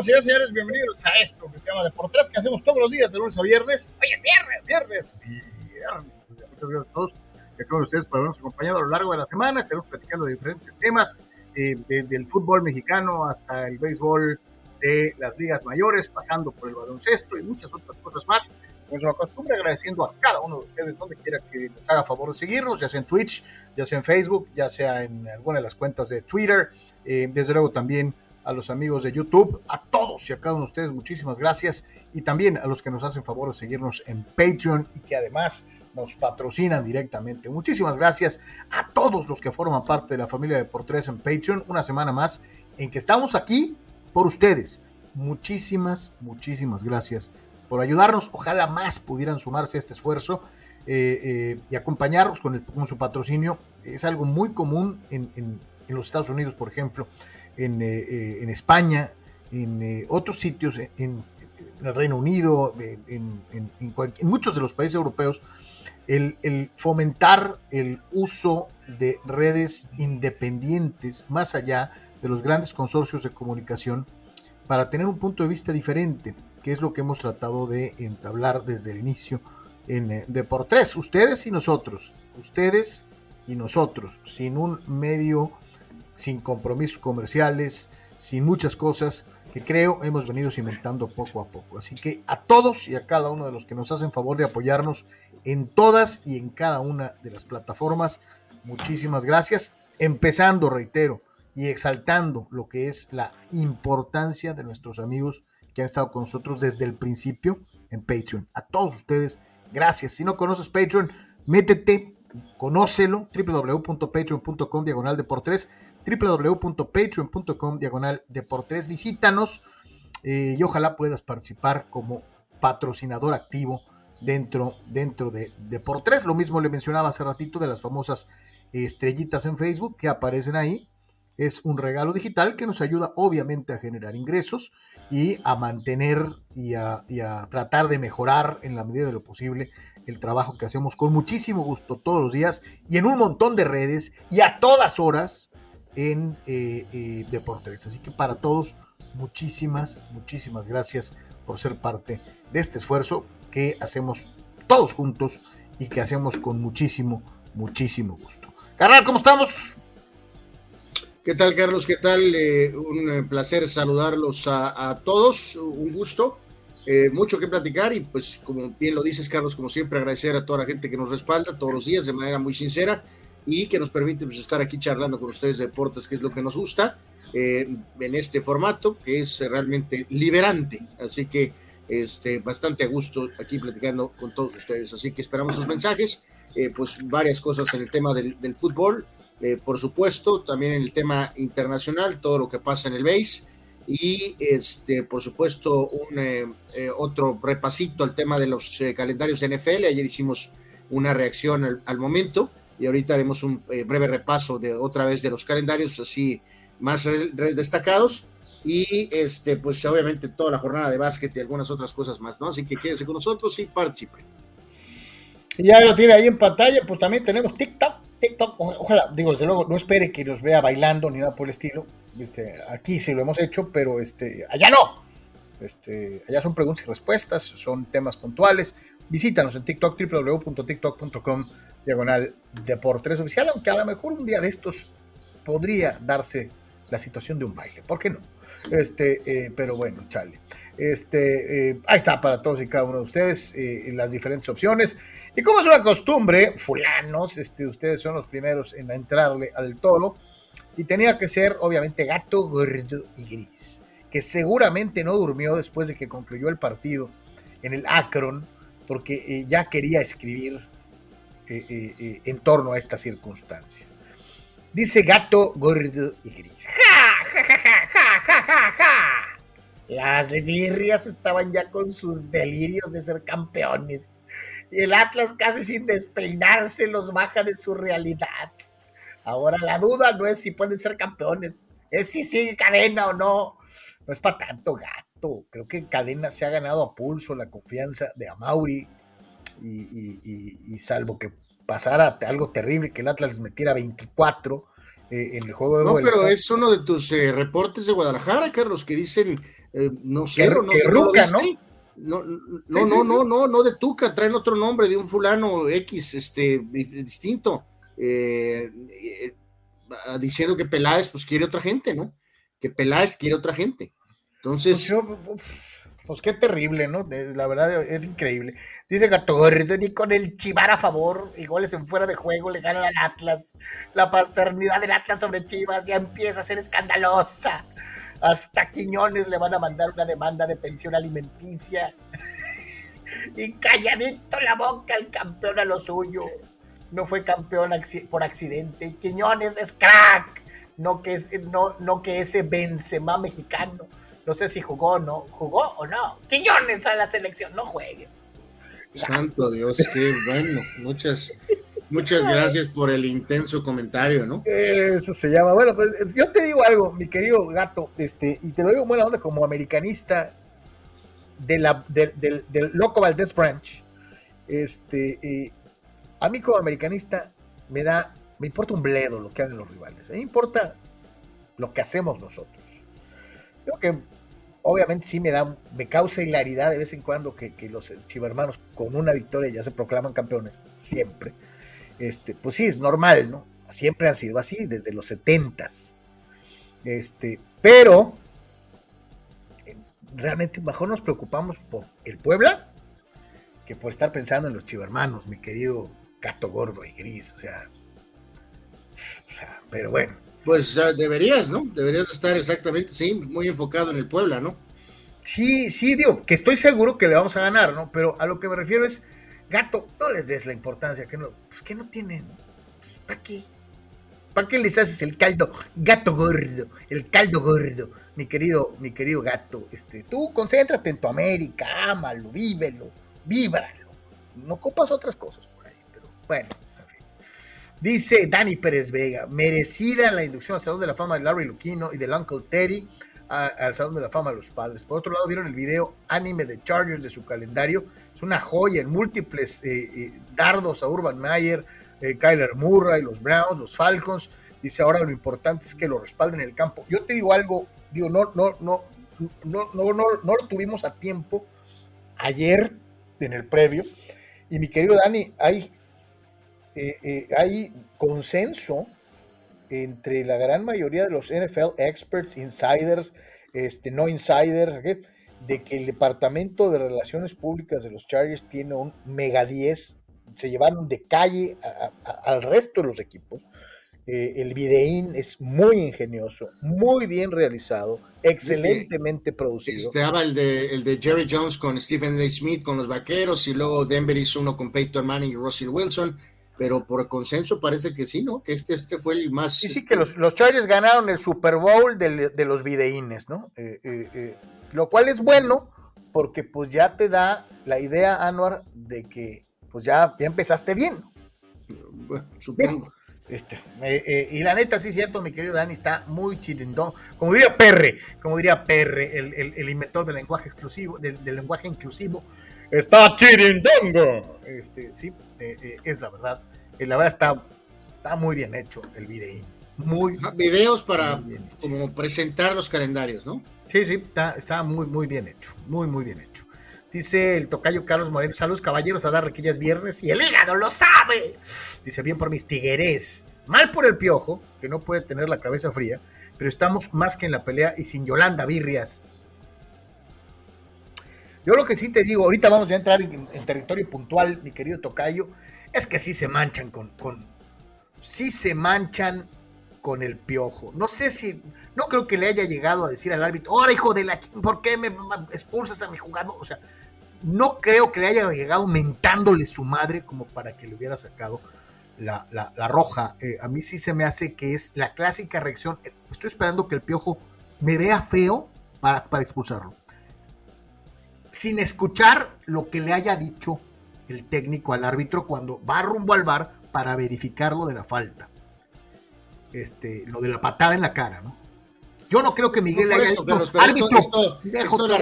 con nosotros, señores. Bienvenidos a esto que se llama Deportes, que hacemos todos los días, de lunes a viernes. Hoy es viernes, viernes. Y viernes. Muchas gracias a todos que con ustedes por habernos acompañado a lo largo de la semana. Estaremos platicando de diferentes temas, eh, desde el fútbol mexicano hasta el béisbol de las ligas mayores, pasando por el baloncesto y muchas otras cosas más. Como es una costumbre, agradeciendo a cada uno de ustedes donde quiera que nos haga favor de seguirnos, ya sea en Twitch, ya sea en Facebook, ya sea en alguna de las cuentas de Twitter, eh, desde luego también a los amigos de YouTube, a todos y a cada uno de ustedes, muchísimas gracias. Y también a los que nos hacen favor de seguirnos en Patreon y que además nos patrocinan directamente. Muchísimas gracias a todos los que forman parte de la familia de Por Tres en Patreon. Una semana más en que estamos aquí por ustedes. Muchísimas, muchísimas gracias por ayudarnos. Ojalá más pudieran sumarse a este esfuerzo eh, eh, y acompañarnos con, el, con, su patrocinio. Es algo muy común en los Estados Unidos, por ejemplo en, eh, en España, en eh, otros sitios, en, el Reino Unido, en, muchos de los países europeos, el, el, fomentar el uso de redes independientes más allá de los grandes consorcios de comunicación para tener un punto de vista diferente, que es lo que hemos tratado de entablar desde el inicio en eh, de por tres, ustedes y nosotros, ustedes y nosotros, sin un medio sin compromisos comerciales, sin muchas cosas que creo hemos venido cimentando poco a poco. Así que a todos y a cada uno de los que nos hacen favor de apoyarnos en todas y en cada una de las plataformas, muchísimas gracias. Empezando, reitero, y exaltando lo que es la importancia de nuestros amigos que han estado con nosotros desde el principio en Patreon. A todos ustedes, gracias. Si no conoces Patreon, métete, conócelo, www.patreon.com diagonal de por tres www.patreon.com diagonal deportes. Visítanos eh, y ojalá puedas participar como patrocinador activo dentro, dentro de Deportes. Lo mismo le mencionaba hace ratito de las famosas estrellitas en Facebook que aparecen ahí. Es un regalo digital que nos ayuda obviamente a generar ingresos y a mantener y a, y a tratar de mejorar en la medida de lo posible el trabajo que hacemos con muchísimo gusto todos los días y en un montón de redes y a todas horas en eh, eh, Deportes. Así que para todos, muchísimas, muchísimas gracias por ser parte de este esfuerzo que hacemos todos juntos y que hacemos con muchísimo, muchísimo gusto. Carnal, ¿cómo estamos? ¿Qué tal, Carlos? ¿Qué tal? Eh, un placer saludarlos a, todos, un gusto. Mucho que platicar y pues como bien lo dices, Carlos, como siempre agradecer a toda la gente que nos respalda todos los días de manera muy sincera y que nos permite pues, estar aquí charlando con ustedes de deportes, que es lo que nos gusta, eh, en este formato, que es realmente liberante. Así que este, bastante a gusto aquí platicando con todos ustedes. Así que esperamos sus mensajes, eh, pues varias cosas en el tema del, del fútbol, eh, por supuesto, también en el tema internacional, todo lo que pasa en el BASE. Y este, por supuesto, un eh, otro repasito al tema de los calendarios de NFL. Ayer hicimos una reacción al momento y ahorita haremos un eh, breve repaso de otra vez de los calendarios así más destacados y este pues obviamente toda la jornada de básquet y algunas otras cosas más, ¿no? Así que quédese con nosotros y participe. Y ya lo tiene ahí en pantalla, pues también tenemos TikTok, TikTok, ojalá, digo, desde luego, no espere que nos vea bailando ni nada por el estilo, este, aquí sí lo hemos hecho, pero este, allá no, este, allá son preguntas y respuestas, son temas puntuales, visítanos en TikTok, www.tiktok.com diagonal Deportes Oficial, aunque a lo mejor un día de estos podría darse la situación de un baile, ¿por qué no? Este, eh, pero bueno, chale. Este, eh, ahí está para todos y cada uno de ustedes eh, las diferentes opciones. Y como es una costumbre, fulanos, este, ustedes son los primeros en entrarle al toro. Y tenía que ser, obviamente, gato, gordo y gris, que seguramente no durmió después de que concluyó el partido en el Akron, porque ya quería escribir eh, eh, en torno a esta circunstancia. Dice gato, gordo y gris. ¡Ja, ja, ja, ja, ja, ja, ja, ja! Las birrias estaban ya con sus delirios de ser campeones. Y el Atlas casi sin despeinarse los baja de su realidad. Ahora la duda no es si pueden ser campeones, es si sigue cadena o no. No es para tanto gato. Creo que cadena se ha ganado a pulso la confianza de Amauri. Y, y, y, y salvo que pasara algo terrible, que el Atlas metiera 24, eh, en el juego de No, pero es uno de tus eh, reportes de Guadalajara, Carlos, que dicen, eh, no sé, no, que Ruca, ¿no? No, no, no, no, no, no de Tuca, traen otro nombre de un fulano X, este, distinto, diciendo que Peláez, pues quiere otra gente, ¿no? Que Peláez quiere otra gente. Entonces. Pues, pues qué terrible, ¿no? La verdad es increíble. Dice Gato Gordo, ni con el Chivar a favor y goles en fuera de juego le ganan al Atlas. La paternidad del Atlas sobre Chivas ya empieza a ser escandalosa. Hasta Quiñones le van a mandar una demanda de pensión alimenticia. y calladito la boca el campeón a lo suyo. No fue campeón por accidente. Quiñones es crack. No que, no, no que ese Benzema mexicano no sé si jugó o no. ¿Jugó o no? Quiñones a la selección, no juegues. Santo Dios, qué bueno. Muchas, muchas gracias por el intenso comentario, ¿no? Eso se llama. Bueno, pues yo te digo algo, mi querido gato, este, y te lo digo buena onda como americanista de la, del, del, Loco Valdés Branch. Este, eh, a mí como americanista me da, me importa un bledo lo que hagan los rivales. A mí me importa lo que hacemos nosotros. Creo que obviamente sí me da, me causa hilaridad de vez en cuando que, los chivermanos con una victoria ya se proclaman campeones, siempre. Este, pues sí, es normal, ¿no? Siempre han sido así, desde los setentas. Este, pero eh, realmente mejor nos preocupamos por el Puebla que por estar pensando en los chivermanos, mi querido gato gordo y gris, o sea, o sea, pero bueno. Pues deberías, ¿no? Deberías estar exactamente, sí, muy enfocado en el Puebla, ¿no? Sí, sí, digo, que estoy seguro que le vamos a ganar, ¿no? Pero a lo que me refiero es, gato, no les des la importancia, que no, pues que no tienen, pues, ¿para qué? ¿Para qué les haces el caldo gato gordo? El caldo gordo, mi querido, mi querido gato. Este, tú concéntrate en tu América, ámalo, vívelo, víbralo. No copas otras cosas por ahí, pero bueno. Dice Dani Pérez Vega, merecida la inducción al Salón de la Fama de Larry Luquino y del Uncle Teddy al Salón de la Fama de los Padres. Por otro lado, vieron el video anime de Chargers de su calendario. Es una joya en múltiples eh, eh, dardos a Urban Meyer, eh, Kyler Murray, los Browns, los Falcons. Dice ahora lo importante es que lo respalden en el campo. Yo te digo algo, digo, no, no, no, no, no, no, no lo tuvimos a tiempo ayer en el previo. Y mi querido Dani, hay eh, eh, hay consenso entre la gran mayoría de los NFL experts, insiders, este, no insiders, de que el Departamento de Relaciones Públicas de los Chargers tiene un mega 10, se llevaron de calle al resto de los equipos. Eh, el videín es muy ingenioso, muy bien realizado, excelentemente producido. Estaba el de, el de Jerry Jones con Stephen A. Smith con los Vaqueros y luego Denver hizo uno con Peyton Manning y Russell Wilson pero por consenso parece que sí, ¿no? Que este, este fue el más... Sí, sí, que los, los Chargers ganaron el Super Bowl de, los videínes, ¿no? Eh, eh, eh, lo cual es bueno porque pues ya te da la idea, Anuar, de que pues ya, ya empezaste bien. Bueno, supongo. Este, y la neta, sí cierto, mi querido Dani, está muy chidendón. Como diría Perre, como diría Perre, el, el, inventor del lenguaje exclusivo, del, lenguaje inclusivo, está chirindongo. Este, sí, es la verdad. Y la verdad está, está muy bien hecho el video. Muy, Videos para como presentar los calendarios, ¿no? Sí, sí, está, está muy, muy bien hecho. Muy, muy bien hecho. Dice el tocayo Carlos Moreno, saludos caballeros a dar requillas viernes y el hígado lo sabe. Dice bien por mis tigueres. Mal por el piojo, que no puede tener la cabeza fría, pero estamos más que en la pelea y sin Yolanda Birrias. Yo lo que sí te digo, ahorita vamos a entrar en, en territorio puntual, mi querido tocayo, es que sí se manchan con, sí se manchan con el piojo. No sé si, no creo que le haya llegado a decir al árbitro, ahora hijo de la, ¿por qué me expulsas a mi jugador? O sea, no creo que le haya llegado mentándole su madre como para que le hubiera sacado la, roja. Eh, a mí sí se me hace que es la clásica reacción. Estoy esperando que el piojo me vea feo para, para expulsarlo. Sin escuchar lo que le haya dicho el técnico al árbitro cuando va rumbo al bar para verificar lo de la falta. Este, lo de la patada en la cara, ¿no? Yo no creo que Miguel haya dicho, árbitro, esto, esto, de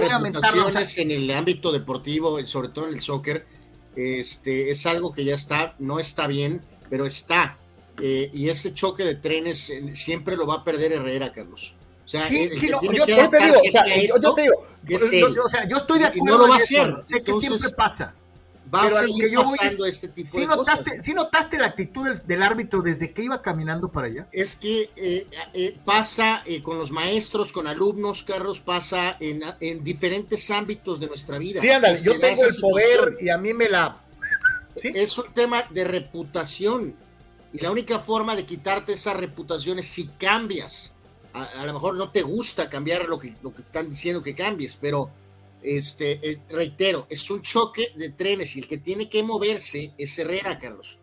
las en el ámbito deportivo, sobre todo en el soccer, este, es algo que ya está, no está bien, pero está. eh, y ese choque de trenes eh, siempre lo va a perder Herrera, Carlos. O sea, sí, sí, no, yo, te digo, o sea, yo, te digo, yo, o sea, yo estoy de acuerdo. no lo va a hacer. Sé que siempre pasa. Va a seguir pasando este tipo ¿sí de notaste, cosas. ¿Sí notaste la actitud del, del, árbitro desde que iba caminando para allá? Es que eh, eh, pasa eh, con los maestros, con alumnos, Carlos, pasa en, en, diferentes ámbitos de nuestra vida. Sí, ándale, yo tengo el poder y a mí me la... ¿Sí? Es un tema de reputación. Y la única forma de quitarte esa reputación es si cambias. A, a lo mejor no te gusta cambiar lo que, lo que están diciendo que cambies, pero este, eh, reitero, es un choque de trenes y el que tiene que moverse es Herrera, Carlos.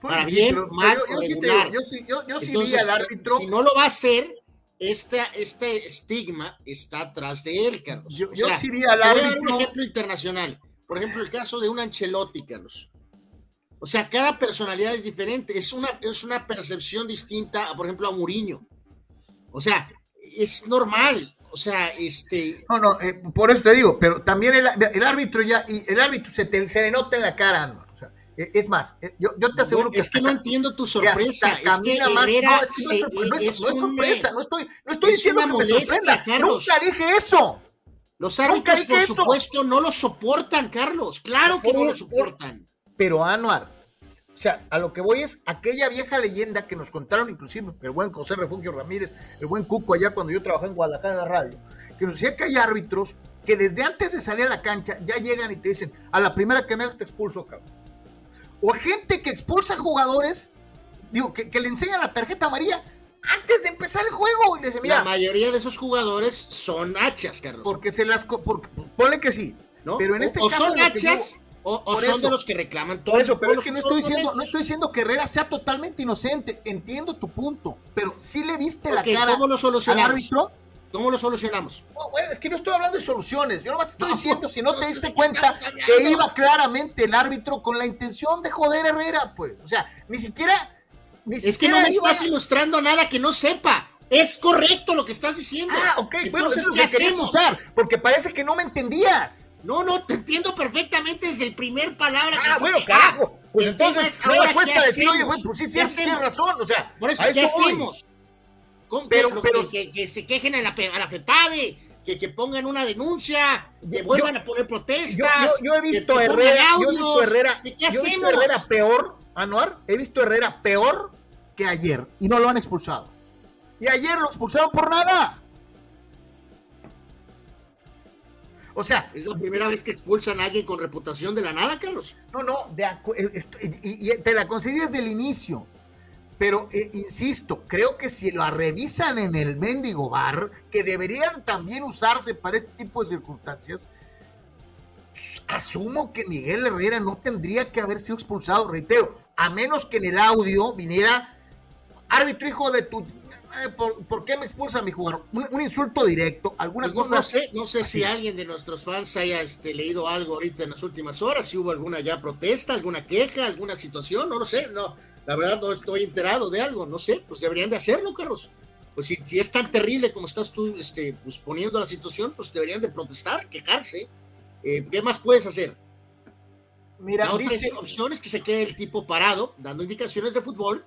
Pues Para sí, bien, pero, mal, yo, yo, sí te, yo, sí, yo, yo sí vi al árbitro. Si no lo va a hacer, este, este estigma está atrás de él, Carlos. Yo, yo sea, sí vi al árbitro. Voy a dar un ejemplo internacional. Por ejemplo, el caso de un Ancelotti, Carlos. O sea, cada personalidad es diferente. Es una, es una percepción distinta, por ejemplo, a Mourinho. O sea, es normal. O sea, este. No, no, eh, por eso te digo, pero también el, el, árbitro ya, y el árbitro se, te, se le nota en la cara, ¿no? O sea, es más, eh, yo, yo te aseguro bueno, que. Es que no entiendo tu sorpresa. Es camina que más. No, es que no es, sorpresa, es, no es sorpresa, no estoy, no estoy diciendo que me sorprenda. Carlos. Nunca dije eso. Los árbitros, por eso. supuesto, no lo soportan, Carlos. Claro que no lo soportan. Pero, Anuar, o sea, a lo que voy es aquella vieja leyenda que nos contaron inclusive el buen José Refugio Ramírez, el buen Cuco allá cuando yo trabajé en Guadalajara en la radio, que nos decía que hay árbitros que desde antes de salir a la cancha ya llegan y te dicen, a la primera que me hagas te expulso, cabrón. O gente que expulsa jugadores, digo, que, que le enseña la tarjeta amarilla antes de empezar el juego y le dice, mira. La mayoría de esos jugadores son hachas, Carlos. Porque se las. Porque, ponle que sí. ¿No? Pero en este o, caso. son hachas. O, o son eso, de los que reclaman todo por eso, pero es que no estoy diciendo, no estoy diciendo que Herrera sea totalmente inocente, entiendo tu punto, pero si le viste okay, la cara ¿cómo lo solucionamos? al árbitro. ¿Cómo lo solucionamos? No, bueno, es que no estoy hablando de soluciones, yo nomás estoy no, diciendo, si no te diste cuenta, que iba claramente el árbitro con la intención de joder a Herrera, pues, o sea, ni siquiera, ni es siquiera que no me iba... estás ilustrando nada que no sepa. Es correcto lo que estás diciendo. Ah, ok, Entonces, bueno, eso es lo que quería escuchar, porque parece que no me entendías. No, no, te entiendo perfectamente desde el primer palabra. Ah, bueno, carajo. Pues entonces, no me cuesta decir, oye, güey, pues sí, sí, tienes razón, o sea. Por eso, ¿qué hacemos? Pero, pero que, que, que, se quejen a la, a la FEPADE, que, que pongan una denuncia, que vuelvan yo, a poner protestas. Yo, yo, yo he visto a Herrera, audios, yo he visto Herrera, ¿qué yo hacemos? he visto Herrera peor, Anuar, he visto Herrera peor que ayer y no lo han expulsado. Y ayer lo expulsaron por nada. O sea, es la primera vez que expulsan a alguien con reputación de la nada, Carlos. No, no, de y, y, te la concedí desde el inicio. Pero eh, insisto, creo que si la revisan en el mendigo bar, que deberían también usarse para este tipo de circunstancias, asumo que Miguel Herrera no tendría que haber sido expulsado, reitero, a menos que en el audio viniera árbitro hijo de tu eh, ¿por, ¿por, qué me expulsa a mi jugador? Un, un insulto directo, algunas pues cosas. No sé, no sé si alguien de nuestros fans haya este, leído algo ahorita en las últimas horas, si hubo alguna ya protesta, alguna queja, alguna situación, no lo sé, no, la verdad no estoy enterado de algo, no sé, pues deberían de hacerlo, Carlos. Pues si, si es tan terrible como estás tú este, pues, poniendo la situación, pues deberían de protestar, quejarse. Eh, ¿Qué más puedes hacer? Mira, la otra dice... opción es que se quede el tipo parado, dando indicaciones de fútbol,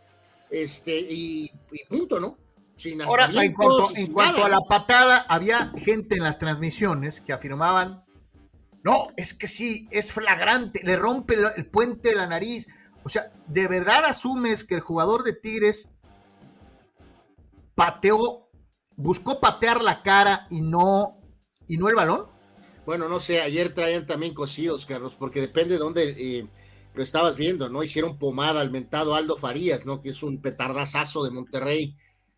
este, y, y punto, ¿no? Sin Ahora, en cuanto, en cuanto a la patada, había gente en las transmisiones que afirmaban, no, es que sí, es flagrante, le rompe el, el puente de la nariz. O sea, ¿de verdad asumes que el jugador de Tigres pateó, buscó patear la cara y no, y no el balón? Bueno, no sé, ayer traían también cosidos, Carlos, porque depende de dónde eh, lo estabas viendo, ¿no? Hicieron pomada al mentado Aldo Farías, ¿no? Que es un petardazazo de Monterrey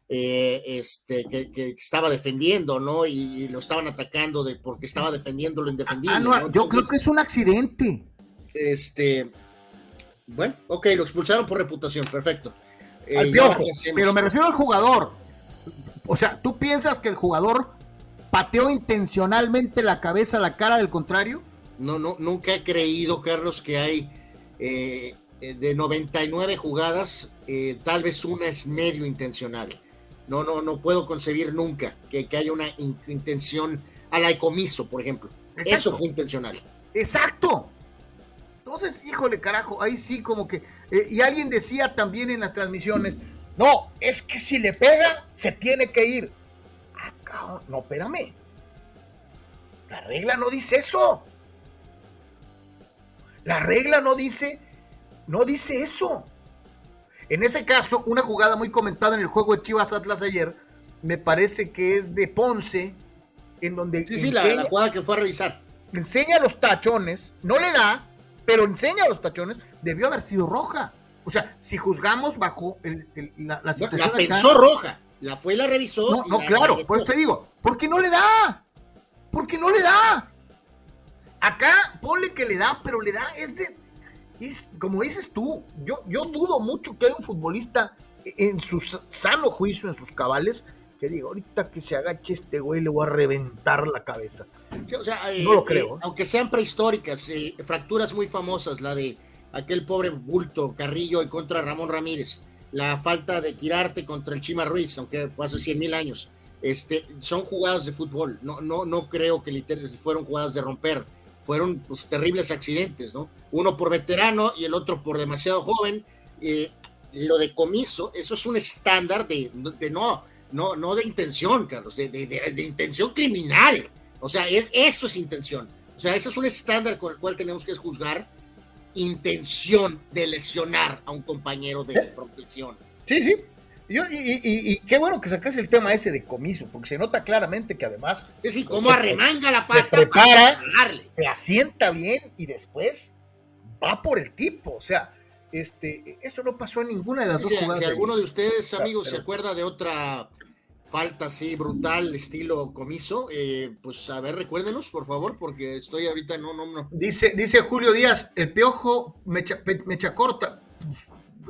eh, este, que, que, estaba defendiendo, ¿no? Y, y, lo estaban atacando de, porque estaba defendiendo lo indefendible. Ah, no, ¿no? Entonces, yo creo que es un accidente. Este, bueno, ok, lo expulsaron por reputación, perfecto. Al eh, piojo, pero me refiero al jugador. O sea, ¿tú piensas que el jugador pateó intencionalmente la cabeza a la cara del contrario? No, no, nunca he creído, Carlos, que hay eh, de 99 jugadas, eh, tal vez una es medio intencional. No, no, no puedo concebir nunca que, que haya una in, intención a la ecomiso, por ejemplo. Exacto. Eso fue intencional. Exacto. Entonces, híjole, carajo, ahí sí como que... Eh, y alguien decía también en las transmisiones, no, es que si le pega, se tiene que ir. Ah, no, espérame. La regla no dice eso. La regla no dice, no dice eso. En ese caso, una jugada muy comentada en el juego de Chivas Atlas ayer, me parece que es de Ponce, en donde... Sí, sí, la, jugada que fue a revisar. Enseña los tachones, no le da, pero enseña los tachones, debió haber sido roja. O sea, si juzgamos bajo la, situación. La pensó roja, la fue y la revisó. No, no claro, por eso te digo, ¿por qué no le da? ¿Por qué no le da? Acá ponle que le da, pero le da, es de, es, como dices tú, yo, yo dudo mucho que haya un futbolista en su sano juicio, en sus cabales, que diga, ahorita que se agache este güey le voy a reventar la cabeza. o sea, no lo eh, creo. Eh, aunque sean prehistóricas, eh, fracturas muy famosas, la de aquel pobre bulto Carrillo en contra de Ramón Ramírez, la falta de Quirarte contra el Chima Ruiz, aunque fue hace 100 mil años, este, son jugadas de fútbol, no, no, no creo que literalmente fueron jugadas de romper fueron pues, terribles accidentes, ¿no? Uno por veterano y el otro por demasiado joven. Eh, lo de comiso, eso es un estándar de, no, no, no de intención, Carlos, de, intención criminal. O sea, es, eso es intención. O sea, ese es un estándar con el cual tenemos que juzgar intención de lesionar a un compañero de profesión. Sí, sí, y, qué bueno que sacas el tema ese de comiso, porque se nota claramente que además. Sí, como arremanga la pata. Se prepara, se asienta bien y después va por el tipo. O sea, este, eso no pasó en ninguna de las dos jugadas. Si alguno de ustedes, amigos, se acuerda de otra falta así brutal, estilo comiso, eh, pues a ver, recuérdenos, por favor, porque estoy ahorita no, no, no. Dice, dice Julio Díaz, el piojo mecha, mecha corta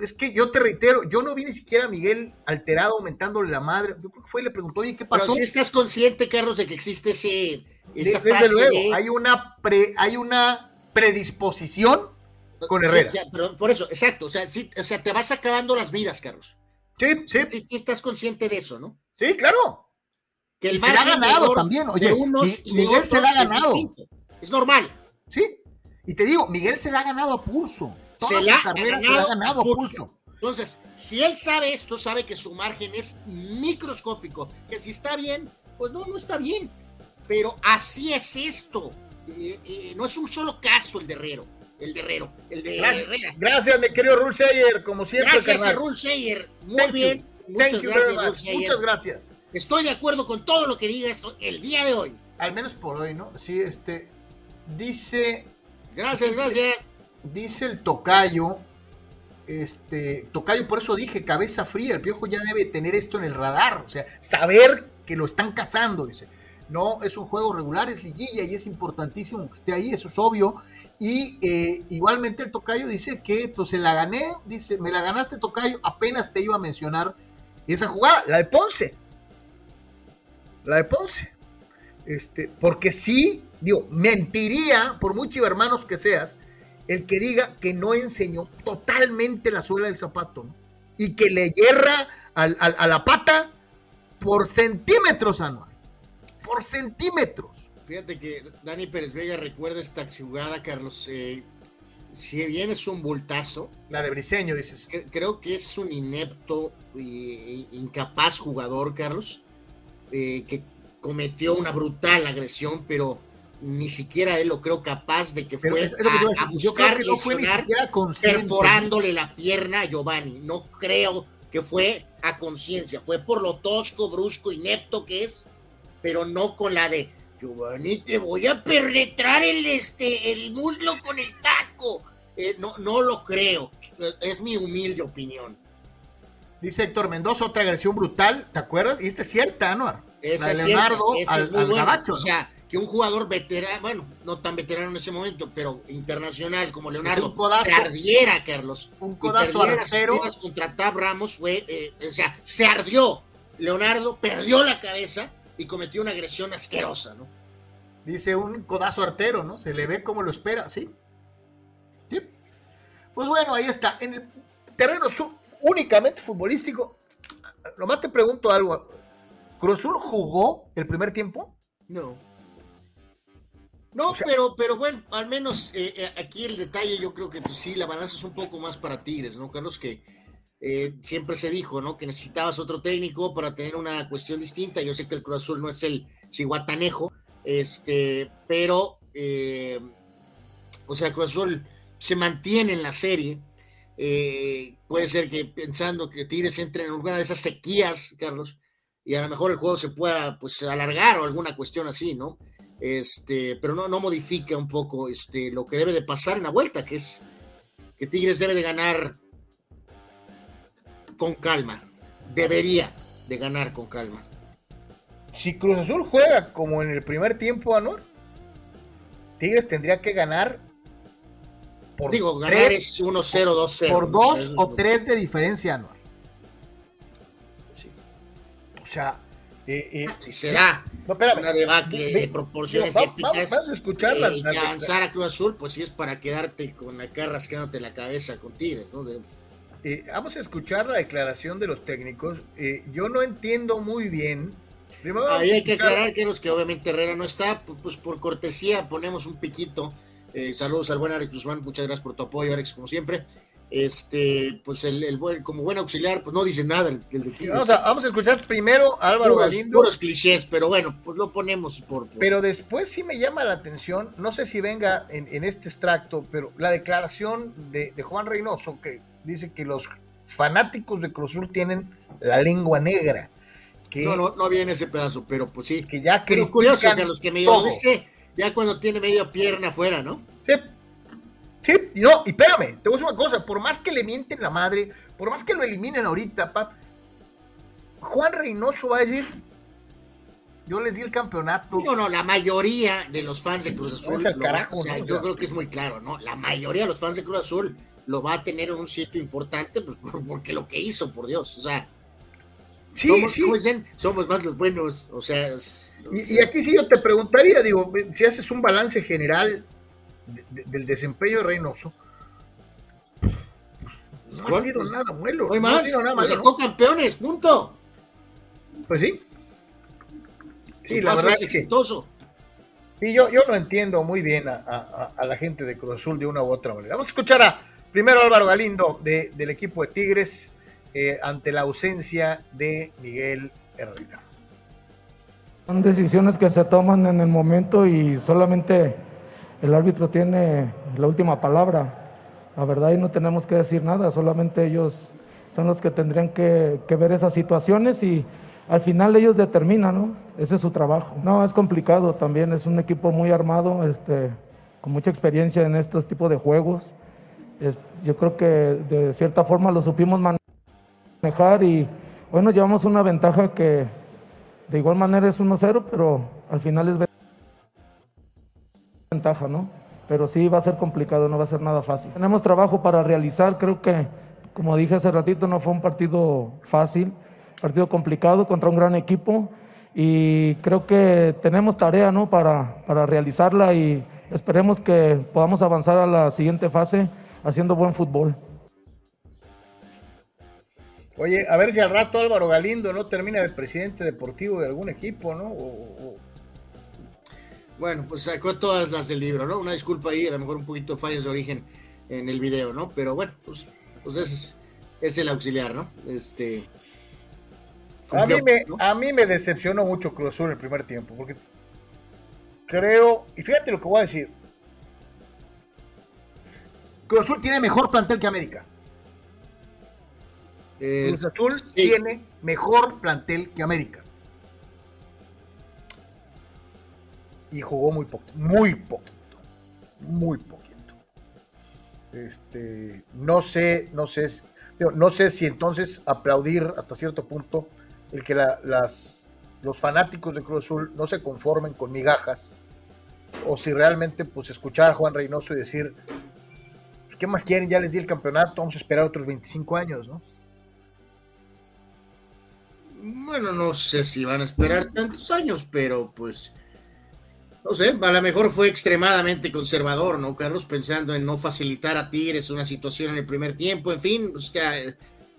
es que yo te reitero, yo no vi ni siquiera a Miguel alterado, aumentándole la madre. Yo creo que fue y le preguntó, oye, ¿qué pasó? Pero si estás consciente, Carlos, de que existe ese. Esa Desde luego, hay, una pre, hay una predisposición con Herrera. pero por eso, exacto. O sea, o sea, te vas acabando las vidas, Carlos. Sí, sí. Sí, estás consciente de eso, ¿no? Sí, claro. Que el se la ha ganado también, oye. y, Miguel se la ha ganado. Es, normal. Sí. Y te digo, Miguel se la ha ganado a pulso se la, ha ganado pulso. Entonces, si él sabe esto, sabe que su margen es microscópico, que si está bien, pues no, no está bien. Pero así es esto. Eh, eh, no es un solo caso el de Herrero. El de Herrero. El de gracias, Herrera. Gracias, mi querido Rulseyer, como siempre. Gracias, Rulseyer. Muy bien. Muchas gracias, Muchas gracias. Estoy de acuerdo con todo lo que digas el día de hoy. Al menos por hoy, ¿no? Sí, este. Dice. Gracias, gracias dice el tocayo, este, tocayo, por eso dije, cabeza fría, el piojo ya debe tener esto en el radar, o sea, saber que lo están cazando, dice. No, es un juego regular, es liguilla y es importantísimo que esté ahí, eso es obvio. Y eh, igualmente el tocayo dice que pues se la gané, dice, me la ganaste tocayo, apenas te iba a mencionar esa jugada, la de Ponce. La de Ponce. Este, porque sí, digo, mentiría, por muy hermanos que seas, el que diga que no enseñó totalmente la suela del zapato y que le hierra a la pata por centímetros anual. Por centímetros. Fíjate que Dani Pérez Vega recuerda esta jugada, Carlos. Eh, si bien es un bultazo. La de Briseño, dices. Creo que es un inepto e incapaz jugador, Carlos, eh, que cometió una brutal agresión, pero ni siquiera él lo creo capaz de que fue a, buscar no fue siquiera perforándole la pierna a Giovanni. No creo que fue a conciencia, fue por lo tosco, brusco, inepto que es, pero no con la de Giovanni, te voy a penetrar el, este, el muslo con el taco. Eh, no, no lo creo, es mi humilde opinión. Dice Héctor Mendoza, otra agresión brutal, ¿te acuerdas? Y esta es cierta, Anuar. Esa es Leonardo al, O sea, que un jugador veterano, bueno, no tan veterano en ese momento, pero internacional como Leonardo, se ardiera, Carlos. Un codazo artero. contra Tab Ramos fue, eh, o sea, se ardió. Leonardo perdió la cabeza y cometió una agresión asquerosa, ¿no? Dice un codazo artero, ¿no? Se le ve como lo espera, ¿sí? Sí. Pues bueno, ahí está. En el terreno únicamente futbolístico, nomás te pregunto algo. ¿Cruzul jugó el primer tiempo? No. No, pero, pero bueno, al menos eh, eh, aquí el detalle, yo creo que pues, sí, la balanza es un poco más para Tigres, ¿no, Carlos? Que eh, siempre se dijo, ¿no? Que necesitabas otro técnico para tener una cuestión distinta. Yo sé que el Cruz Azul no es el ciguatanejo, este, pero, o sea, Cruz Azul se mantiene en la serie. puede ser que pensando que Tigres entre en alguna de esas sequías, Carlos, y a lo mejor el juego se pueda pues alargar o alguna cuestión así, ¿no? Este, pero no, no modifica un poco este, lo que debe de pasar en la vuelta, que es que Tigres debe de ganar con calma, debería de ganar con calma. Si Cruz Azul juega como en el primer tiempo, Anor, Tigres tendría que ganar por Digo, ganar es 1-0, 2-0. Por 2 o 3 de diferencia, Anor. O sea, eh, eh, si será no, una debacle de proporciones épicas. Vamos, a escucharlas. Eh, y avanzar a Cruz Azul, pues sí es para quedarte con acá rascándote la cabeza con Tigres, ¿no? Eh, vamos a escuchar la declaración de los técnicos. Eh, yo no entiendo muy bien. Ahí hay que aclarar que los que obviamente Herrera no está, pues, pues por cortesía ponemos un piquito. saludos al buen Alex Guzmán, muchas gracias por tu apoyo, Alex, como siempre este, pues el, el buen, como buen auxiliar, pues no dice nada el, vamos, a, vamos, a, escuchar primero a Álvaro Galindo. Puros clichés, pero bueno, pues lo ponemos por, Pero después sí me llama la atención, no sé si venga en, en este extracto, pero la declaración de, de, Juan Reynoso, que dice que los fanáticos de Cruzul tienen la lengua negra. Que, no, no, no viene ese pedazo, pero pues sí. Que ya pero curioso que los que me dice ya cuando tiene media pierna afuera, ¿no? Sí, Sí, y no, y espérame, te voy a decir una cosa, por más que le mienten la madre, por más que lo eliminen ahorita, Pat, Juan Reynoso va a decir, yo les di el campeonato. No, no, la mayoría de los fans de Cruz Azul, carajo, yo creo que es muy claro, ¿no? La mayoría de los fans de Cruz Azul lo va a tener en un sitio importante, pues porque lo que hizo, por Dios, o sea. Sí, somos, sí. dicen, somos más los buenos, o sea. y, y, aquí sí yo te preguntaría, digo, si haces un balance general del desempeño de Reynoso, pues, no ha sido nada muelo. No, ha sido nada malo, sacó campeones, punto. Pues sí. Sí, la verdad es exitoso. Y yo, yo no entiendo muy bien a, la gente de Cruz Azul de una u otra manera. Vamos a escuchar a primero Álvaro Galindo del equipo de Tigres eh, ante la ausencia de Miguel Herrera. Son decisiones que se toman en el momento y solamente el árbitro tiene la última palabra. La verdad, y no tenemos que decir nada, solamente ellos son los que tendrían que, ver esas situaciones y al final ellos determinan, ¿no? Ese es su trabajo. No, es complicado también, es un equipo muy armado, este, con mucha experiencia en estos tipos de juegos. yo creo que de cierta forma lo supimos manejar y hoy nos llevamos una ventaja que de igual manera es 1-0, pero al final es ventaja, ¿no? Pero sí va a ser complicado, no va a ser nada fácil. Tenemos trabajo para realizar, creo que, como dije hace ratito, no fue un partido fácil, partido complicado contra un gran equipo y creo que tenemos tarea, ¿no? Para, para realizarla y esperemos que podamos avanzar a la siguiente fase haciendo buen fútbol. Oye, a ver si al rato Álvaro Galindo no termina de presidente deportivo de algún equipo, ¿no? O, bueno, pues sacó todas las del libro, ¿no? Una disculpa ahí, a lo mejor un poquito de fallas de origen en el video, ¿no? Pero bueno, pues, pues es, es el auxiliar, ¿no? Este. a, mí me, a mí me decepcionó mucho Cruz Azul el primer tiempo, porque creo, y fíjate lo que voy a decir. Cruz Azul tiene mejor plantel que América. Eh, Cruz Azul tiene mejor plantel que América. Y jugó muy poquito, muy poquito, muy poquito. Este, no sé, no sé, no sé si entonces aplaudir hasta cierto punto el que las, los fanáticos de Cruz Azul no se conformen con migajas o si realmente pues escuchar a Juan Reynoso y decir pues, ¿qué más quieren? Ya les di el campeonato, vamos a esperar otros 25 años, ¿no? Bueno, no sé si van a esperar tantos años, pero pues no sé, a lo mejor fue extremadamente conservador, ¿no, Carlos? Pensando en no facilitar a Tigres una situación en el primer tiempo, en fin, o sea,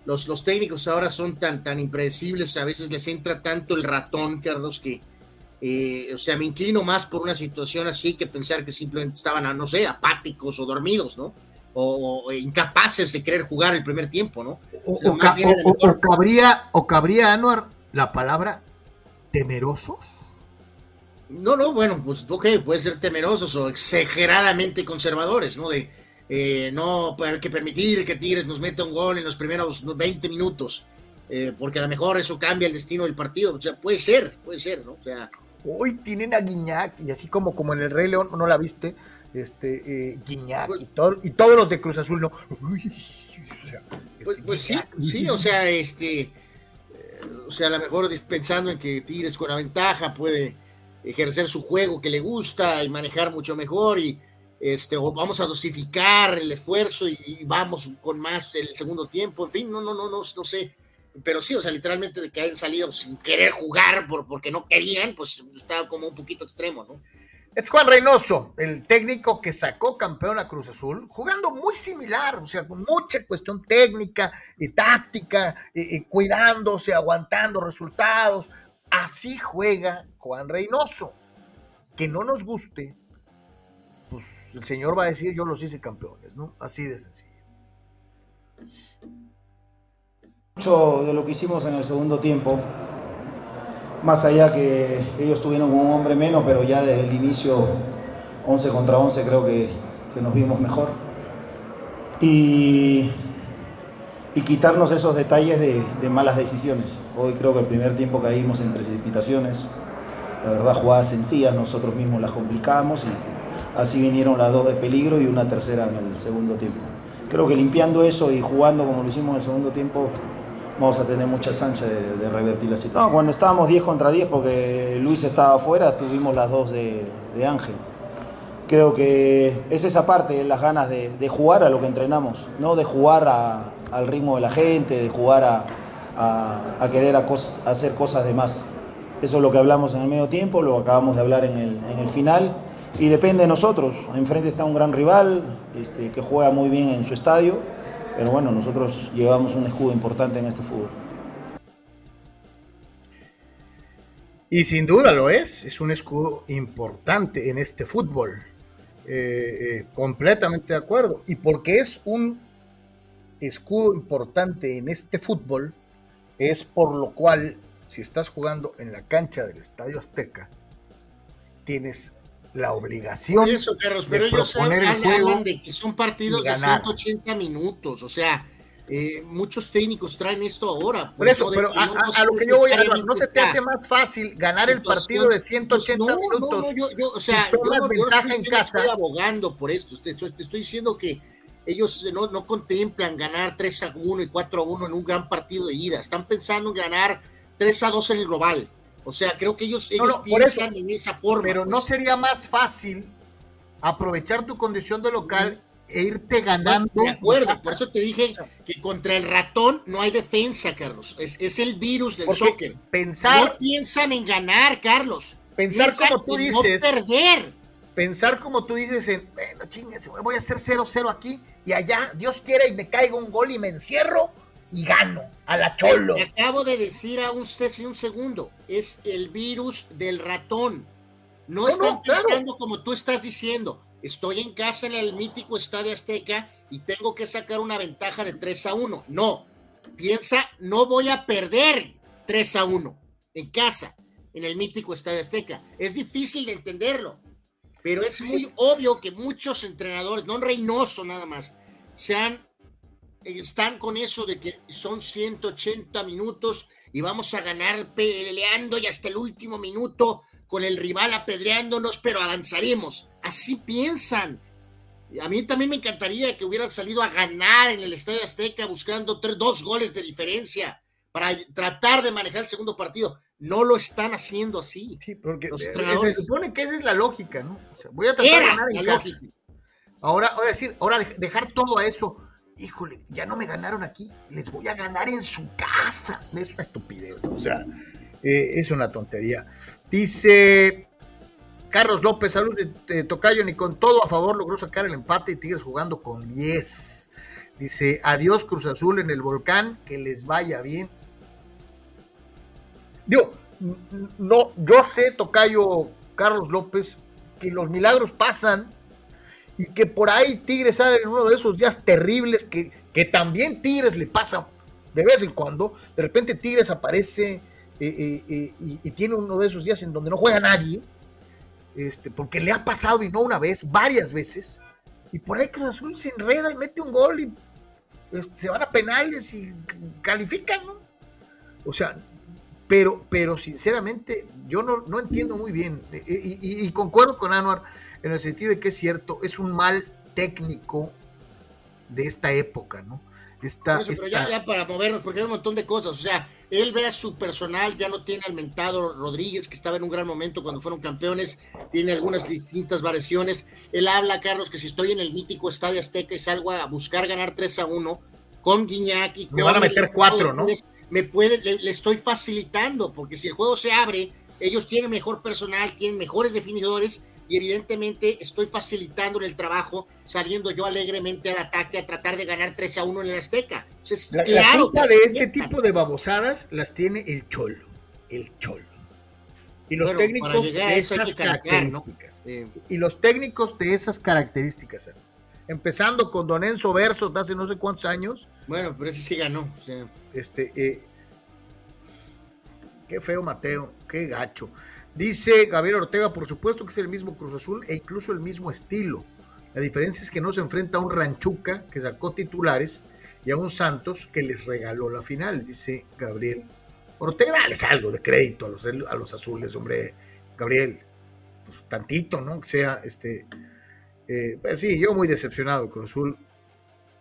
los, los técnicos ahora son tan, tan impredecibles, a veces les entra tanto el ratón, Carlos, que, Eh, o sea, me inclino más por una situación así que pensar que simplemente estaban, no sé, apáticos o dormidos, ¿no? O, incapaces de querer jugar el primer tiempo, ¿no? O, cabría, o cabría, Anuar, la palabra temerosos. No, no, bueno, pues ok, puede ser temerosos o exageradamente conservadores, ¿no? De eh, no poder que permitir que Tigres nos meta un gol en los primeros 20 minutos, eh, porque a lo mejor eso cambia el destino del partido. O sea, puede ser, puede ser, ¿no? O sea, hoy tienen a Guiñac y así como, como en el Rey León, ¿no la viste? Este, eh, Guiñac pues y, todo, y todos los de Cruz Azul, ¿no? Este, pues, pues sí, sí, o sea, este, eh, o sea, a lo mejor pensando en que Tigres con la ventaja puede ejercer su juego que le gusta y manejar mucho mejor y este, o vamos a dosificar el esfuerzo y, y, vamos con más el segundo tiempo, en fin, no, no, no, no, no sé pero sí, o sea, literalmente de que hayan salido sin querer jugar por, porque no querían, pues estaba como un poquito extremo, ¿no? Es Juan Reynoso, el técnico que sacó campeón a Cruz Azul, jugando muy similar, o sea, con mucha cuestión técnica y táctica, y, cuidándose, aguantando resultados. Así juega Juan Reynoso. Que no nos guste, pues el señor va a decir, yo los hice campeones, ¿no? Así de sencillo. Mucho de lo que hicimos en el segundo tiempo, más allá que ellos tuvieron un hombre menos, pero ya desde el inicio 11 contra 11 creo que, nos vimos mejor. Y, y quitarnos esos detalles de, de, malas decisiones. Hoy creo que el primer tiempo caímos en precipitaciones, la verdad jugadas sencillas, nosotros mismos las complicamos y así vinieron las dos de peligro y una tercera en el segundo tiempo. Creo que limpiando eso y jugando como lo hicimos en el segundo tiempo, vamos a tener muchas anchas de, revertir la situación. No, cuando estábamos 10 contra 10, porque Luis estaba afuera, tuvimos las dos de, Ángel. Creo que es esa parte, las ganas de, jugar a lo que entrenamos, no de jugar al ritmo de la gente, de jugar a, querer hacer cosas de más. Eso es lo que hablamos en el medio tiempo, lo acabamos de hablar en el, final y depende de nosotros. Enfrente está un gran rival este, que juega muy bien en su estadio pero bueno, nosotros llevamos un escudo importante en este fútbol. Y sin duda lo es, es un escudo importante en este fútbol. Eh, eh, completamente de acuerdo. Y porque es un escudo importante en este fútbol, es por lo cual, si estás jugando en la cancha del Estadio Azteca, tienes la obligación eso, Carlos, pero ellos hablan, de que son partidos de 180 minutos, o sea, eh, muchos técnicos traen esto ahora. Por eso, pero a, lo que yo voy a ¿no se te hace más fácil ganar el partido de 180 pues minutos? No, yo, yo, o sea, yo, yo, ventaja en casa. estoy abogando por esto, te, te estoy diciendo que ellos no, no, contemplan ganar 3 a 1 y 4 a 1 en un gran partido de ida, están pensando en ganar 3 a 2 en el global. O sea, creo que ellos, piensan en esa forma. Pero no pues. sería más fácil aprovechar tu condición de local e irte ganando. De acuerdo, por eso te dije que contra el ratón no hay defensa, Carlos. Es, el virus del soccer. Pensar. No piensan en ganar, Carlos. Pensar como tú dices. No perder. Pensar como tú dices en, bueno, chingues, voy a hacer 0-0 aquí y allá, Dios quiera y me caiga un gol y me encierro y gano a la cholo. Te acabo de decir a un, un segundo, es el virus del ratón. No, están pensando como tú estás diciendo. Estoy en casa en el mítico Estadio Azteca y tengo que sacar una ventaja de 3 a 1. No, piensa, no voy a perder 3 a 1 en casa, en el mítico Estadio Azteca. Es difícil de entenderlo, pero es muy obvio que muchos entrenadores, no Reynoso nada más, se han están con eso de que son 180 minutos y vamos a ganar peleando y hasta el último minuto con el rival apedreándonos, pero avanzaremos. Así piensan. A mí también me encantaría que hubieran salido a ganar en el Estadio Azteca buscando tres, dos goles de diferencia para tratar de manejar el segundo partido. No lo están haciendo así. Sí, porque se supone que esa es la lógica, ¿no? voy a tratar de ganar en casa. Ahora, ahora decir, ahora dejar todo a eso híjole, ya no me ganaron aquí, les voy a ganar en su casa. Es una estupidez, o sea, eh, es una tontería. Dice Carlos López, salud de, Tocayo, ni con todo a favor logró sacar el empate y Tigres jugando con 10. Dice, adiós Cruz Azul en el volcán, que les vaya bien. Digo, no, yo sé, Tocayo Carlos López, que los milagros pasan y que por ahí Tigres sale en uno de esos días terribles que, que también Tigres le pasa de vez en cuando. De repente Tigres aparece eh, eh, eh, y, tiene uno de esos días en donde no juega nadie, este, porque le ha pasado y no una vez, varias veces. Y por ahí Cruz Azul se enreda y mete un gol y este, se van a penales y califican, ¿no? O sea, pero, pero sinceramente yo no, no entiendo muy bien y, concuerdo con Anuar en el sentido de que es cierto, es un mal técnico de esta época, ¿no? Esta, pero ya, para movernos, porque hay un montón de cosas, o sea, él ve a su personal, ya no tiene al mentado Rodríguez, que estaba en un gran momento cuando fueron campeones, tiene algunas distintas variaciones. Él habla, Carlos, que si estoy en el mítico Estadio Azteca y salgo a buscar ganar 3 a 1 con Guiñac y Me van a meter cuatro, ¿no? Me puede, le estoy facilitando, porque si el juego se abre, ellos tienen mejor personal, tienen mejores definidores y evidentemente estoy facilitando el trabajo saliendo yo alegremente al ataque a tratar de ganar 3 a 1 en el Azteca. la, claro de este tipo de babosadas las tiene el Cholo, el Cholo. Y los técnicos de esas características. Y los técnicos de esas características. Empezando con Don Enzo Verso de hace no sé cuántos años. Bueno, pero ese sí ganó. Este, eh, qué feo Mateo, qué gacho. Dice Gabriel Ortega, por supuesto que es el mismo Cruz Azul e incluso el mismo estilo. La diferencia es que no se enfrenta a un Ranchuca que sacó titulares y a un Santos que les regaló la final, dice Gabriel Ortega. Dales algo de crédito a los, a los azules, hombre. Gabriel, pues tantito, ¿no? Que sea este. Eh, pues sí, yo muy decepcionado con Azul,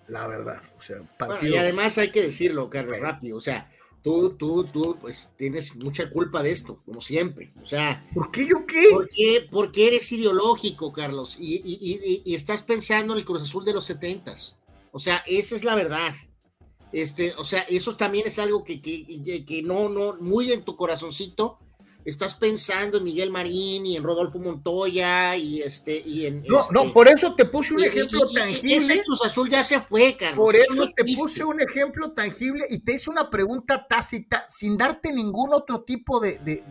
la verdad. O sea, y además hay que decirlo, Carlos, rápido. O sea, tú, tú, tú, pues tienes mucha culpa de esto, como siempre. O sea, ¿por qué yo qué? Porque, porque eres ideológico, Carlos, y, estás pensando en el Cruz Azul de los setentas. O sea, esa es la verdad. Este, o sea, eso también es algo que, que, que no, no, muy en tu corazoncito, estás pensando en Miguel Marín y en Rodolfo Montoya y este y en no este, no por eso te puse un ejemplo tangible. ese Cruz Azul ya se fue Carlos por eso, te puse un ejemplo tangible y te hice una pregunta tácita sin darte ningún otro tipo de de,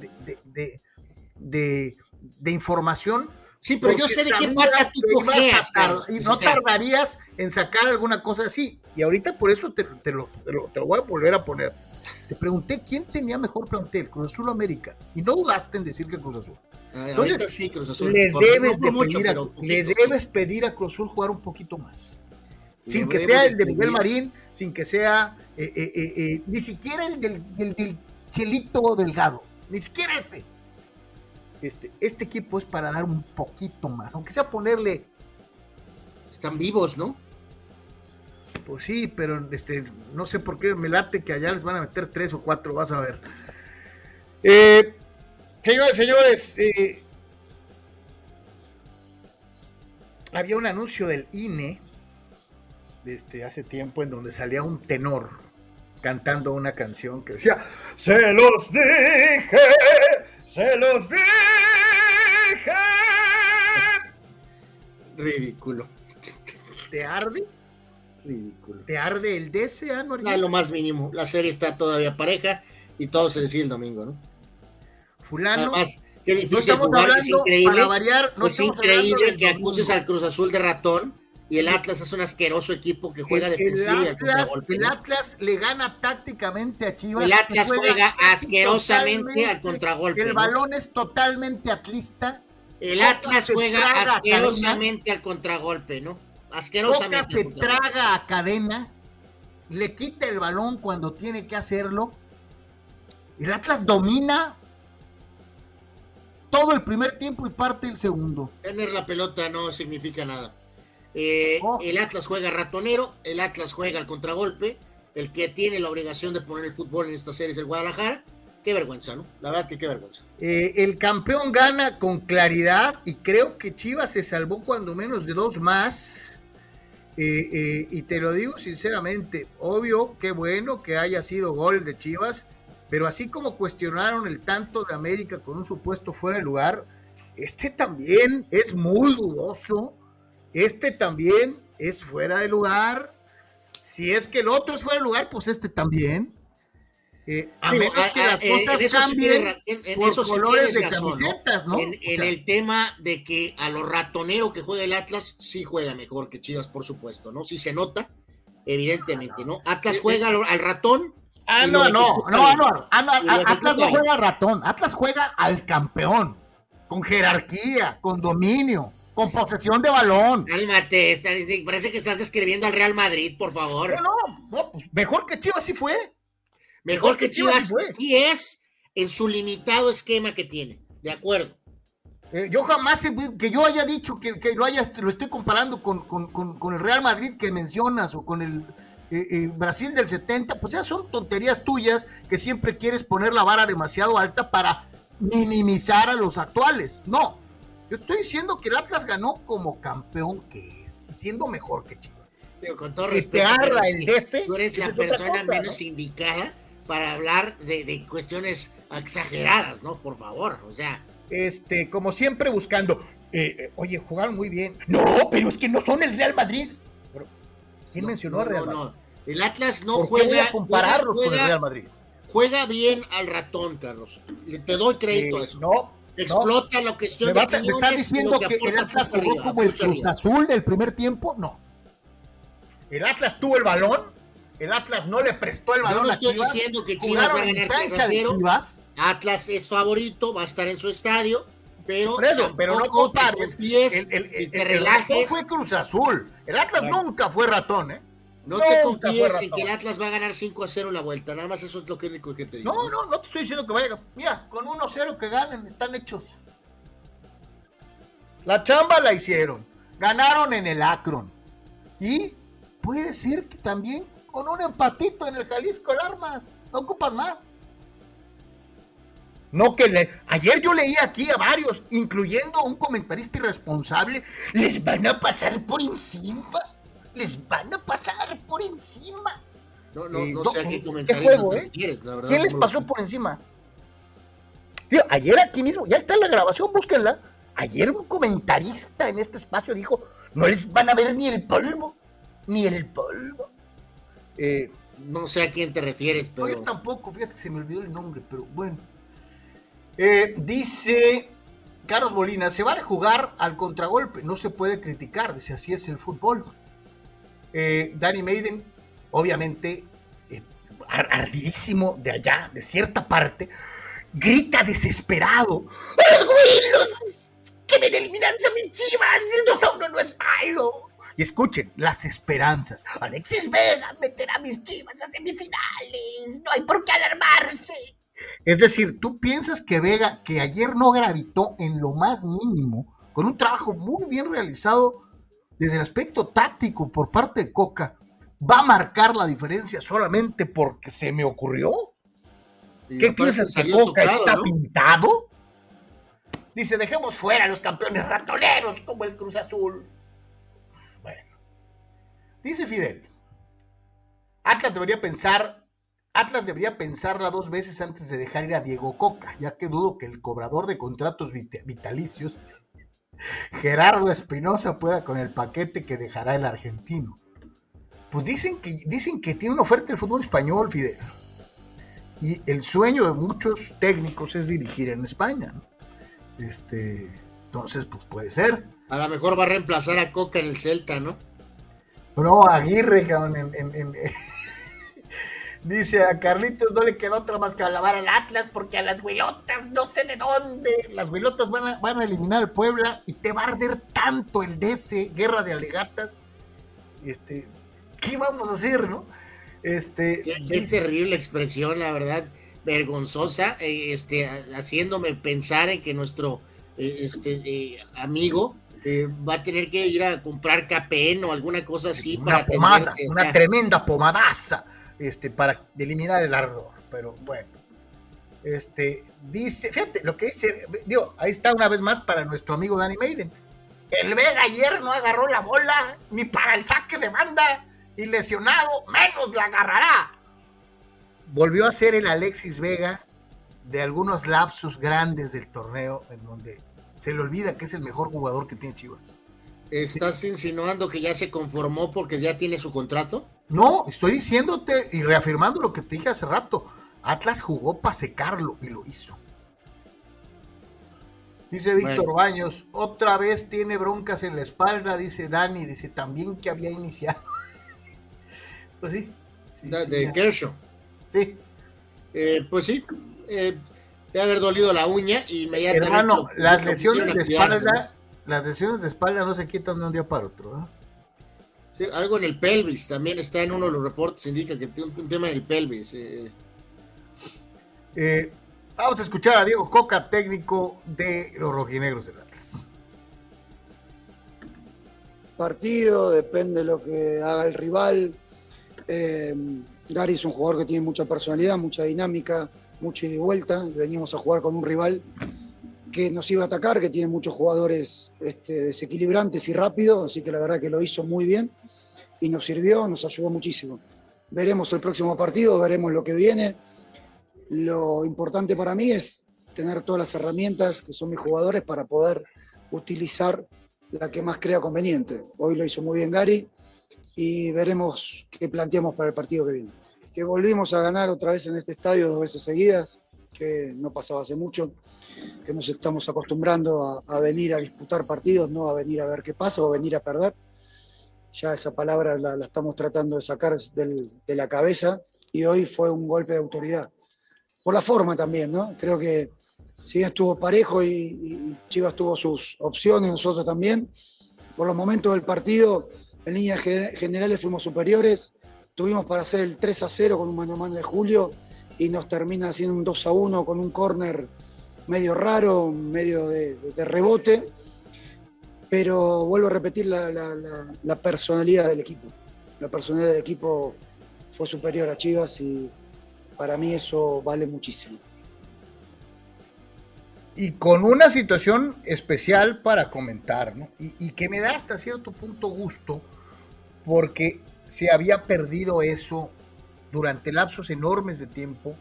de, de, de información Sí, pero yo sé de qué marca tú cojeas, Y no tardarías en sacar alguna cosa así. Y ahorita por eso te, te, lo, te, lo, te lo voy a volver a poner te pregunté quién tenía mejor plantel, Cruz Azul o América, y no dudaste en decir que Cruz Azul. Entonces, sí, Cruz Azul. Le, debes, pedir a, le debes pedir a Cruz Azul jugar un poquito más. Sin que sea el de Miguel Marín, sin que sea eh, eh, eh, ni siquiera el del, del, Chelito Delgado, ni siquiera ese. Este, este equipo es para dar un poquito más, aunque sea ponerle. Están vivos, ¿no? Pues sí, pero este, no sé por qué me late que allá les van a meter tres o cuatro, vas a ver. Eh, señores, señores, eh, había un anuncio del INE desde hace tiempo en donde salía un tenor cantando una canción que decía, se los dije, se los dije. Ridículo. ¿Te arde? Ridículo. ¿Te arde el DC, Anuar? Ah, lo más mínimo. La serie está todavía pareja y todo se decide el domingo, ¿no? Fulano. Además, qué difícil jugar, es increíble. variar, no es increíble que acuses al Cruz Azul de ratón y el Atlas es un asqueroso equipo que juega defensivo. El Atlas, el Atlas le gana tácticamente a Chivas. El Atlas juega, asquerosamente al contragolpe. El balón es totalmente atlista. El Atlas juega asquerosamente al contragolpe, ¿no? Asquerosamente. se traga a cadena, le quita el balón cuando tiene que hacerlo. El Atlas domina todo el primer tiempo y parte el segundo. Tener la pelota no significa nada. Eh, oh. El Atlas juega ratonero, el Atlas juega al contragolpe. El que tiene la obligación de poner el fútbol en esta serie es el Guadalajara. Qué vergüenza, ¿no? La verdad que qué vergüenza. Eh, el campeón gana con claridad y creo que Chivas se salvó cuando menos de dos más. Eh, eh, y te lo digo sinceramente, obvio, qué bueno que haya sido gol de Chivas, pero así como cuestionaron el tanto de América con un supuesto fuera de lugar, este también es muy dudoso, este también es fuera de lugar, si es que el otro es fuera de lugar, pues este también. Eh, a menos que las cosas cambien en, por colores de camisetas, ¿no? En, el tema de que a lo ratonero que juega el Atlas, sí juega mejor que Chivas, por supuesto, ¿no? Sí se nota, evidentemente, ¿no? Atlas juega al, ratón. Ah, no, no, no, no, Atlas no juega al ratón, Atlas juega al campeón, con jerarquía, con dominio, con posesión de balón. Cálmate, parece que estás escribiendo al Real Madrid, por favor. No, no, pues mejor que Chivas sí fue. Mejor, que, Chivas, sí es en su limitado esquema que tiene. De acuerdo. Eh, yo jamás que yo haya dicho que, lo haya, lo estoy comparando con, el Real Madrid que mencionas o con el eh, eh, Brasil del 70, pues ya son tonterías tuyas que siempre quieres poner la vara demasiado alta para minimizar a los actuales. No, yo estoy diciendo que el Atlas ganó como campeón que es, siendo mejor que Chivas. con todo que te el DC. Tú eres la persona menos indicada para hablar de, cuestiones exageradas, ¿no? Por favor, o sea. Este, como siempre buscando, eh, eh, oye, jugaron muy bien. No, pero es que no son el Real Madrid. ¿Quién mencionó al Real Madrid? No, El Atlas no juega. compararlo con el Real Madrid. Juega bien al ratón, Carlos. Te doy crédito a eso. No, Explota lo que ¿Me, vas, ¿Me estás diciendo que, el Atlas jugó como el Cruz Azul del primer tiempo? No. El Atlas tuvo el balón, el Atlas no le prestó el balón no estoy diciendo que Chivas va a ganar 3 Atlas es favorito, va a estar en su estadio, pero, pero no compares. El, el, el, el, fue Cruz Azul. El Atlas nunca fue ratón, ¿eh? No te confíes en que el Atlas va a ganar 5 a 0 la vuelta. Nada más eso es lo único que te digo. No, no, no te estoy diciendo que vaya. Mira, con 1 0 que ganen, están hechos. La chamba la hicieron. Ganaron en el Akron. Y puede ser que también con un empatito en el Jalisco el armas. No ocupas más. No que le... Ayer yo leí aquí a varios, incluyendo un comentarista irresponsable, les van a pasar por encima. Les van a pasar por encima. No, no, no sé a qué juego, eh? ¿Quién les pasó por encima? Tío, ayer aquí mismo, ya está en la grabación, búsquenla. Ayer un comentarista en este espacio dijo, no les van a ver ni el polvo, ni el polvo. Eh, no sé a quién te refieres, pero. yo tampoco, fíjate que se me olvidó el nombre, pero bueno. Eh, dice Carlos Molina: se vale jugar al contragolpe, no se puede criticar, dice así es el fútbol. Eh, Danny Maiden, obviamente, ardidísimo de allá, de cierta parte, grita desesperado: ¡Los güeyos! ¡Que ven eliminarse a mis chivas! El 2 a 1 no es malo. Y escuchen, las esperanzas. Alexis Vega meterá a mis chivas a semifinales. No hay por qué alarmarse. Es decir, tú piensas que Vega, que ayer no gravitó en lo más mínimo, con un trabajo muy bien realizado desde el aspecto táctico por parte de Coca, va a marcar la diferencia solamente porque se me ocurrió. ¿Qué piensas que Coca está pintado? Dice, dejemos fuera a los campeones ratoneros como el Cruz Azul. Dice Fidel, Atlas debería pensar, Atlas debería pensarla dos veces antes de dejar ir a Diego Coca, ya que dudo que el cobrador de contratos vitalicios, Gerardo Espinosa, pueda con el paquete que dejará el argentino. Pues dicen que, dicen que tiene una oferta del fútbol español, Fidel. Y el sueño de muchos técnicos es dirigir en España. Este, entonces, pues puede ser. A lo mejor va a reemplazar a Coca en el Celta, ¿no? No, Aguirre, dice a Carlitos no le quedó otra más que alabar al Atlas porque a las huilotas no sé de dónde. Las huilotas van a, van a eliminar al Puebla y te va a arder tanto el DC, guerra de alegatas. Este, ¿qué vamos a hacer, no? Este, qué, terrible expresión, la verdad, vergonzosa, eh, este, haciéndome pensar en que nuestro eh, este, eh, amigo eh, va a tener que ir a comprar KPN o alguna cosa así una para pomada, una tremenda pomadaza este, para eliminar el ardor. Pero bueno, este, dice, fíjate, lo que dice, digo, ahí está una vez más para nuestro amigo Danny Maiden. El Vega ayer no agarró la bola ni para el saque de banda y lesionado menos la agarrará. Volvió a ser el Alexis Vega de algunos lapsus grandes del torneo en donde se le olvida que es el mejor jugador que tiene Chivas. ¿Estás insinuando que ya se conformó porque ya tiene su contrato? No, estoy diciéndote y reafirmando lo que te dije hace rato. Atlas jugó para secarlo y lo hizo. Dice Víctor Baños, otra vez tiene broncas en la espalda, dice Dani, dice también que había iniciado. pues sí. de Kershaw. Sí. Eh, pues sí, eh, debe haber dolido la uña y inmediatamente. Hermano, las lesiones de espalda, las lesiones de espalda no se quitan de un día para otro. Sí, algo en el pelvis, también está en uno de los reportes, indica que tiene un, tema en el pelvis. Eh. eh Vamos a escuchar a Diego Coca, técnico de los rojinegros de Atlas. Partido, depende de lo que haga el rival. Eh, Gary es un jugador que tiene mucha personalidad, mucha dinámica, mucha ida y vuelta. Venimos a jugar con un rival que nos iba a atacar, que tiene muchos jugadores este, desequilibrantes y rápidos, así que la verdad que lo hizo muy bien y nos sirvió, nos ayudó muchísimo. Veremos el próximo partido, veremos lo que viene lo importante para mí es tener todas las herramientas que son mis jugadores para poder utilizar la que más crea conveniente. Hoy lo hizo muy bien Gary y veremos qué planteamos para el partido que viene. Que volvimos a ganar otra vez en este estadio dos veces seguidas, que no pasaba hace mucho, que nos estamos acostumbrando a, venir a disputar partidos, no a venir a ver qué pasa o a venir a perder. Ya esa palabra la, estamos tratando de sacar de la cabeza y hoy fue un golpe de autoridad por la forma también, ¿no? Creo que si bien estuvo parejo y, Chivas tuvo sus opciones, nosotros también, por los momentos del partido, en líneas generales fuimos superiores, tuvimos para hacer el 3 a 0 con un mano a mano de Julio y nos termina haciendo un 2 a 1 con un córner medio raro, medio de, rebote, pero vuelvo a repetir la, personalidad del equipo. La personalidad del equipo fue superior a Chivas y para mí eso vale muchísimo. Y con una situación especial para comentar, ¿no? Y, que me da hasta cierto punto gusto, porque se había perdido eso durante lapsos enormes de tiempo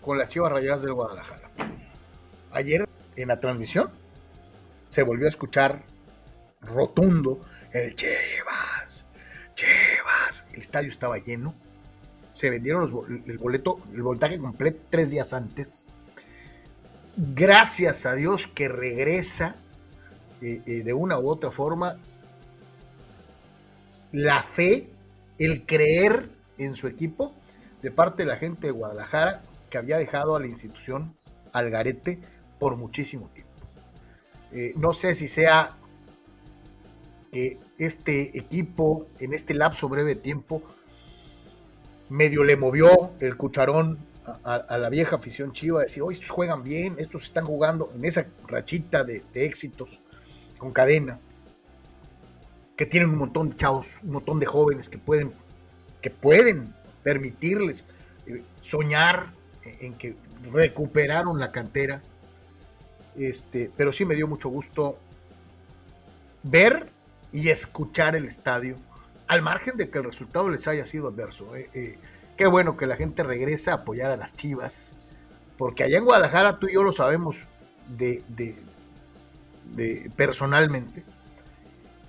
con las Chivas Rayadas del Guadalajara. Ayer en la transmisión se volvió a escuchar rotundo el Chivas, Chivas. El estadio estaba lleno se vendieron el boleto, el voltaje completo tres días antes. Gracias a Dios que regresa eh, eh, de una u otra forma la fe, el creer en su equipo de parte de la gente de Guadalajara que había dejado a la institución al garete por muchísimo tiempo. Eh, no sé si sea que este equipo en este lapso breve de tiempo medio le movió el cucharón a, la vieja afición chiva, decir, hoy estos juegan bien, estos están jugando en esa rachita de, éxitos con cadena, que tienen un montón de chavos, un montón de jóvenes que pueden, que pueden permitirles eh, soñar en que recuperaron la cantera. Este, pero sí me dio mucho gusto ver y escuchar el estadio al margen de que el resultado les haya sido adverso. Eh, eh, qué bueno que la gente regresa a apoyar a las Chivas, porque allá en Guadalajara tú y yo lo sabemos de, personalmente.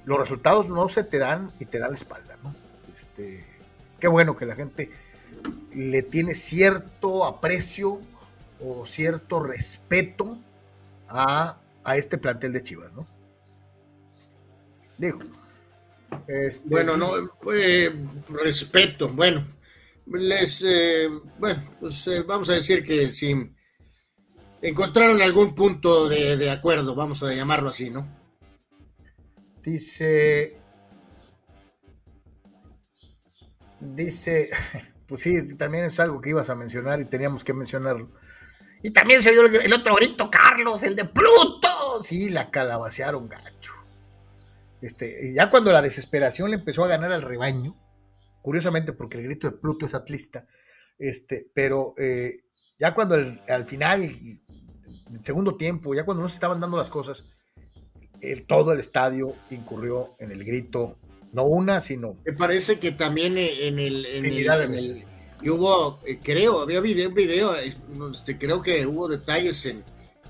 Los resultados no se te dan y te dan la espalda, ¿no? Este, qué bueno que la gente le tiene cierto aprecio o cierto respeto a, a este plantel de Chivas, ¿no? Digo, este, bueno, no, eh, respeto, bueno, les, eh, bueno, pues eh, vamos a decir que si encontraron algún punto de, acuerdo, vamos a llamarlo así, ¿no? Dice, dice, pues sí, también es algo que ibas a mencionar y teníamos que mencionarlo. Y también se dio el, otro grito, Carlos, el de Pluto. Sí, la calabacearon gacho. Este, ya cuando la desesperación le empezó a ganar al rebaño, curiosamente porque el grito de Pluto es atlista, este, pero eh, ya cuando al final, el segundo tiempo, ya cuando no se estaban dando las cosas, el, todo el estadio incurrió en el grito, no una, sino... Me parece que también en el... En el, y hubo, eh, creo, había video, video, este, creo que hubo detalles en,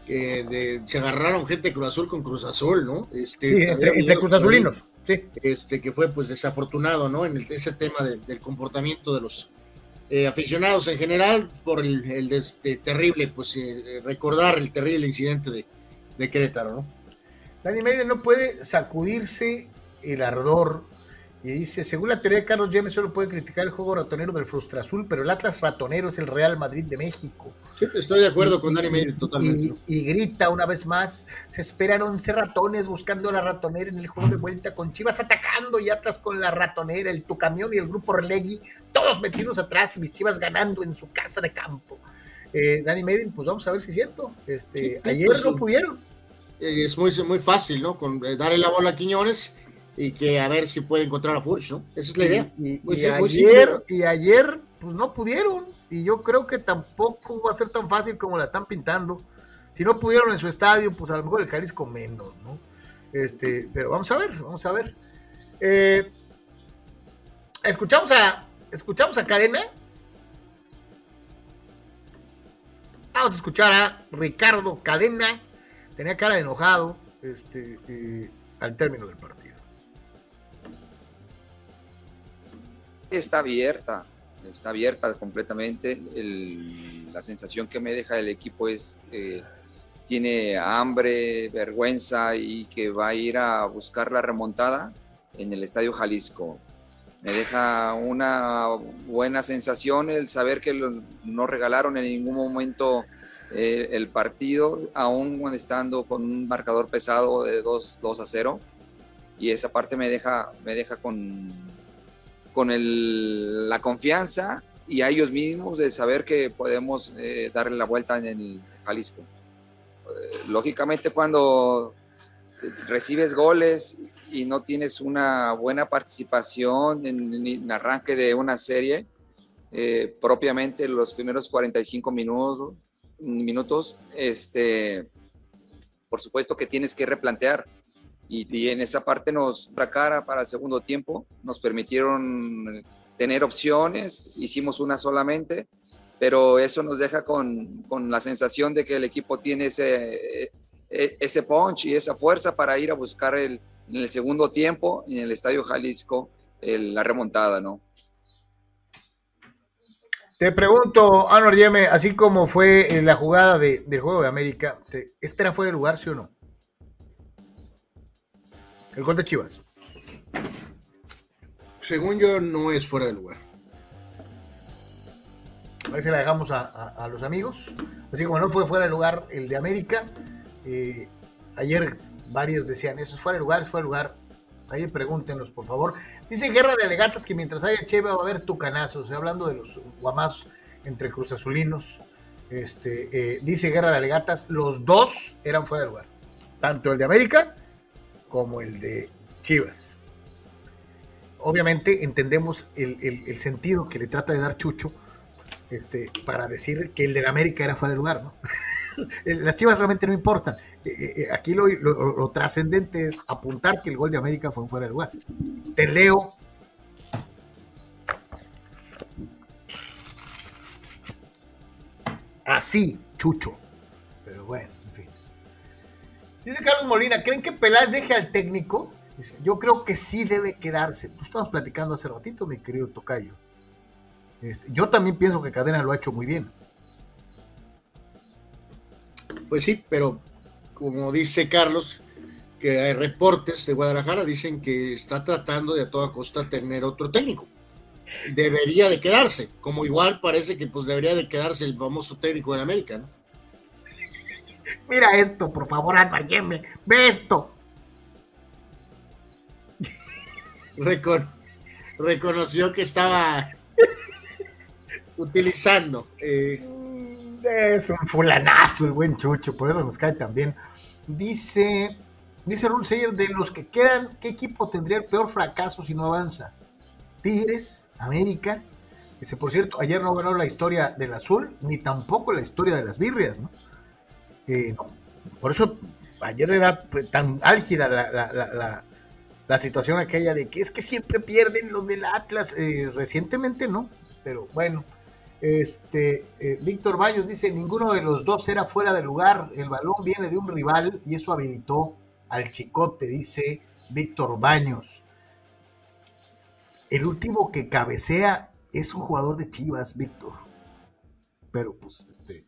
que se agarraron gente de Cruz Azul con Cruz Azul, ¿no? Este, sí, entre, Cruz Azulinos, sí. Este, que fue pues desafortunado, ¿no? En ese tema del comportamiento de los eh, aficionados en general por el, este, terrible, pues eh, recordar el terrible incidente de, de Querétaro, ¿no? Dani Media no puede sacudirse el ardor y dice, según la teoría de Carlos James, solo puede criticar el juego ratonero del Frustra Azul, pero el Atlas ratonero es el Real Madrid de México. Sí, estoy de acuerdo con Dani Media totalmente. Y, grita una vez más, se esperan 11 ratones buscando a la ratonera en el juego de vuelta, con Chivas atacando y Atlas con la ratonera, el Tu Camión y el grupo Relegui, todos metidos atrás y mis Chivas ganando en su casa de campo. Eh, Dani Medin, pues vamos a ver si es cierto. Este, ayer pues no pudieron. Es muy, muy fácil, ¿no? Con eh, darle la bola a Quiñones y que a ver si puede encontrar a Furch, ¿no? Esa es la idea. Y, ayer, y ayer, pues no pudieron. Y yo creo que tampoco va a ser tan fácil como la están pintando. Si no pudieron en su estadio, pues a lo mejor el Jalisco menos, ¿no? Este, pero vamos a ver, vamos a ver. Eh, escuchamos a escuchamos a Cadena. Vamos a escuchar a Ricardo Cadena. Tenía cara de enojado este, eh, al término del partido. está abierta, está abierta completamente. la sensación que me deja el equipo es que tiene hambre, vergüenza y que va a ir a buscar la remontada en el Estadio Jalisco. Me deja una buena sensación el saber que no regalaron en ningún momento eh, el partido, aún estando con un marcador pesado de 2, 2 a 0. Y esa parte me deja, me deja con, con el, la confianza y a ellos mismos de saber que podemos eh, darle la vuelta en el Jalisco. Eh, lógicamente cuando recibes goles y no tienes una buena participación en, el arranque de una serie, eh, propiamente los primeros 45 minutos, minutos este, por supuesto que tienes que replantear y, en esa parte nos cara para el segundo tiempo, nos permitieron tener opciones, hicimos una solamente, pero eso nos deja con, con la sensación de que el equipo tiene ese, e, ese punch y esa fuerza para ir a buscar el, en el segundo tiempo en el Estadio Jalisco la remontada, ¿no? Te pregunto, Anwar Yeme, así como fue la jugada de, del Juego de América, ¿este era fuera de lugar, sí o no? El gol de Chivas. Según yo, no es fuera de lugar. A ver si la dejamos a, los amigos. Así como no fue fuera de lugar el de América. Eh, ayer varios decían, eso es fuera de lugar, es fuera de lugar. Ahí pregúntenos, por favor. Dice Guerra de Alegatas que mientras haya Cheva va a haber tucanazos. Estoy hablando de los guamazos entre cruzazulinos. Este, eh, dice Guerra de Alegatas, los dos eran fuera de lugar. Tanto el de América como el de Chivas. Obviamente entendemos el, sentido que le trata de dar Chucho este, para decir que el de América era fuera de lugar, ¿no? Las Chivas realmente no importan. Eh, eh, aquí lo, trascendente es apuntar que el gol de América fue fuera de lugar. Te leo. Así, Chucho. Pero bueno. Dice Carlos Molina, ¿creen que Peláez deje al técnico? yo creo que sí debe quedarse. Tú estabas platicando hace ratito, mi querido Tocayo. Este, yo también pienso que Cadena lo ha hecho muy bien. Pues sí, pero como dice Carlos, que hay reportes de Guadalajara, dicen que está tratando de a toda costa tener otro técnico. Debería de quedarse, como igual parece que pues debería de quedarse el famoso técnico en América, ¿no? Mira esto, por favor, Álvaro Ve esto. reconoció que estaba utilizando. Eh. Es un fulanazo el buen Chucho, por eso nos cae también. Dice, dice Rulseyer, de los que quedan, ¿qué equipo tendría el peor fracaso si no avanza? Tigres, América. Dice, por cierto, ayer no ganó la historia del azul, ni tampoco la historia de las birrias, ¿no? Eh, por eso ayer era pues, tan álgida la, situación aquella de que es que siempre pierden los del Atlas. Eh, recientemente no, pero bueno. Este, eh, Víctor Baños dice, ninguno de los dos era fuera de lugar, el balón viene de un rival y eso habilitó al chicote, dice Víctor Baños. El último que cabecea es un jugador de Chivas, Víctor. Pero pues, este.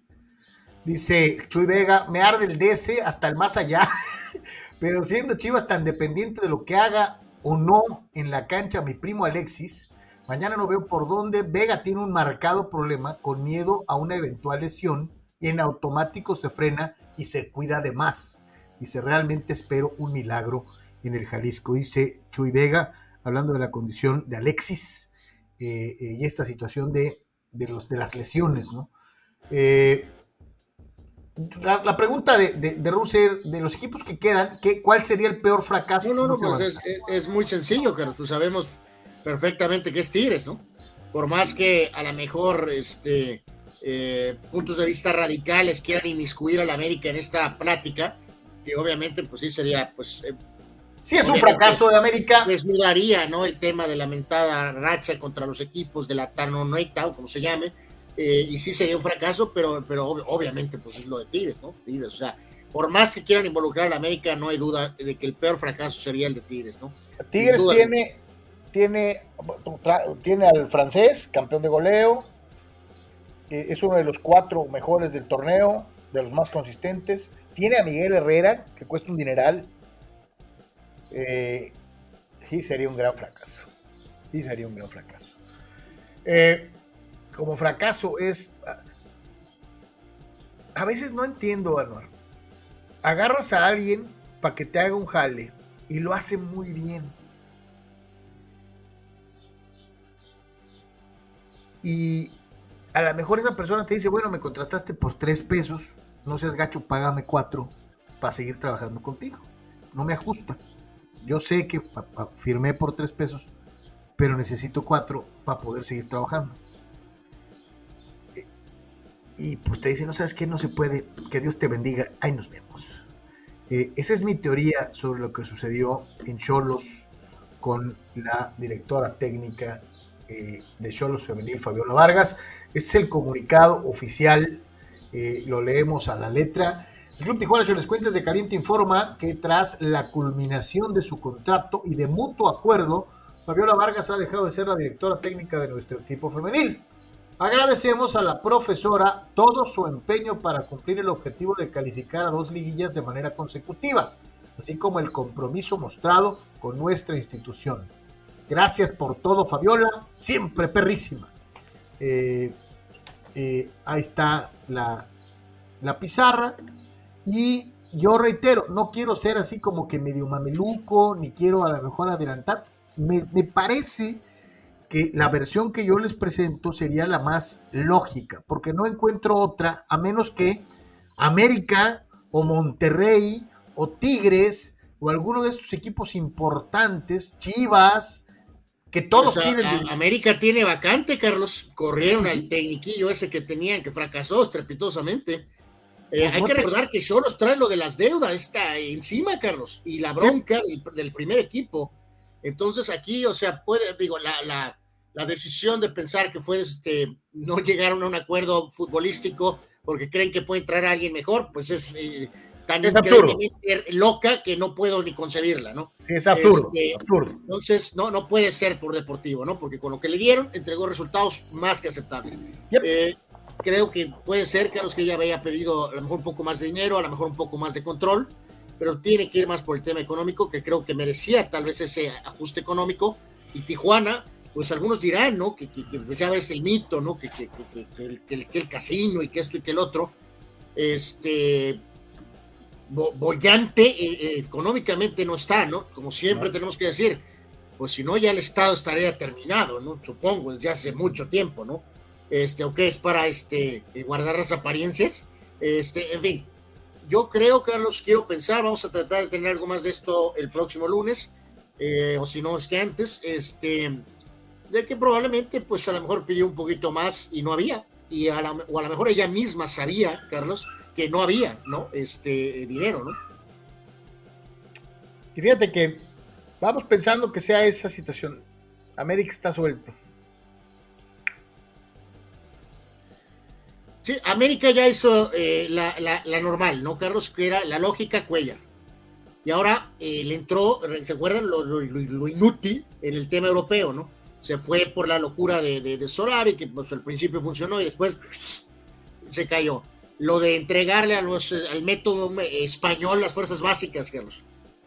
Dice Chuy Vega, me arde el DC hasta el más allá. Pero siendo Chivas tan dependiente de lo que haga o no en la cancha mi primo Alexis, mañana no veo por dónde. Vega tiene un marcado problema con miedo a una eventual lesión y en automático se frena y se cuida de más. Dice, realmente espero un milagro en el Jalisco. Dice Chuy Vega, hablando de la condición de Alexis eh, eh, y esta situación de, de, los, de las lesiones, ¿no? Eh, la, pregunta de, de, de de los equipos que quedan, ¿qué, ¿cuál sería el peor fracaso? No, no, no, pues es, muy sencillo, que pues sabemos perfectamente que es Tigres, ¿no? Por más que a lo mejor este, eh, puntos de vista radicales quieran inmiscuir a la América en esta plática, que obviamente pues sí sería pues... Eh, sí es un fracaso de América. Desnudaría, ¿no? El tema de lamentada racha contra los equipos de la Tanonoita, o como se llame, eh, y sí sería un fracaso, pero, pero obviamente pues es lo de Tigres, ¿no? Tigres, o sea, por más que quieran involucrar a la América, no hay duda de que el peor fracaso sería el de Tigres, ¿no? Tigres tiene, tiene, tiene al francés, campeón de goleo, eh, es uno de los cuatro mejores del torneo, de los más consistentes. Tiene a Miguel Herrera, que cuesta un dineral. Eh, sí, sería un gran fracaso. Sí, sería un gran fracaso. Eh, como fracaso es... A veces no entiendo, Anuar. Agarras a alguien para que te haga un jale y lo hace muy bien. Y a lo mejor esa persona te dice, bueno, me contrataste por tres pesos, no seas gacho, págame cuatro para seguir trabajando contigo. No me ajusta. Yo sé que firmé por tres pesos, pero necesito cuatro para poder seguir trabajando y pues te dice, no sabes qué, no se puede, que Dios te bendiga, ahí nos vemos. Eh, esa es mi teoría sobre lo que sucedió en Cholos con la directora técnica eh, de Cholos Femenil, Fabiola Vargas. es el comunicado oficial, eh, lo leemos a la letra. El Club Tijuana les Cuentas de Caliente informa que tras la culminación de su contrato y de mutuo acuerdo, Fabiola Vargas ha dejado de ser la directora técnica de nuestro equipo femenil. Agradecemos a la profesora todo su empeño para cumplir el objetivo de calificar a dos liguillas de manera consecutiva, así como el compromiso mostrado con nuestra institución. Gracias por todo, Fabiola, siempre perrísima. Eh, eh, ahí está la, la pizarra. Y yo reitero, no quiero ser así como que medio mameluco, ni quiero a lo mejor adelantar. Me, me parece que la versión que yo les presento sería la más lógica, porque no encuentro otra, a menos que América o Monterrey o Tigres o alguno de estos equipos importantes, Chivas, que todos tienen... América tiene vacante, Carlos. Corrieron al tecniquillo ese que tenían, que fracasó estrepitosamente. Eh, hay que recordar que solo trae lo de las deudas, está encima, Carlos, y la bronca del primer equipo entonces aquí, o sea, puede, digo, la, la, la decisión de pensar que fue este, no llegaron a un acuerdo futbolístico porque creen que puede entrar alguien mejor, pues es eh, tan es loca que no puedo ni concebirla, ¿no? Es absurdo, este, absurdo. Entonces, no, no puede ser por deportivo, ¿no? Porque con lo que le dieron, entregó resultados más que aceptables. Eh, creo que puede ser, Carlos, que ella había pedido a lo mejor un poco más de dinero, a lo mejor un poco más de control, pero tiene que ir más por el tema económico, que creo que merecía tal vez ese ajuste económico. Y Tijuana, pues algunos dirán, ¿no? Que, ya ves el mito, ¿no? Que, que, el casino y que esto y que el otro. Este. Bollante eh, eh, económicamente no está, ¿no? Como siempre tenemos que decir, pues si no, ya el Estado estaría terminado, ¿no? Supongo, desde hace mucho tiempo, ¿no? Este, o qué es para este, guardar las apariencias. Este, en fin, yo creo, Carlos, quiero pensar, vamos a tratar de tener algo más de esto el próximo lunes, eh, o si no es que antes, este, de que probablemente, pues a lo mejor pidió un poquito más y no había, y a o a lo mejor ella misma sabía, Carlos, que no había, ¿no? Este dinero, ¿no? Y fíjate que vamos pensando que sea esa situación. América está suelto. Sí, América ya hizo eh, la, normal, ¿no, Carlos? Que era la lógica Cuellar. Y ahora eh, le entró, ¿se acuerdan? Lo, inútil en el tema europeo, ¿no? se fue por la locura de, de, de Solari, que pues al principio funcionó y después se cayó. Lo de entregarle a los, al método español las fuerzas básicas, Carlos,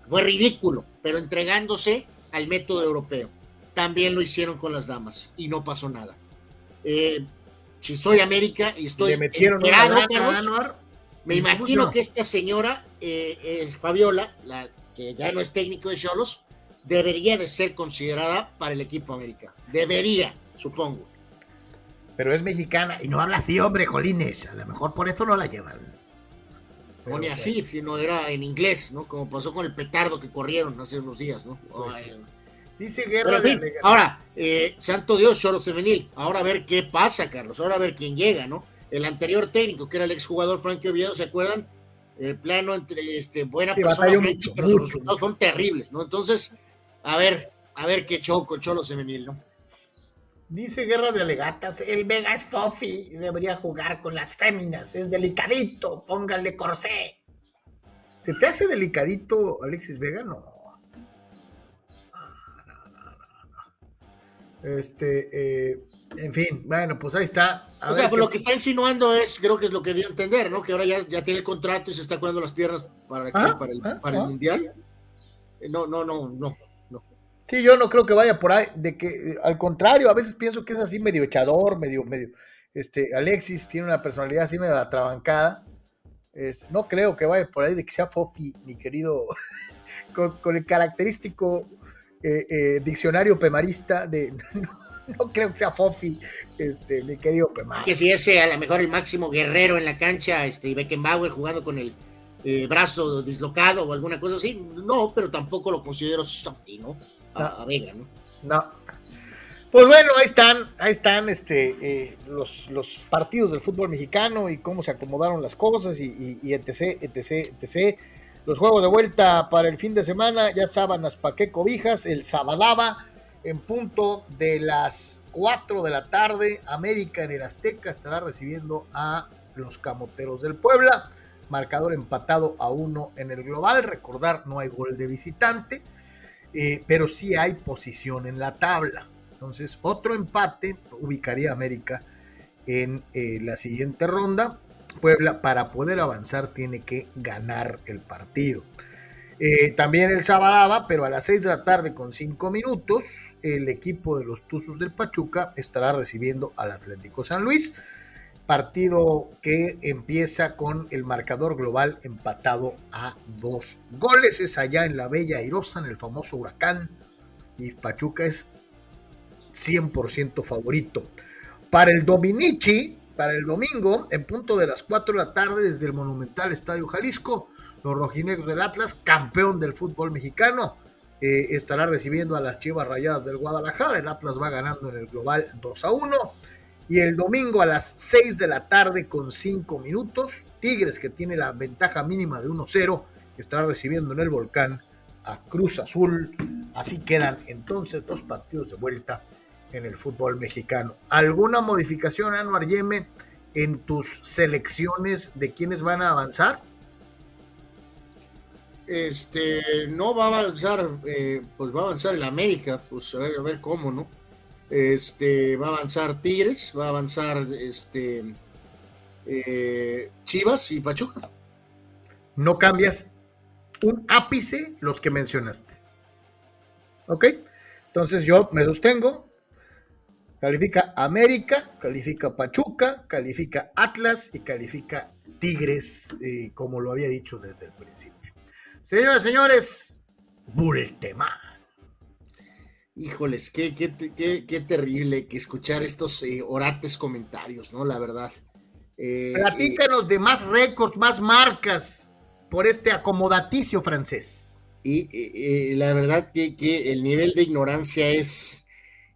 fue ridículo, pero entregándose al método europeo. También lo hicieron con las damas y no pasó nada. Eh, si soy América y estoy metieron enterado, Carlos, Anuar, me imagino que esta señora, eh, eh, Fabiola, la que ya no es técnico de Cholos, debería de ser considerada para el equipo América. Debería, supongo. Pero es mexicana y no habla así, hombre, jolines. A lo mejor por eso no la llevan. Pero, ni así, sino era en inglés, ¿no? Como pasó con el petardo que corrieron hace unos días, ¿no? Pues. Ay, Dice Guerra de ahora, eh, santo Dios, Choros Femenil. Ahora a ver qué pasa, Carlos. Ahora a ver quién llega, ¿no? El anterior técnico, que era el exjugador Frankie Oviedo, ¿se acuerdan? Eh, plano entre este, buena Sí, persona, pero sus mucho, resultados mucho. son terribles, ¿no? Entonces, a ver, a ver qué show con Cholos Femenil, ¿no? Dice Guerra de Alegatas, el Vega es fofi, debería jugar con las féminas, es delicadito, pónganle corsé. ¿Se te hace delicadito Alexis Vega? No. Ah, no, no, no, no. Este, eh, en fin, bueno, pues ahí está. A o ver sea, pues lo que está insinuando es, creo que es lo que dio a entender, ¿no? Que ahora ya, ya tiene el contrato y se está cuidando las piernas para, Ajá, para, el, para el ajá. Mundial. Eh, No, no, no, no. Sí, yo no creo que vaya por ahí, de que, eh, al contrario, a veces pienso que es así medio echador, medio, medio, este, Alexis tiene una personalidad así medio atrabancada, es, no creo que vaya por ahí de que sea Fofi, mi querido, con, el característico eh, eh, diccionario pemarista de, no, no creo que sea Fofi, este, mi querido Pemar. que si ese a lo mejor el máximo guerrero en la cancha, este, Beckenbauer jugando con el eh, brazo dislocado o alguna cosa así, no, pero tampoco lo considero softy, ¿no? A, a Vega, ¿no? No. Pues bueno, ahí están, ahí están este, eh, los, los partidos del fútbol mexicano y cómo se acomodaron las cosas y, y- y etc, etc, etc. Los juegos de vuelta para el fin de semana, ya sábanas pa' qué cobijas, el Sabadaba en punto de las 4 de la tarde, América en el Azteca estará recibiendo a los Camoteros del Puebla, marcador empatado a uno en el global, recordar no hay gol de visitante, eh, pero sí hay posición en la tabla. Entonces, otro empate ubicaría a América en eh, la siguiente ronda. Puebla, para poder avanzar, tiene que ganar el partido. Eh, también el Sabadaba, pero a las 6 de la tarde con 5 minutos, el equipo de los Tuzos del Pachuca estará recibiendo al Atlético San Luis. Partido que empieza con el marcador global empatado a dos goles. Es allá en la Bella Airosa, en el famoso huracán. Y Pachuca es 100% favorito. Para el Dominici, para el domingo, en punto de las 4 de la tarde, desde el Monumental Estadio Jalisco, los rojinegros del Atlas, campeón del fútbol mexicano, eh, estará recibiendo a las Chivas Rayadas del Guadalajara. El Atlas va ganando en el global 2 a 1. Y el domingo a las 6 de la tarde con 5 minutos, Tigres, que tiene la ventaja mínima de 1-0, estará recibiendo en el volcán a Cruz Azul. Así quedan entonces dos partidos de vuelta en el fútbol mexicano. ¿Alguna modificación, Anuar Yeme, en tus selecciones de quiénes van a avanzar? Este, no va a avanzar, eh, pues va a avanzar el América, pues a ver, a ver cómo, ¿no? Este, va a avanzar Tigres, va a avanzar este eh, Chivas y Pachuca. No cambias un ápice los que mencionaste. ¿Ok? Entonces yo me sostengo. Califica América, califica Pachuca, califica Atlas y califica Tigres, eh, como lo había dicho desde el principio. Señoras y señores, Bultema. Híjoles, qué, qué, qué, qué terrible que escuchar estos eh, orates comentarios, ¿no? La verdad. Eh, Platícanos de más récords, más marcas por este acomodaticio francés. Y, y- y la verdad que, que el nivel de ignorancia es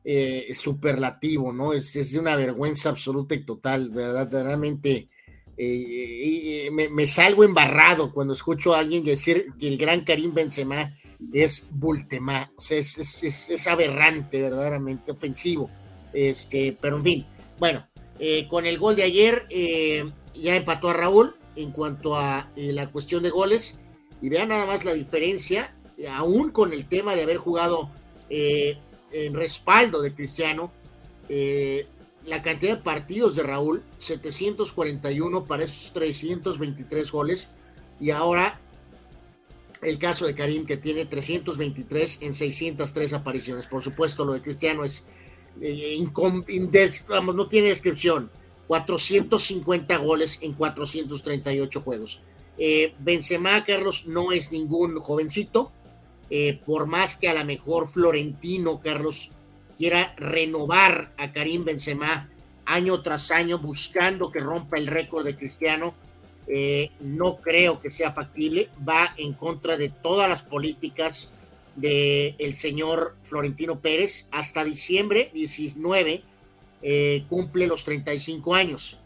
eh, superlativo, ¿no? Es, es de una vergüenza absoluta y total, verdaderamente. eh, me, me salgo embarrado cuando escucho a alguien decir que el gran Karim Benzema es Bultemá, o sea, es, es- es- aberrante, verdaderamente ofensivo. Este, pero en fin, bueno, eh, con el gol de ayer eh, ya empató a Raúl en cuanto a eh, la cuestión de goles. Y vean nada más la diferencia, eh, aún con el tema de haber jugado en respaldo de Cristiano, la cantidad de partidos de Raúl, 741 para esos 323 goles, y ahora el caso de Karim que tiene 323 en 603 apariciones. Por supuesto, lo de Cristiano es, eh, vamos, no tiene descripción. 450 goles en 438 juegos. Eh, Benzema, Carlos, no es ningún jovencito, eh, por más que a lo mejor Florentino, Carlos, quiera renovar a Karim Benzema año tras año buscando que rompa el récord de Cristiano, eh, no creo que sea factible, va en contra de todas las políticas del el señor Florentino Pérez. Hasta diciembre 19 eh, cumple los 35 años.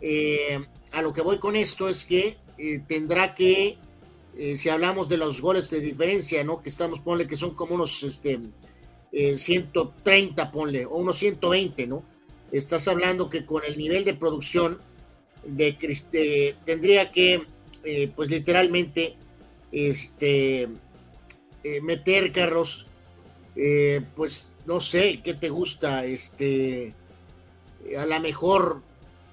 Eh, a lo que voy con esto es que tendrá que, si hablamos de los goles de diferencia, ¿no? Que estamos, ponle que son como unos este, 130, ponle, o unos 120, ¿no? Estás hablando que con el nivel de producción de, tendría que, eh, pues literalmente, este, eh, meter carros, eh, pues no sé, ¿qué te gusta? Este, a lo mejor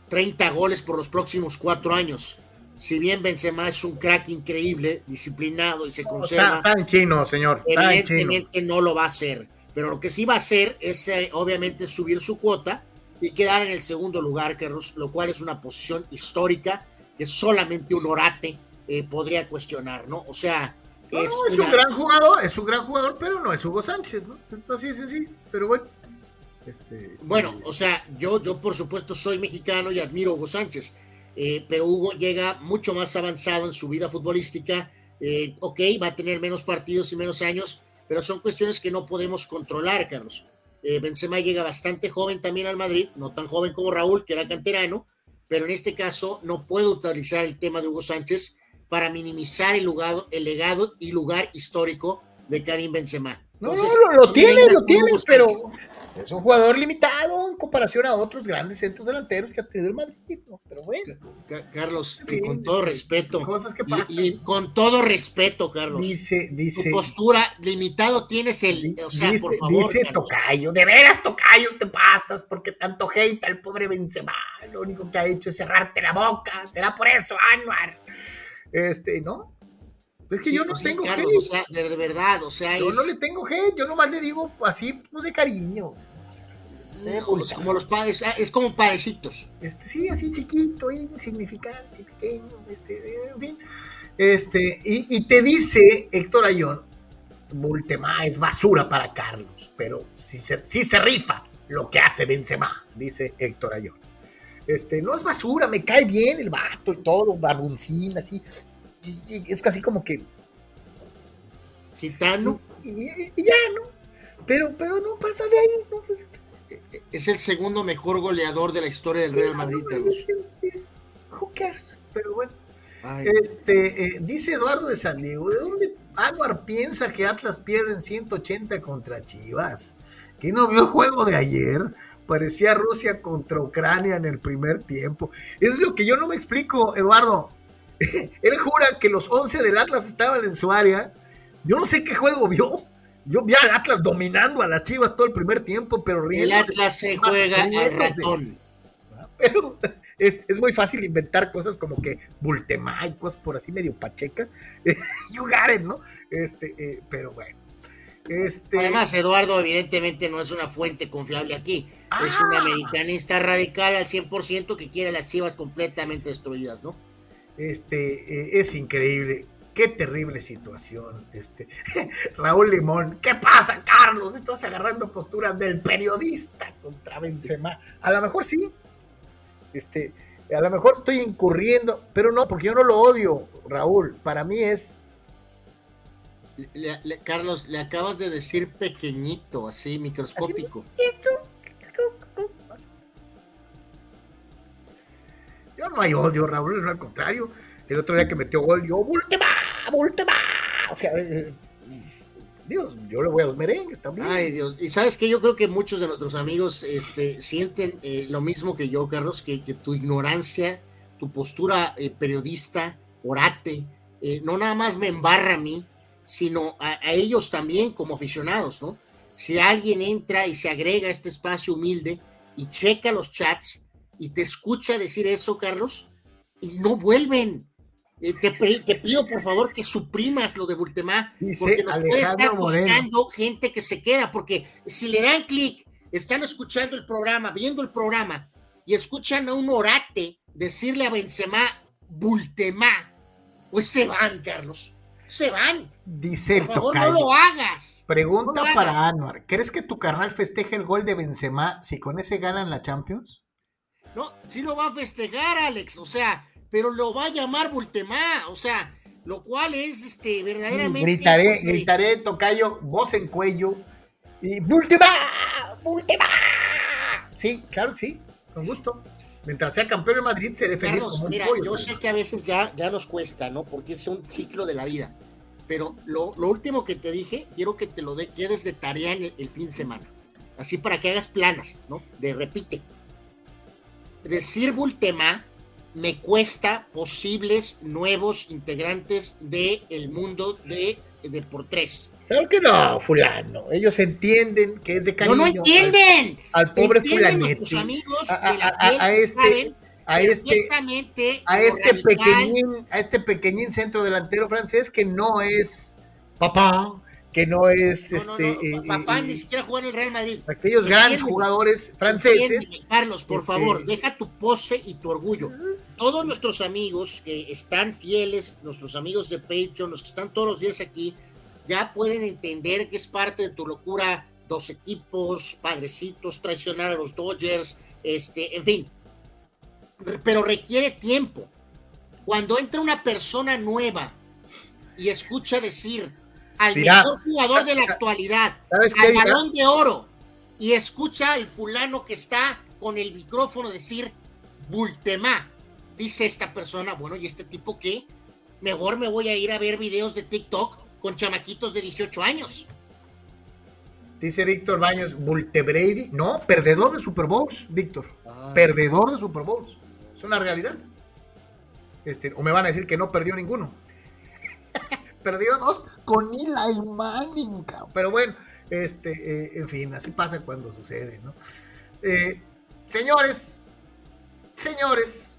30 goles por los próximos cuatro años. Si bien Benzema es un crack increíble, disciplinado y se conserva. Está, chino, señor. Evidentemente no lo va a hacer. Pero lo que sí va a hacer es, obviamente, subir su cuota y quedar en el segundo lugar, Carlos, lo cual es una posición histórica que solamente un orate eh, podría cuestionar, ¿no? O sea, es, un gran jugador, es un gran jugador, pero no es Hugo Sánchez, ¿no? Así es, así, pero bueno. Este, bueno, o sea, yo, yo por supuesto soy mexicano y admiro a Hugo Sánchez, eh, pero Hugo llega mucho más avanzado en su vida futbolística. Eh, ok, va a tener menos partidos y menos años, pero son cuestiones que no podemos controlar, Carlos. Eh, Benzema llega bastante joven también al Madrid, no tan joven como Raúl, que era canterano, pero en este caso no puedo utilizar el tema de Hugo Sánchez para minimizar el, el legado y lugar histórico de Karim Benzema. no, no, lo, tiene, lo tiene, pero es un jugador limitado en comparación a otros grandes centros delanteros que ha tenido el Madrid, Pero bueno. Carlos, con todo respeto. Cosas que pasan. Y, con todo respeto, Carlos. Dice, dice. Tu postura, limitado tienes el. O sea, dice, por favor. Dice Tocayo, de veras, Tocayo, te pasas porque tanto hate al pobre Benzema. Lo único que ha hecho es cerrarte la boca. Será por eso, Anuar. Este, ¿no? Es que yo no tengo hate. O sea, de, verdad, o sea. Yo no le tengo hate, yo nomás le digo así, pues de cariño. Como los padres, ah, es como parecitos. Este, sí, así chiquito, insignificante, pequeño, este, en fin. Este, y, te dice Héctor Ayón, Bultema es basura para Carlos, pero sí se, se rifa lo que hace Benzema, dice Héctor Ayón. Este, no es basura, me cae bien el vato y todo, barbuncín, así. Y, es casi como que. Gitano. Y, ya, ¿no? Pero, pero no pasa de ahí, ¿no? Es el segundo mejor goleador de la historia del Real Madrid. Who cares? Pero bueno. Este, eh, dice Eduardo de San Diego, ¿de dónde Anuar piensa que Atlas pierden 180 contra Chivas? ¿Que no vio el juego de ayer? Parecía Rusia contra Ucrania en el primer tiempo. Eso es lo que yo no me explico, Eduardo. Él jura que los 11 del Atlas estaban en su área. Yo no sé qué juego vio. Yo vi al Atlas dominando a las Chivas todo el primer tiempo, pero riendo. El Atlas se juega al ratón. Pero es, es, muy fácil inventar cosas como que bultemaicos, por así medio pachecas. you got ¿no? Este, eh, pero bueno. Este... Además, Eduardo evidentemente no es una fuente confiable aquí. Es un ah. americanista radical al 100% que quiere las chivas completamente destruidas, ¿no? Este, eh, es increíble qué terrible situación. Este, Raúl Limón, ¿qué pasa, Carlos? Estás agarrando posturas del periodista contra Benzema. A lo mejor sí. Este, a lo mejor estoy incurriendo, pero no, porque yo no lo odio, Raúl. Para mí es. Carlos, le acabas de decir pequeñito, así, microscópico. Yo no hay odio, Raúl, al contrario. El otro día que metió gol, yo, ¡Bultema! ¡Bultema! O sea, eh, Dios, yo le voy a los merengues también. Ay, Dios. Y sabes que yo creo que muchos de nuestros amigos este, sienten eh, lo mismo que yo, Carlos, que, tu ignorancia, tu postura eh, periodista, orate, no nada más me embarra a mí, sino a, ellos también como aficionados, ¿no? si alguien entra y se agrega a este espacio humilde y checa los chats y te escucha decir eso, Carlos, y no vuelven. Eh, te, pido por favor que suprimas lo de Bultemá, porque nos puede estar buscando gente que se queda, porque si le dan clic, están escuchando el programa, viendo el programa, y escuchan a un orate decirle a Benzema, Bultemá, pues se van, Carlos. Se van. Dice el Por no lo hagas. Pregunta para Anuar. ¿Crees que tu carnal festeje el gol de Benzema si con ese ganan la Champions? No, sí lo va a festejar, Alex. O sea, pero lo va a llamar Bultemá. O sea, lo cual es este verdaderamente. gritaré, pues, eh, gritaré, tocayo, voz en cuello. Y Bultemá, Bultemá. Sí, claro, sí, con gusto mientras sea campeón de Madrid, seré feliz como un mira, Yo sé que a veces ya, ya nos cuesta, ¿no? Porque es un ciclo de la vida. Pero lo, último que te dije, quiero que te lo de, quedes de tarea en el, fin de semana. Así para que hagas planas, ¿no? De repite. Decir Bultema me cuesta posibles nuevos integrantes del el mundo de, de por tres. Claro que no, fulano. Ellos entienden que es de cariño. No, no entienden. Al, pobre fulanete. amigos a, este, a este, a este pequeñín, a este pequeñín centro delantero francés que no es papá, que no es este. Eh, papá eh, ni siquiera jugó en el Real Madrid. Aquellos grandes jugadores franceses. Carlos, por este, favor, deja tu pose y tu orgullo. Todos nuestros amigos que están fieles, nuestros amigos de Patreon, los que están todos los días aquí, ya pueden entender que es parte de tu locura dos equipos, padrecitos, traicionar a los Dodgers, este, en fin. Pero requiere tiempo. Cuando entra una persona nueva y escucha decir al mejor jugador de la actualidad, al balón de oro, y escucha al fulano que está con el micrófono decir Bultemá, dice esta persona, bueno, ¿y este tipo qué? Mejor me voy a ir a ver videos de TikTok con chamaquitos de 18 años. Dice Víctor Baños, Brady. No, perdedor de Super Bowls, Víctor. Perdedor de Super Bowls. Es una realidad. Este, o me van a decir que no perdió ninguno. Perdió dos con Eli Manning. Pero bueno, este, eh, en fin, así pasa cuando sucede, ¿no? Eh, señores, señores,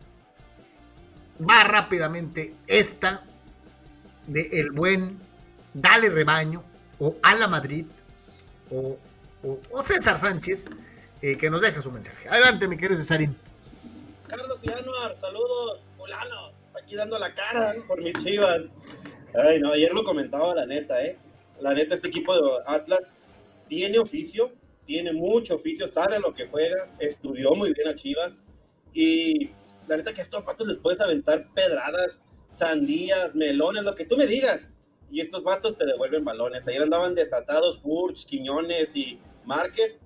va rápidamente esta de el buen Dale Rebaño, o Ala Madrid, o, César Sánchez, eh, que nos deja su mensaje. Adelante, mi querido Cesarín. Carlos y Anuar, saludos, fulano, aquí dando la cara por mis chivas. Ay, no, ayer lo comentaba la neta, ¿eh? La neta, este equipo de Atlas tiene oficio, tiene mucho oficio, sabe lo que juega, estudió muy bien a Chivas y la neta que a estos patos les puedes aventar pedradas, sandías, melones, lo que tú me digas y estos vatos te devuelven balones. Ayer andaban desatados Furch, Quiñones y Márquez.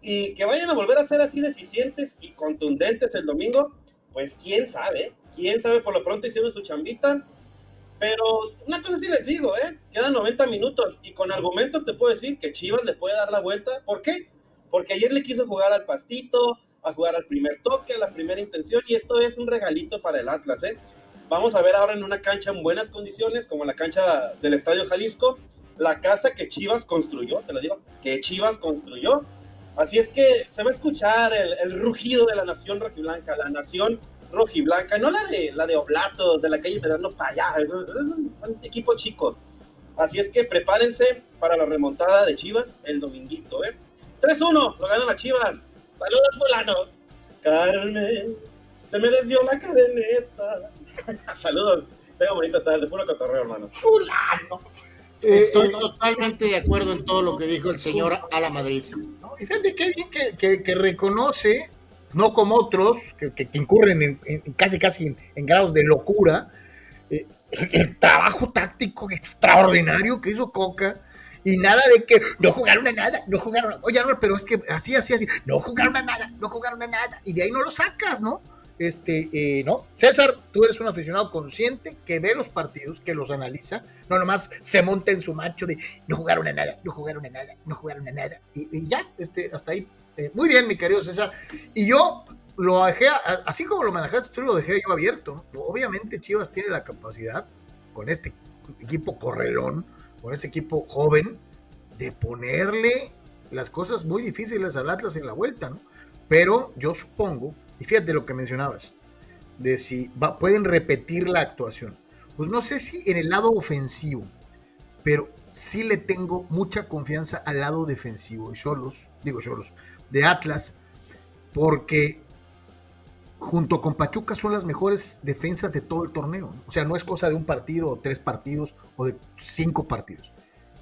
Y que vayan a volver a ser así deficientes y contundentes el domingo, pues quién sabe, quién sabe, por lo pronto hicieron su chambita. Pero una cosa sí les digo, ¿eh? Quedan 90 minutos y con argumentos te puedo decir que Chivas le puede dar la vuelta. ¿Por qué? Porque ayer le quiso jugar al pastito, a jugar al primer toque, a la primera intención y esto es un regalito para el Atlas, ¿eh? Vamos a ver ahora en una cancha en buenas condiciones, como la cancha del Estadio Jalisco, la casa que Chivas construyó, te lo digo, que Chivas construyó. Así es que se va a escuchar el, rugido de la nación rojiblanca, la nación rojiblanca, no la de la de Oblatos, de la calle Medrano para allá, esos, son equipos chicos. Así es que prepárense para la remontada de Chivas el dominguito, ¿eh? 3-1, lo ganan las Chivas. Saludos, fulanos. Carmen, se me desvió la cadeneta. Saludos. Tengo bonita tarde, puro cotorreo, hermano. Fulano. Eh, Estoy eh, totalmente de acuerdo en todo lo que dijo el señor a la Madrid. y fíjate qué bien que, reconoce, no como otros, que, incurren en, casi casi en, grados de locura, eh, el, trabajo táctico extraordinario que hizo Coca. Y nada de que no jugaron a nada, no jugaron a... Oye, no, pero es que así, así, así, no jugaron a nada, no jugaron a nada. Y de ahí no lo sacas, ¿no? Este, eh, no, César, tú eres un aficionado consciente que ve los partidos, que los analiza, no nomás se monta en su macho de no jugaron a nada, no jugaron a nada, no jugaron a nada, y, ya, este, hasta ahí. Eh, muy bien, mi querido César. Y yo lo dejé, así como lo manejaste, tú lo dejé yo abierto. Obviamente Chivas tiene la capacidad, con este equipo correlón, con este equipo joven, de ponerle las cosas muy difíciles al Atlas en la vuelta, ¿no? Pero yo supongo, y fíjate lo que mencionabas, de si pueden repetir la actuación. Pues no sé si en el lado ofensivo, pero sí le tengo mucha confianza al lado defensivo de Cholos, digo Cholos, de Atlas, porque junto con Pachuca son las mejores defensas de todo el torneo. O sea, no es cosa de un partido o tres partidos o de cinco partidos.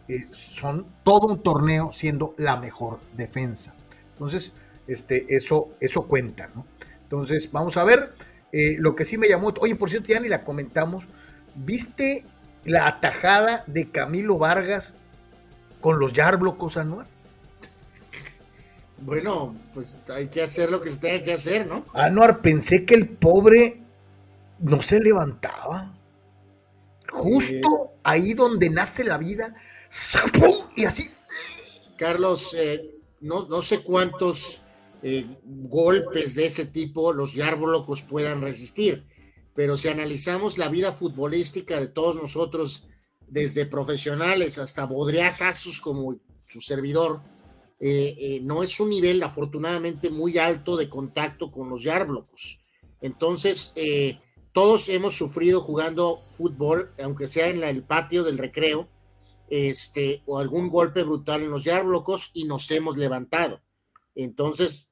Eh, son todo un torneo siendo la mejor defensa. Entonces, este, eso, eso cuenta, ¿no? Entonces, vamos a ver. Eh, lo que sí me llamó, oye, por cierto, ya ni la comentamos. ¿Viste la atajada de Camilo Vargas con los Yarblocos Anuar? Bueno, pues hay que hacer lo que se tenga que hacer, ¿no? Anuar, pensé que el pobre no se levantaba. Justo ahí donde nace la vida, y así. Carlos, eh, no, no, sé cuántos eh, golpes de ese tipo los Yarbolocos puedan resistir, pero si analizamos la vida futbolística de todos nosotros, desde profesionales hasta bodriazazos como su servidor, eh, no es un nivel afortunadamente muy alto de contacto con los Yarblocos. Entonces, todos hemos sufrido jugando fútbol, aunque sea en el patio del recreo, este, o algún golpe brutal en los yarblocos y nos hemos levantado. Entonces,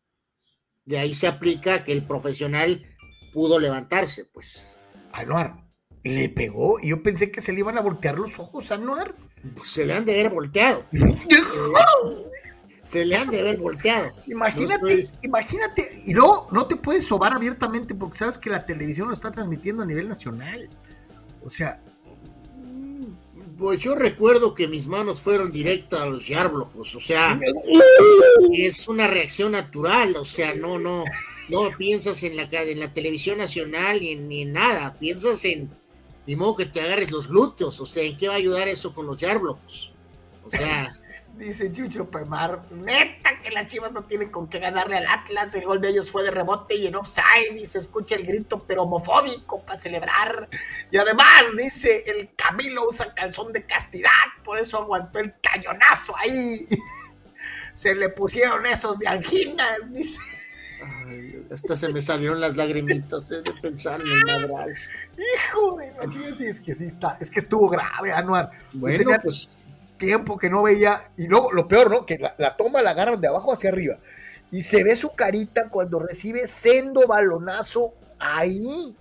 de ahí se aplica que el profesional pudo levantarse, pues. Anuar, le pegó y yo pensé que se le iban a voltear los ojos a Anuar. Pues se le han de haber volteado. se le han de haber volteado. Imagínate, imagínate, y no, no te puedes sobar abiertamente porque sabes que la televisión lo está transmitiendo a nivel nacional. O sea, pues yo recuerdo que mis manos fueron directas a los yarblocos, o sea, es una reacción natural, o sea, no, no, no piensas en la, en la televisión nacional ni en, ni en nada, piensas en, ni modo que te agarres los glúteos, o sea, ¿en qué va a ayudar eso con los yarblocos? O sea... Dice Chucho Pemar, neta que las chivas no tienen con qué ganarle al Atlas. El gol de ellos fue de rebote y en offside. Y se escucha el grito, pero homofóbico para celebrar. Y además, dice, el Camilo usa calzón de castidad. Por eso aguantó el cañonazo ahí. Se le pusieron esos de anginas, dice. Ay, hasta se me salieron las lagrimitas eh, de pensar en el madrazo. Hijo de la sí, es que sí está, es que estuvo grave, Anuar. Bueno, pues tiempo que no veía, y luego lo peor, ¿no? Que la, toma la agarran de abajo hacia arriba. Y se ve su carita cuando recibe sendo balonazo ahí.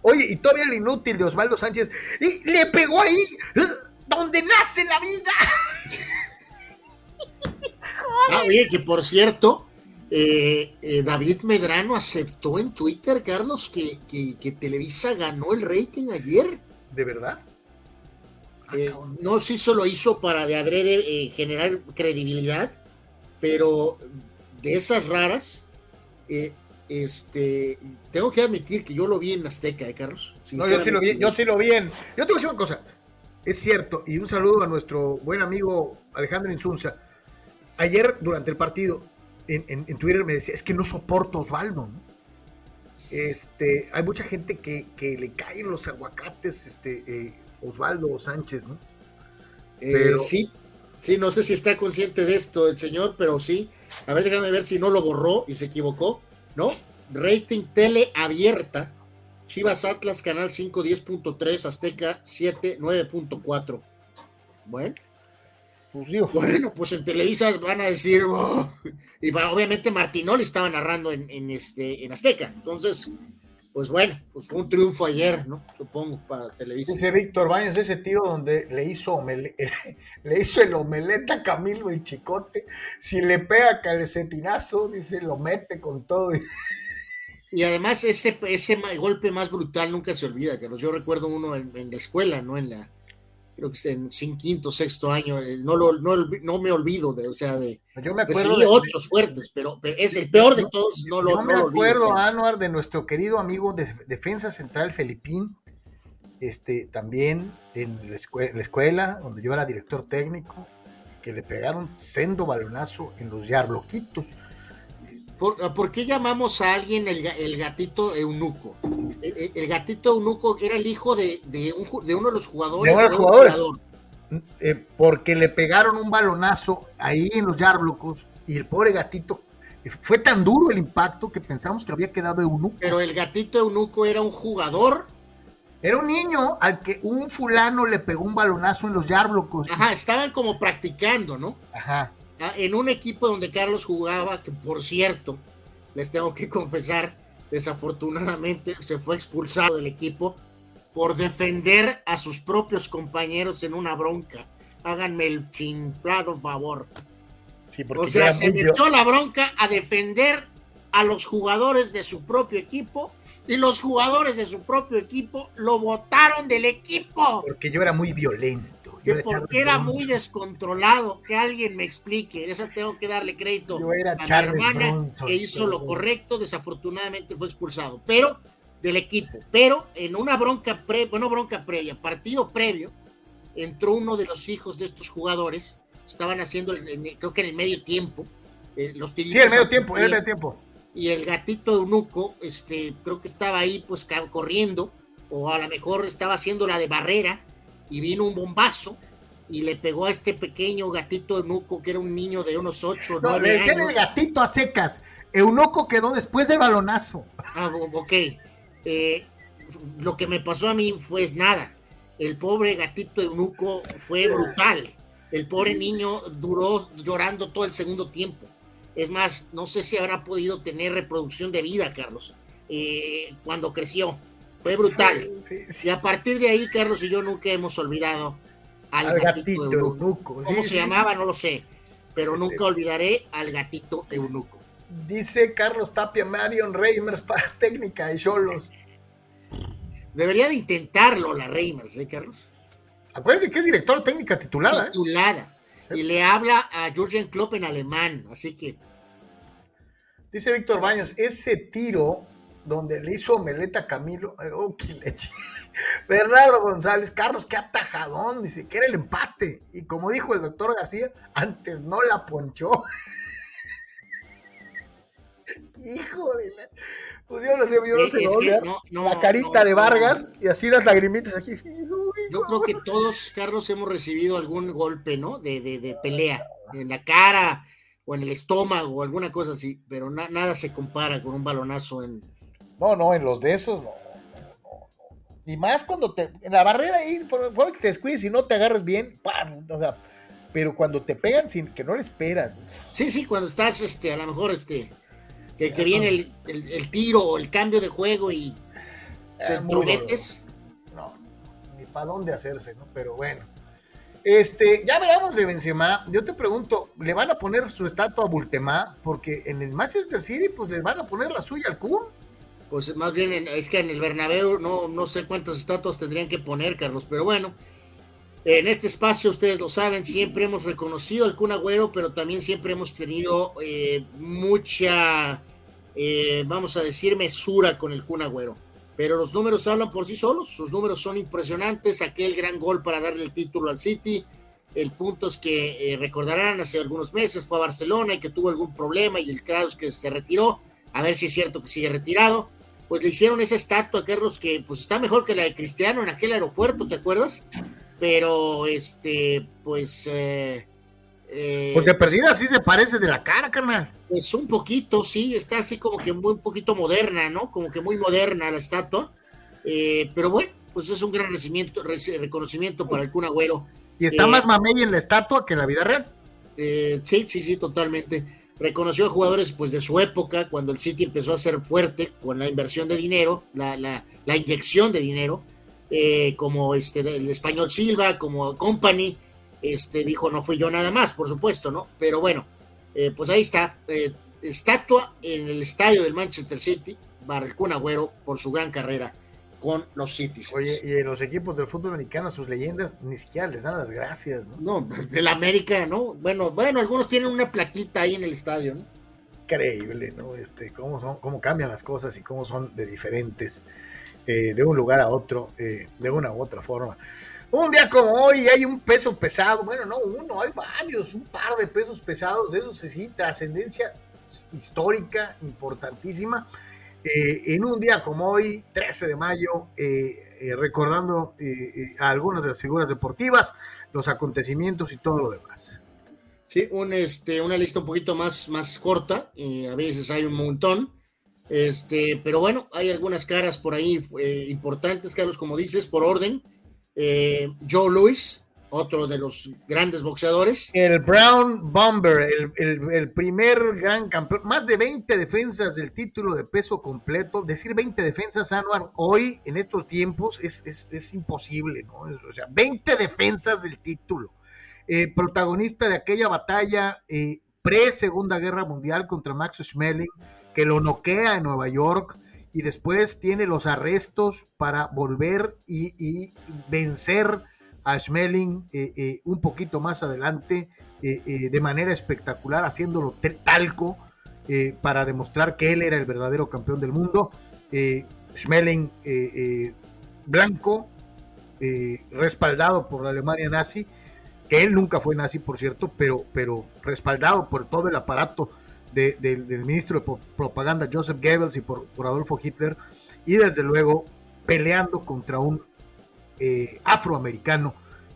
Oye, y todavía el inútil de Osvaldo Sánchez, y le pegó ahí, donde nace la vida. ah, oye, que por cierto, eh, eh, David Medrano aceptó en Twitter, Carlos, que, que Televisa ganó el rating ayer. ¿De verdad? Eh, no sé si lo hizo para de adrede eh, generar credibilidad, pero de esas raras, eh, este, tengo que admitir que yo lo vi en Azteca, ¿eh, Carlos? No, yo sí lo vi, yo sí lo vi en. Yo te voy a decir una cosa, es cierto, y un saludo a nuestro buen amigo Alejandro Insunza. Ayer, durante el partido, en, Twitter me decía, es que no soporto Osvaldo, Este, hay mucha gente que, que le caen los aguacates, este, Osvaldo Sánchez, ¿no? Eh, pero... sí, sí, no sé si está consciente de esto el señor, pero sí. A ver, déjame ver si no lo borró y se equivocó, ¿no? Rating tele abierta. Chivas Atlas, Canal 5, 10.3, Azteca 7, 9.4. Bueno. Pues Bueno, pues en Televisa van a decir, oh", y obviamente Martinoli estaba narrando en, en, este, en Azteca. Entonces, pues bueno, pues fue un triunfo ayer, ¿no? Supongo, para televisión. Dice Víctor Baños, ese tiro donde le hizo, le hizo el omeleta a Camilo el chicote, si le pega calcetinazo, dice, lo mete con todo. Y además ese, ese golpe más brutal nunca se olvida, que yo recuerdo uno en, en la escuela, ¿no? En la, creo que en sin quinto, sexto año, eh, no, lo, no, me olvido de, o sea, de yo me acuerdo de, otros fuertes, pero, es el peor de todos, no lo Yo me acuerdo, Anuar, de nuestro querido amigo de Defensa Central Felipín, este, también en la, escuela, donde yo era director técnico, que le pegaron sendo balonazo en los yarbloquitos ¿Por, qué llamamos a alguien el, gatito eunuco? El, gatito eunuco era el hijo de, uno de los jugadores. De jugadores. eh, porque le pegaron un balonazo ahí en los Yarblocos y el pobre gatito fue tan duro el impacto que pensamos que había quedado eunuco. Pero el gatito eunuco era un jugador. Era un niño al que un fulano le pegó un balonazo en los Yarblocos. Ajá, estaban como practicando, ¿no? Ajá. Ah, en un equipo donde Carlos jugaba, que por cierto, les tengo que confesar, desafortunadamente se fue expulsado del equipo por defender a sus propios compañeros en una bronca. Háganme el chinflado favor. o sea, se metió la bronca a defender a los jugadores de su propio equipo y los jugadores de su propio equipo lo votaron del equipo. Porque yo era muy violento. Que porque era muy descontrolado, que alguien me explique, esa tengo que darle crédito a mi hermana que hizo lo correcto, desafortunadamente fue expulsado, pero del equipo, pero en una bronca pre, bueno, bronca previa, partido previo, entró uno de los hijos de estos jugadores, estaban haciendo, creo que en el medio tiempo, eh, los Sí, el medio tiempo, el medio tiempo. Y el gatito de Eunuco, este, creo que estaba ahí pues corriendo, o a lo mejor estaba haciendo la de barrera, y vino un bombazo y le pegó a este pequeño gatito eunuco que era un niño de unos 8 no, le decían el gatito a secas. Eunuco quedó después del balonazo. Ah, ok. Eh, lo que me pasó a mí fue nada. El pobre gatito eunuco fue brutal. El pobre niño duró llorando todo el segundo tiempo. Es más, no sé si habrá podido tener reproducción de vida, Carlos, eh, cuando creció fue brutal. Y a partir de ahí, Carlos y yo nunca hemos olvidado al, gatito, eunuco. ¿Cómo se llamaba? No lo sé. Pero este nunca olvidaré al gatito eunuco. Dice Carlos Tapia Marion Reimers para técnica de Cholos. Debería de intentarlo la Reimers, ¿eh, Carlos? Acuérdense que es director técnica titulada. ¿eh? Titulada. Y le habla a Jürgen Klopp en alemán, así que. Dice Víctor Baños, ese tiro donde le hizo omeleta a Camilo. Oh, qué leche. Bernardo González, Carlos, qué atajadón, dice que era el empate. Y como dijo el doctor García, antes no la ponchó. Hijo de la. Pues yo no sé, yo no sé, la carita de Vargas y así las lagrimitas aquí. Yo creo que todos, Carlos, hemos recibido algún golpe, ¿no? De, de, pelea, en la cara o en el estómago o alguna cosa así, pero nada se compara con un balonazo en, no, no, en los de esos no. Y más cuando te. En la barrera ahí, por, que te descuides y no te agarres bien, ¡pam! O sea, pero cuando te pegan sin que no le esperas. Sí, sí, cuando estás, este, a lo mejor, este. Que, viene el, tiro o el cambio de juego y se prometes. No, ni para dónde hacerse, ¿no? Pero bueno. Este, ya veremos de Benzema. Yo te pregunto, ¿le van a poner su estatua a Bultemá? Porque en el Manchester City, pues le van a poner la suya al Kun pues más bien es que en el Bernabéu no, no sé cuántas estatuas tendrían que poner, Carlos, pero bueno, en este espacio, ustedes lo saben, siempre hemos reconocido al Kun Agüero, pero también siempre hemos tenido eh, mucha, eh, vamos a decir, mesura con el Kun Agüero. Pero los números hablan por sí solos, sus números son impresionantes, aquel gran gol para darle el título al City, el punto es que eh, recordarán hace algunos meses fue a Barcelona y que tuvo algún problema y el Kraus que se retiró, a ver si es cierto que sigue retirado, pues le hicieron esa estatua, Carlos, que pues está mejor que la de Cristiano en aquel aeropuerto, ¿te acuerdas? Pero, este, pues... Eh, eh pues de perdida sí se parece de la cara, carnal. Pues un poquito, sí, está así como que muy un poquito moderna, ¿no? Como que muy moderna la estatua. Eh, pero bueno, pues es un gran reconocimiento para el Kun Agüero. Y está más mamey en la estatua que en la vida real. Eh, sí, sí, sí, totalmente reconoció a jugadores pues de su época, cuando el City empezó a ser fuerte con la inversión de dinero, la, la, inyección de dinero, eh, como este, el español Silva, como Company, este, dijo, no fui yo nada más, por supuesto, ¿no? Pero bueno, eh, pues ahí está, eh, estatua en el estadio del Manchester City, Kun Agüero, por su gran carrera con los Cities. Oye, y en los equipos del fútbol americano, sus leyendas ni siquiera les dan las gracias, ¿no? No, del América, ¿no? Bueno, bueno, algunos tienen una plaquita ahí en el estadio, ¿no? Increíble, ¿no? Este, cómo son, cómo cambian las cosas y cómo son de diferentes eh, de un lugar a otro, eh, de una u otra forma. Un día como hoy hay un peso pesado, bueno, no uno, hay varios, un par de pesos pesados, de esos sí, trascendencia histórica importantísima. Eh, en un día como hoy, 13 de mayo, recordando a algunas de las figuras deportivas, los acontecimientos y todo lo demás. Sí, un, este, una lista un poquito más, más corta, a veces hay un montón, este, pero bueno, hay algunas caras por ahí importantes, Carlos, como dices, por orden. Joe Louis, otro de los grandes boxeadores. El Brown Bomber, el, primer gran campeón, más de 20 defensas del título de peso completo. Decir 20 defensas, Anuar, hoy en estos tiempos es, imposible, ¿no? o sea, 20 defensas del título. Eh, protagonista de aquella batalla eh, pre-Segunda Guerra Mundial contra Max Schmeling, que lo noquea en Nueva York y después tiene los arrestos para volver y, y vencer a Schmeling eh, eh, un poquito más adelante eh, de manera espectacular, haciéndolo talco para demostrar que él era el verdadero campeón del mundo. Schmeling blanco, respaldado por la Alemania nazi, que él nunca fue nazi, por cierto, pero, pero respaldado por todo el aparato del ministro de propaganda Joseph Goebbels y por, por Adolfo Hitler, y desde luego peleando contra un eh, afroamericano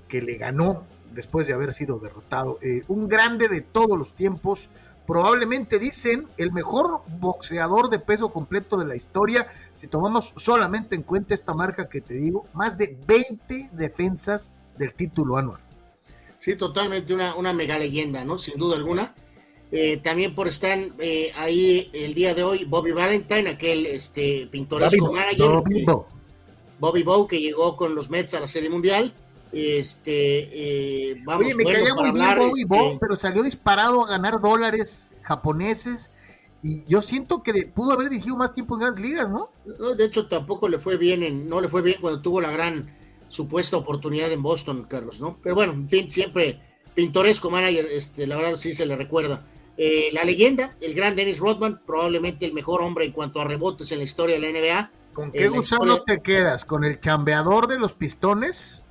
que le ganó después de haber sido derrotado. Eh, un grande de todos los tiempos, probablemente dicen el mejor boxeador de peso completo de la historia, si tomamos solamente en cuenta esta marca que te digo, más de 20 defensas del título anual. Sí, totalmente una, una mega leyenda, ¿no? Sin duda alguna. Eh, también por estar ahí el día de hoy Bobby Valentine, aquel este, pintoresco manager. Bobby Bow, que llegó con los Mets a la Serie Mundial. Este, eh, vamos, Oye, me caía muy bien Bobby Bow, pero salió disparado a ganar dólares japoneses. Y yo siento que pudo haber dirigido más tiempo en grandes ligas, ¿no? De hecho, tampoco le fue bien, en, no le fue bien cuando tuvo la gran supuesta oportunidad en Boston, Carlos, ¿no? Pero bueno, en fin, siempre pintoresco manager, este, la verdad sí se le recuerda. Eh, la leyenda, el gran Dennis Rodman, probablemente el mejor hombre en cuanto a rebotes en la historia de la NBA ¿Con qué gusano te quedas? ¿Con el chambeador de los pistones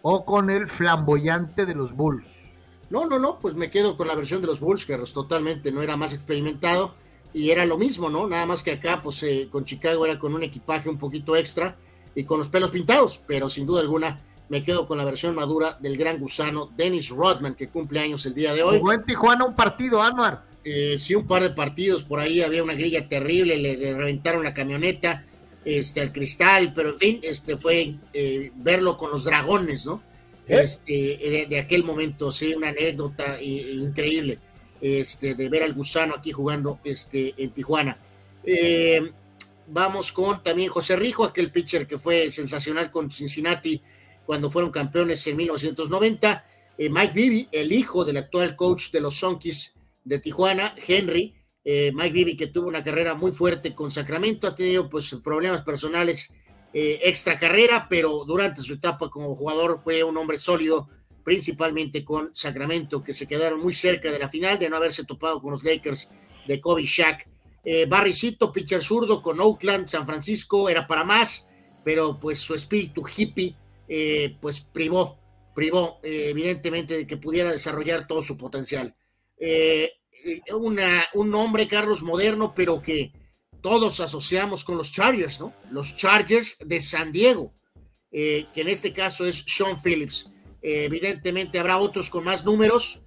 o con el flamboyante de los Bulls? No, no, no, pues me quedo con la versión de los Bulls, que totalmente no era más experimentado y era lo mismo, ¿no? Nada más que acá, pues eh, con Chicago era con un equipaje un poquito extra y con los pelos pintados, pero sin duda alguna me quedo con la versión madura del gran gusano Dennis Rodman, que cumple años el día de hoy. Jugó en Tijuana un partido, Anuar. Eh, sí, un par de partidos por ahí, había una grilla terrible, le reventaron la camioneta este, al cristal, pero en fin, este fue eh, verlo con los dragones, ¿no? ¿Eh? Este, de, aquel momento, sí, una anécdota increíble, este, de ver al gusano aquí jugando este, en Tijuana. Eh, vamos con también José Rijo, aquel pitcher que fue sensacional con Cincinnati cuando fueron campeones en 1990. Mike Bibby, el hijo del actual coach de los Sonkis de Tijuana, Henry, eh, Mike Bibby, que tuvo una carrera muy fuerte con Sacramento, ha tenido pues problemas personales eh, extra carrera, pero durante su etapa como jugador fue un hombre sólido, principalmente con Sacramento, que se quedaron muy cerca de la final de no haberse topado con los Lakers de Kobe Shaq. Eh, Barricito, pitcher zurdo con Oakland, San Francisco, era para más, pero pues su espíritu hippie pues privó, privó evidentemente de que pudiera desarrollar todo su potencial. Eh, eh, un nombre, Carlos, moderno, pero que todos asociamos con los Chargers, ¿no? Los Chargers de San Diego, eh, que en este caso es Sean Phillips. Eh, evidentemente habrá otros con más números,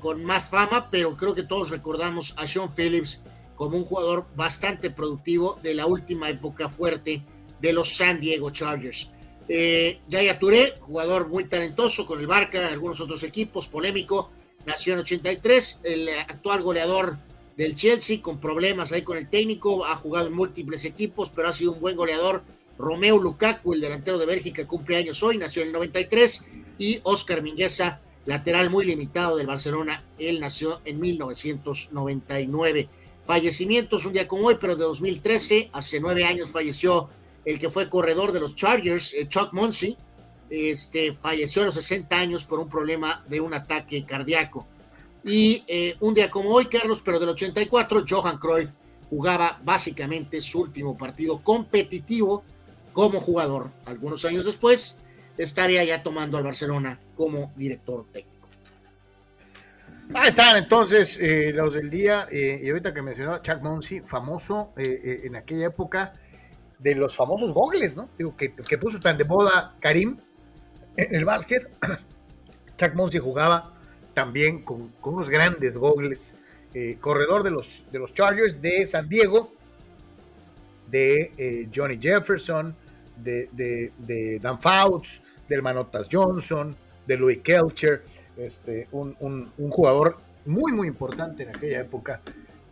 con más fama, pero creo que todos recordamos a Sean Phillips como un jugador bastante productivo de la última época fuerte de los San Diego Chargers. Yaya Touré, jugador muy talentoso con el Barca, algunos otros equipos, polémico, nació en 83, el actual goleador del Chelsea, con problemas ahí con el técnico, ha jugado en múltiples equipos, pero ha sido un buen goleador. Romeo Lukaku, el delantero de Bélgica, cumple años hoy, nació en el 93, y Oscar Mingueza, lateral muy limitado del Barcelona, él nació en 1999. Fallecimientos un día como hoy, pero de 2013, hace nueve años falleció el que fue corredor de los Chargers, eh, Chuck Muncy, este, falleció a los 60 años por un problema de un ataque cardíaco. Y eh, un día como hoy, Carlos, pero del 84, Johan Cruyff jugaba básicamente su último partido competitivo como jugador. Algunos años después, estaría ya tomando al Barcelona como director técnico. Ahí están entonces eh, los del día. Eh, y ahorita que mencionó Chuck Monsey, famoso en aquella época de los famosos gogles, ¿no? Digo, que, que puso tan de moda Karim en el básquet. Chuck Monsey jugaba también con, unos grandes gogles. corredor de los, de los Chargers de San Diego, de Johnny Jefferson, de, de, de Dan Fouts, del Manotas Johnson, de Louis Kelcher este, un, jugador muy, muy importante en aquella época,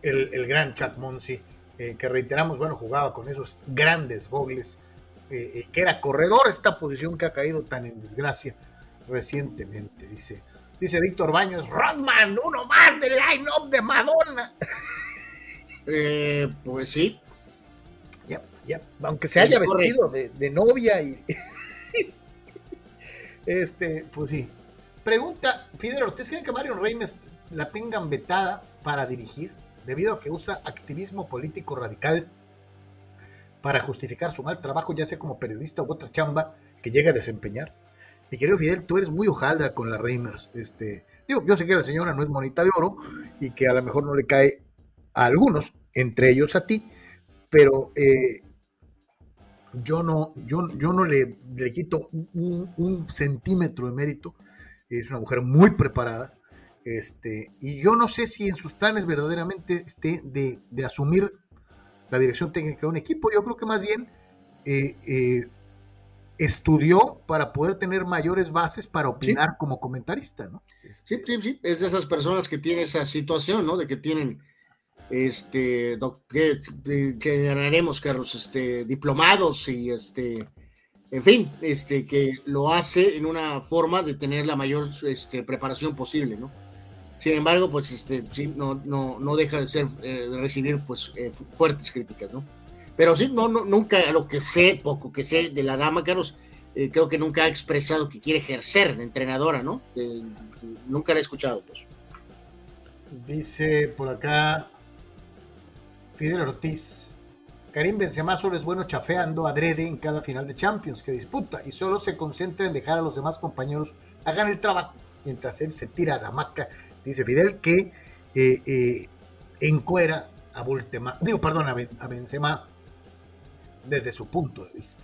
el, gran Chuck Monsi, eh, que reiteramos, bueno, jugaba con esos grandes gogles, eh, eh, que era corredor, esta posición que ha caído tan en desgracia recientemente, dice. Dice Víctor Baños, Rodman, uno más del line-up de Madonna. pues sí. Ya, ya, aunque se haya vestido de, de novia y... este, pues sí, Pregunta, Fidel Ortiz, ¿creen que Mario Reimers la tengan vetada para dirigir debido a que usa activismo político radical para justificar su mal trabajo, ya sea como periodista u otra chamba que llegue a desempeñar? Mi querido Fidel, tú eres muy hojaldra con la Reimers. Este, digo, yo sé que la señora no es monita de oro y que a lo mejor no le cae a algunos, entre ellos a ti, pero eh, yo no, yo, no le, le quito un, un centímetro de mérito es una mujer muy preparada, este, y yo no sé si en sus planes verdaderamente esté de, asumir la dirección técnica de un equipo, yo creo que más bien eh, eh, estudió para poder tener mayores bases para opinar como comentarista, ¿no? Sí, sí, sí, es de esas personas que tienen esa situación, ¿no? De que tienen, este, que, que ganaremos, Carlos, este, diplomados y, este, en fin, este, que lo hace en una forma de tener la mayor este, preparación posible, ¿no? Sin embargo, pues este, sí, no, no, no deja de ser, eh, recibir pues eh, fuertes críticas, ¿no? Pero sí, no, no, nunca, lo que sé, poco que sé de la dama, Carlos, eh, creo que nunca ha expresado que quiere ejercer de entrenadora, ¿no? nunca la he escuchado, pues. Dice por acá Fidel Ortiz. Karim Benzema solo es bueno chafeando adrede en cada final de Champions que disputa y solo se concentra en dejar a los demás compañeros hagan el trabajo mientras él se tira a la maca. Dice Fidel que eh, eh, encuera a Bultema, digo, perdón, a, Benzema desde su punto de vista.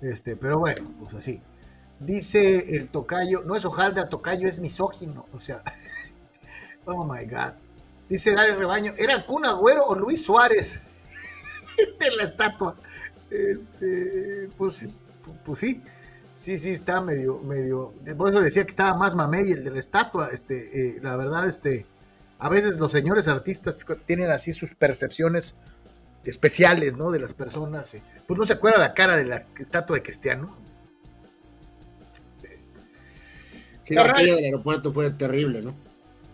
Este, pero bueno, pues así. Dice el tocayo, no es hojaldra, tocayo es misógino, o sea, oh my god. Dice Dale Rebaño, ¿era Kun Agüero o Luis Suárez? de la estatua. Este, pues, pues sí, sí, sí, está medio, medio. Por eso decía que estaba más mamey el de la estatua. Este, eh, la verdad, este, a veces los señores artistas tienen así sus percepciones especiales, ¿no? De las personas. Eh. Pues no se acuerda la cara de la estatua de Cristiano. Este, sí, la del aeropuerto fue terrible, ¿no?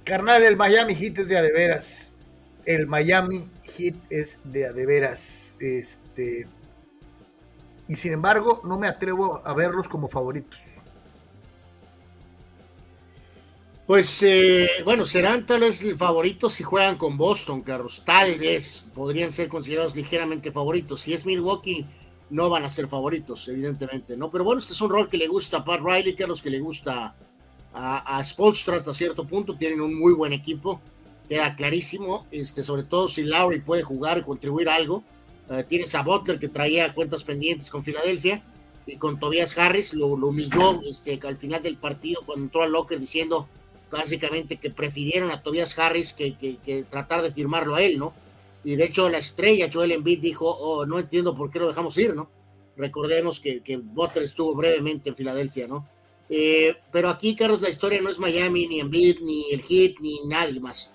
Carnal, el Miami Heat es de a de veras el Miami Heat es de a de veras. Este, y sin embargo, no me atrevo a verlos como favoritos. Pues eh, bueno, serán tal vez favoritos si juegan con Boston, Carlos. Tal vez podrían ser considerados ligeramente favoritos. Si es Milwaukee, no van a ser favoritos, evidentemente, ¿no? Pero bueno, este es un rol que le gusta a Pat Riley, Carlos, que le gusta a, a hasta cierto punto. Tienen un muy buen equipo queda clarísimo, este, sobre todo si Lowry puede jugar y contribuir algo. Tienes a Butler que traía cuentas pendientes con Filadelfia y con Tobias Harris lo, humilló este, al final del partido cuando entró al locker diciendo básicamente que prefirieron a Tobias Harris que, tratar de firmarlo a él, ¿no? Y de hecho la estrella Joel Embiid dijo, oh, no entiendo por qué lo dejamos ir, ¿no? Recordemos que, que Butler estuvo brevemente en Filadelfia, ¿no? Eh, pero aquí, Carlos, la historia no es Miami, ni Embiid, ni el Heat, ni nadie más.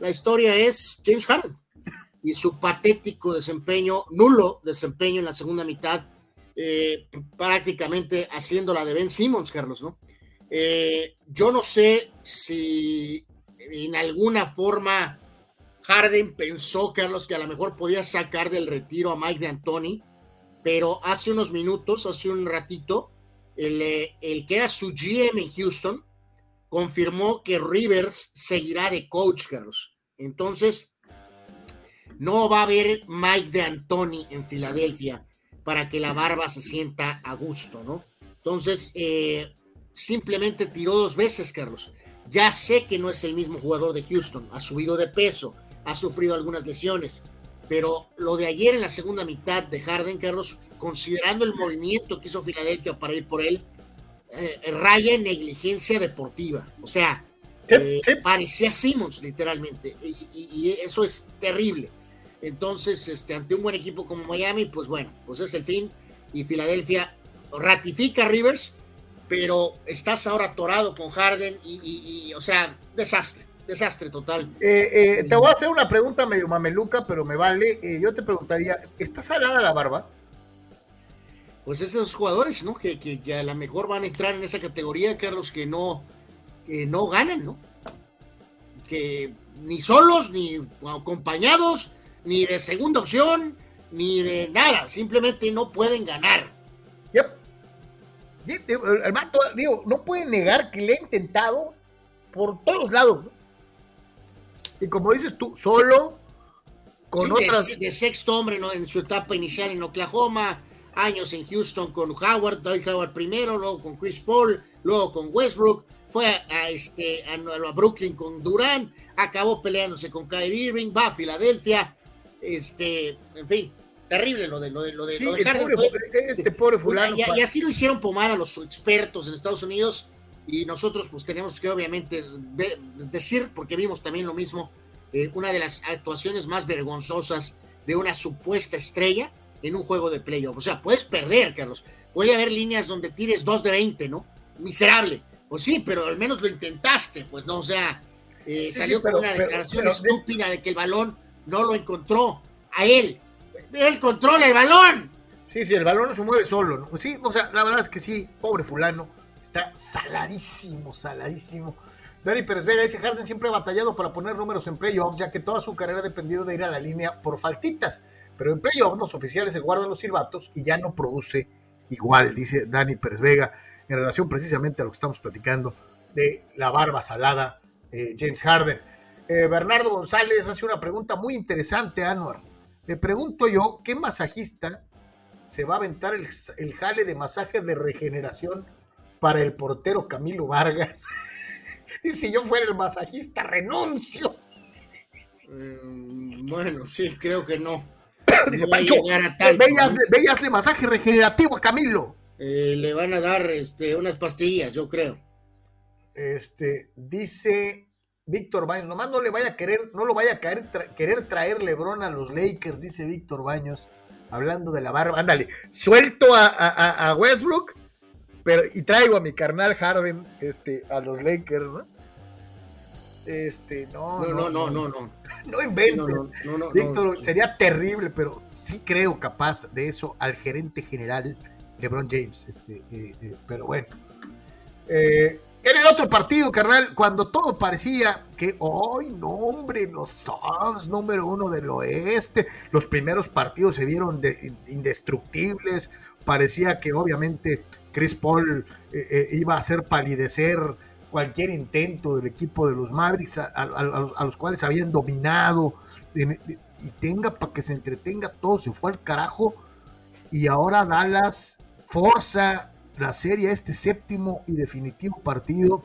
La historia es James Harden y su patético desempeño, nulo desempeño en la segunda mitad, eh, prácticamente haciendo la de Ben Simmons, Carlos, ¿no? Eh, yo no sé si en alguna forma Harden pensó, Carlos, que a lo mejor podía sacar del retiro a Mike de Antoni, pero hace unos minutos, hace un ratito, el, eh, el que era su GM en Houston, confirmó que Rivers seguirá de coach, Carlos. Entonces, no va a haber Mike de Antoni en Filadelfia para que la barba se sienta a gusto, ¿no? Entonces, eh, simplemente tiró dos veces, Carlos. Ya sé que no es el mismo jugador de Houston, ha subido de peso, ha sufrido algunas lesiones, pero lo de ayer en la segunda mitad de Harden, Carlos, considerando el movimiento que hizo Filadelfia para ir por él, eh, raya en negligencia deportiva. O sea, eh, parecía Simmons, literalmente, y, eso es terrible. Entonces, este, ante un buen equipo como Miami, pues bueno, pues es el fin, y Filadelfia ratifica a Rivers, pero estás ahora atorado con Harden, y, o sea, desastre. Desastre total. Eh, te voy a hacer una pregunta medio mameluca, pero me vale. yo te preguntaría, ¿está salada la barba? pues esos jugadores, ¿no? Que, que, a lo mejor van a entrar en esa categoría, Carlos, que no, que no ganan, ¿no? Que ni solos, ni acompañados, ni de segunda opción, ni de nada, simplemente no pueden ganar. Yep. El mato, digo, no puede negar que le ha intentado por todos lados. Y como dices tú, solo con otras. De, de, sexto hombre ¿no? en su etapa inicial en Oklahoma, años en Houston con Howard, Doug Howard primero, luego con Chris Paul, luego con Westbrook, fue a, este, a, Brooklyn con Durant, acabó peleándose con Kyrie Irving, va a Filadelfia, este, en fin, terrible lo de lo de lo de, este pobre fulano. Y, así lo hicieron pomada los expertos en Estados Unidos y nosotros pues tenemos que obviamente decir, porque vimos también lo mismo, eh, una de las actuaciones más vergonzosas de una supuesta estrella en un juego de playoff. O sea, puedes perder, Carlos. Puede haber líneas donde tires 2 de 20, ¿no? Miserable. Pues sí, pero al menos lo intentaste, pues no, o sea, eh, salió con una declaración estúpida de... que el balón no lo encontró a él. Él controla el balón. Sí, sí, el balón no se mueve solo, ¿no? Sí, o sea, la verdad es que sí, pobre fulano, está saladísimo, saladísimo. Dani Pérez Vega dice, Harden siempre ha batallado para poner números en playoffs, ya que toda su carrera ha dependido de ir a la línea por faltitas. Pero en playoffs los oficiales se guardan los silbatos y ya no produce igual, dice Dani Pérez Vega, en relación precisamente a lo que estamos platicando de la barba salada de James Harden. Eh, Bernardo González hace una pregunta muy interesante, Anwar. Le pregunto yo, ¿qué masajista se va a aventar el, jale de masaje de regeneración para el portero Camilo Vargas? y si yo fuera el masajista, renuncio. Mm, bueno, sí, creo que no. Dice Pancho, veías, de masaje regenerativo a Camilo. Eh, le van a dar este, unas pastillas, yo creo. Este, dice Víctor Baños, nomás no le vaya a querer, no lo vaya a querer traer Lebron a los Lakers, dice Víctor Baños, hablando de la barba. Ándale, suelto a, Westbrook, pero y traigo a mi carnal Harden este, a los Lakers, ¿no? Este, no, no, no, no, no. No, inventes. Víctor, sería terrible, pero sí creo capaz de eso al gerente general LeBron James. Este, eh, eh, pero bueno. Eh, en el otro partido, carnal, cuando todo parecía que, hoy no, hombre, los Suns, número uno del oeste, los primeros partidos se vieron indestructibles, parecía que obviamente Chris Paul iba a hacer palidecer cualquier intento del equipo de los Mavericks, a, los, cuales habían dominado, y tenga para que se entretenga todo, se fue al carajo, y ahora Dallas forza la serie este séptimo y definitivo partido.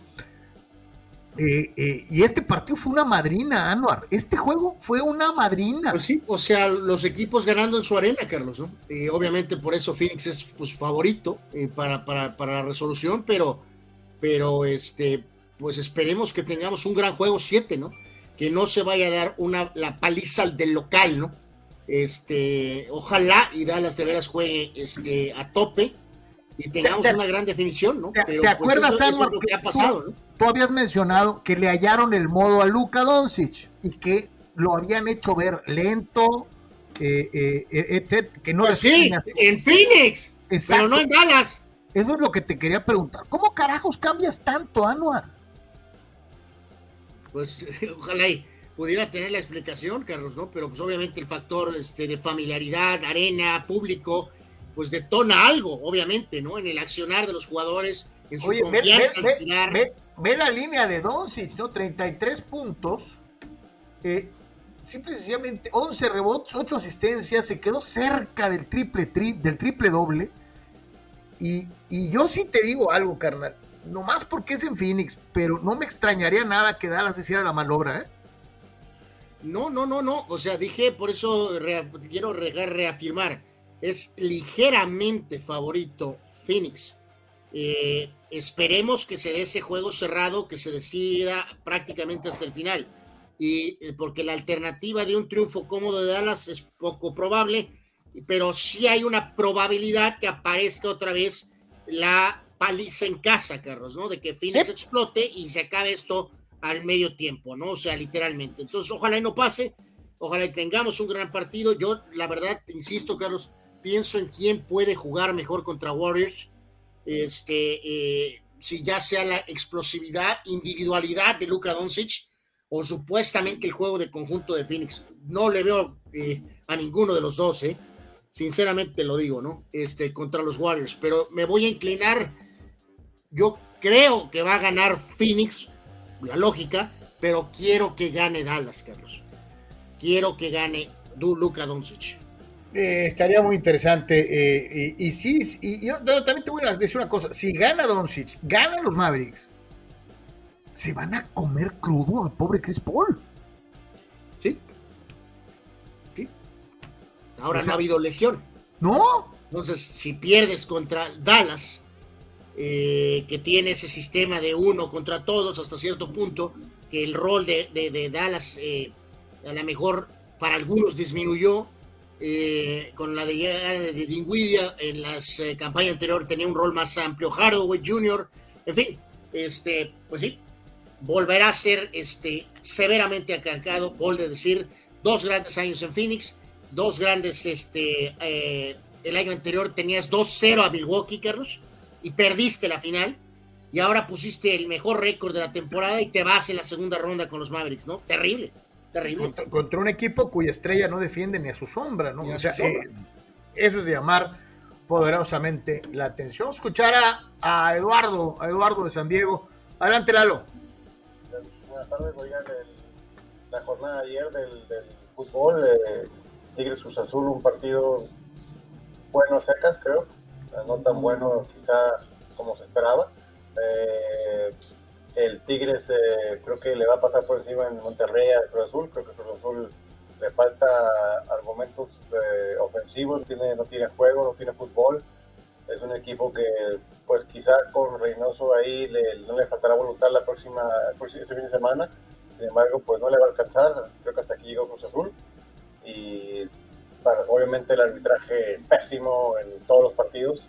Eh, eh, y este partido fue una madrina, Anuar. Este juego fue una madrina. Pues sí, o sea, los equipos ganando en su arena, Carlos. ¿no? obviamente por eso Phoenix es pues, favorito eh, para, para, la resolución, pero pero este, pues esperemos que tengamos un gran juego 7, ¿no? Que no se vaya a dar una, la paliza del local, ¿no? Este, ojalá y Dallas de juegue este, a tope y tengamos una gran definición, ¿no? ¿Te, Pero, ¿te pues, acuerdas, eso, lo que ha pasado, tú, ¿no? Tú habías mencionado que le hallaron el modo a Luka Doncic y que lo habían hecho ver lento, eh, eh, eh etc. Que no pues sí, en Phoenix, pero no en Dallas. Eso es lo que te quería preguntar. ¿Cómo carajos cambias tanto, Anuar? Pues ojalá y pudiera tener la explicación, Carlos, ¿no? Pero pues obviamente el factor este, de familiaridad, arena, público, pues detona algo, obviamente, ¿no? En el accionar de los jugadores, en su confianza ve, ve, la línea de Doncic, ¿no? 33 puntos, eh, simple y sencillamente 11 rebotes, 8 asistencias, se quedó cerca del triple, tri, del triple doble y, yo sí te digo algo, carnal. nomás porque es en Phoenix, pero no me extrañaría nada que Dallas hiciera la malobra, ¿eh? No, no, no, no. O sea, dije, por eso quiero reafirmar, es ligeramente favorito Phoenix. Eh, esperemos que se dé ese juego cerrado, que se decida prácticamente hasta el final. Y eh, porque la alternativa de un triunfo cómodo de Dallas es poco probable, pero sí hay una probabilidad que aparezca otra vez la paliza en casa, Carlos, ¿no? De que Phoenix explote y se acabe esto al medio tiempo, ¿no? O sea, literalmente. Entonces, ojalá y no pase, ojalá y tengamos un gran partido. Yo, la verdad, insisto, Carlos, pienso en quién puede jugar mejor contra Warriors. Este, eh, si ya sea la explosividad, individualidad de Luka Doncic o supuestamente el juego de conjunto de Phoenix. No le veo eh, a ninguno de los dos, ¿eh? Sinceramente lo digo, ¿no? Este, contra los Warriors, pero me voy a inclinar. Yo creo que va a ganar Phoenix la lógica, pero quiero que gane Dallas, Carlos. Quiero que gane Luka Doncic. Eh, estaría muy interesante. Eh, y, sí, y yo también te voy a decir una cosa: si gana Doncic, ganan los Mavericks, se van a comer crudo al pobre Chris Paul. Sí. Sí. Ahora no ha habido lesión. No. Entonces, si pierdes contra Dallas, eh, que tiene ese sistema de uno contra todos hasta cierto punto, que el rol de, Dallas eh, a lo mejor para algunos disminuyó. Eh, con la llegada de, de en las campañas anteriores tenía un rol más amplio, Hardaway Jr., en fin, este, pues sí, volverá a ser este, severamente acarcado, Paul de decir, dos grandes años en Phoenix, dos grandes, este, el año anterior tenías 2-0 a Milwaukee, Carlos, y perdiste la final y ahora pusiste el mejor récord de la temporada y te vas en la segunda ronda con los Mavericks, ¿no? Terrible, terrible. Contra, un equipo cuya estrella no defiende ni a su sombra, ¿no? O sea, eh, eso es de llamar poderosamente la atención. Escuchar a, Eduardo, a Eduardo de San Diego. Adelante, Lalo. Buenas tardes, oigan, la jornada de ayer del, fútbol, eh, Tigres Cruz Azul, un partido bueno secas, creo no tan bueno quizá como se esperaba. Eh, el Tigres eh, creo que le va a pasar por encima en Monterrey al Cruz Azul, creo que Cruz Azul le falta argumentos eh, ofensivos, tiene, no tiene juego, no tiene fútbol. Es un equipo que, pues quizá con Reynoso ahí no le faltará voluntad la próxima, ese fin de semana. Sin embargo, pues no le va a alcanzar. Creo que hasta aquí llegó Cruz Azul. Y obviamente el arbitraje pésimo en todos los partidos,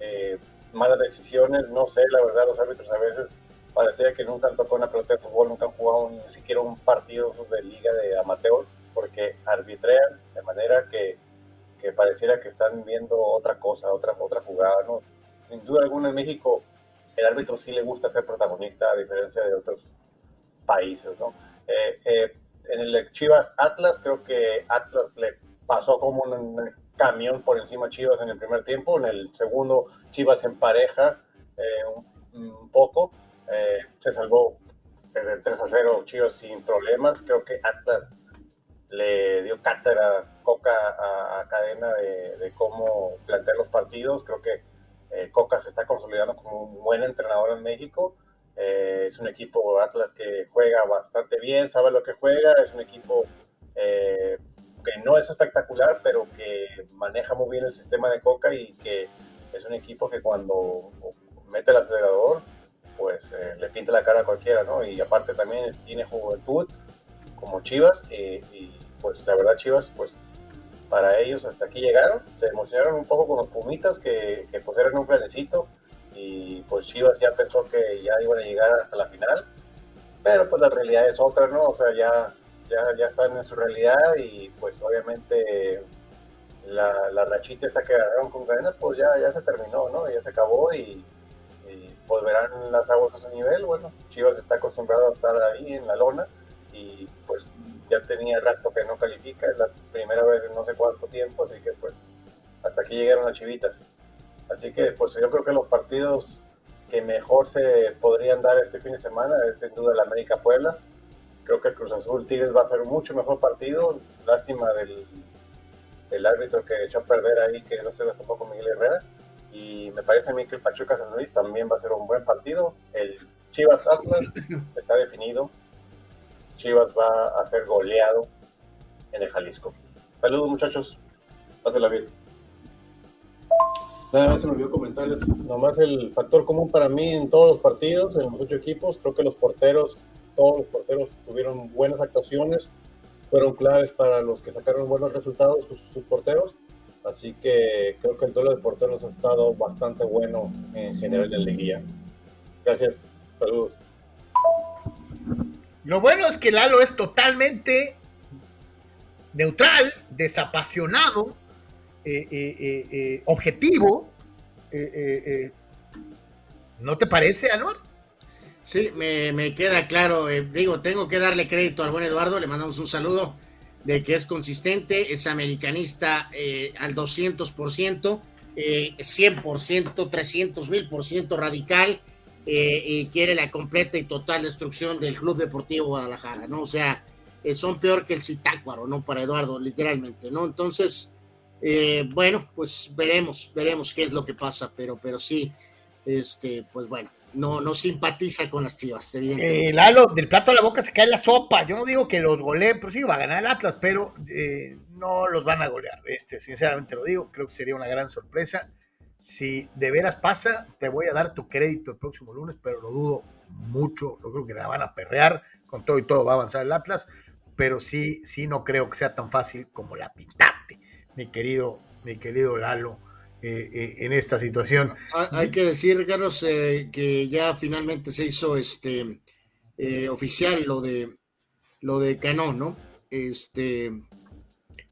eh, malas decisiones, no sé, la verdad los árbitros a veces parecía que nunca han tocado una pelota de fútbol, nunca han jugado ni siquiera un partido de liga de amateur, porque arbitrean de manera que, que pareciera que están viendo otra cosa, otra, otra jugada, ¿no? Sin duda alguna en México el árbitro sí le gusta ser protagonista a diferencia de otros países, ¿no? Eh, eh, en el Chivas Atlas, creo que Atlas le pasó como un, camión por encima Chivas en el primer tiempo, en el segundo Chivas en pareja eh, un, poco, eh, se salvó el 3 a 0 Chivas sin problemas, creo que Atlas le dio cátedra Coca a, Cadena de, cómo plantear los partidos, creo que eh, Coca se está consolidando como un buen entrenador en México, es un equipo Atlas que juega bastante bien, sabe lo que juega, es un equipo que no es espectacular, pero que maneja muy bien el sistema de Coca y que es un equipo que cuando mete el acelerador, pues eh, le pinta la cara a cualquiera, ¿no? Y aparte también tiene juventud, como Chivas, y pues la verdad Chivas, pues para ellos hasta aquí llegaron, se emocionaron un poco con los Pumitas, que, que pues eran un frenecito, y pues Chivas ya pensó que ya iban a llegar hasta la final, pero pues la realidad es otra, ¿no? O sea, ya ya, ya están en su realidad y pues obviamente la, la rachita esa que agarraron con cadenas pues ya, ya se terminó, ¿no? Ya se acabó y, volverán las aguas a su nivel. Bueno, Chivas está acostumbrado a estar ahí en la lona y pues ya tenía rato que no califica, es la primera vez en no sé cuánto tiempo, así que pues hasta aquí llegaron las chivitas. Así que pues yo creo que los partidos que mejor se podrían dar este fin de semana es sin duda el América Puebla, Creo que el Cruz Azul Tigres va a ser mucho mejor partido. Lástima del, árbitro que echó a perder ahí, que no se lo tomó con Miguel Herrera. Y me parece a mí que el Pachuca San Luis también va a ser un buen partido. El Chivas Atlas está definido. Chivas va a ser goleado en el Jalisco. Saludos muchachos, pásenla bien. Nada más se me olvidó comentarles, nomás el factor común para mí en todos los partidos, en los ocho equipos, creo que los porteros, todos los porteros tuvieron buenas actuaciones, fueron claves para los que sacaron buenos resultados, sus, sus porteros, así que creo que el duelo de porteros ha estado bastante bueno en general en la liguilla. Gracias, saludos. Lo bueno es que Lalo es totalmente neutral, desapasionado, eh, eh, eh, objetivo. ¿No te parece, Anuar? Sí, me, me queda claro. digo, tengo que darle crédito al buen Eduardo, le mandamos un saludo de que es consistente, es americanista al 200%, 100%, 300 mil por ciento radical y quiere la completa y total destrucción del Club Deportivo Guadalajara, ¿no? O sea, son peor que el Citácuaro, ¿no? Para Eduardo, literalmente, ¿no? Entonces, eh, bueno, pues veremos, veremos qué es lo que pasa, pero, pero sí, este, pues bueno, no, no simpatiza con las chivas, evidentemente. Eh, Lalo, del plato a la boca se cae la sopa. Yo no digo que los goleen, pero sí va a ganar el Atlas, pero eh, no los van a golear. Este, sinceramente lo digo, creo que sería una gran sorpresa. Si de veras pasa, te voy a dar tu crédito el próximo lunes, pero lo dudo mucho. Yo creo que la van a perrear. Con todo y todo va a avanzar el Atlas, pero sí, sí no creo que sea tan fácil como la pintaste mi querido, mi querido Lalo, eh, eh, en esta situación. Ah, hay que decir, Carlos, eh, que ya finalmente se hizo este oficial lo de lo de Cano, ¿no? Este.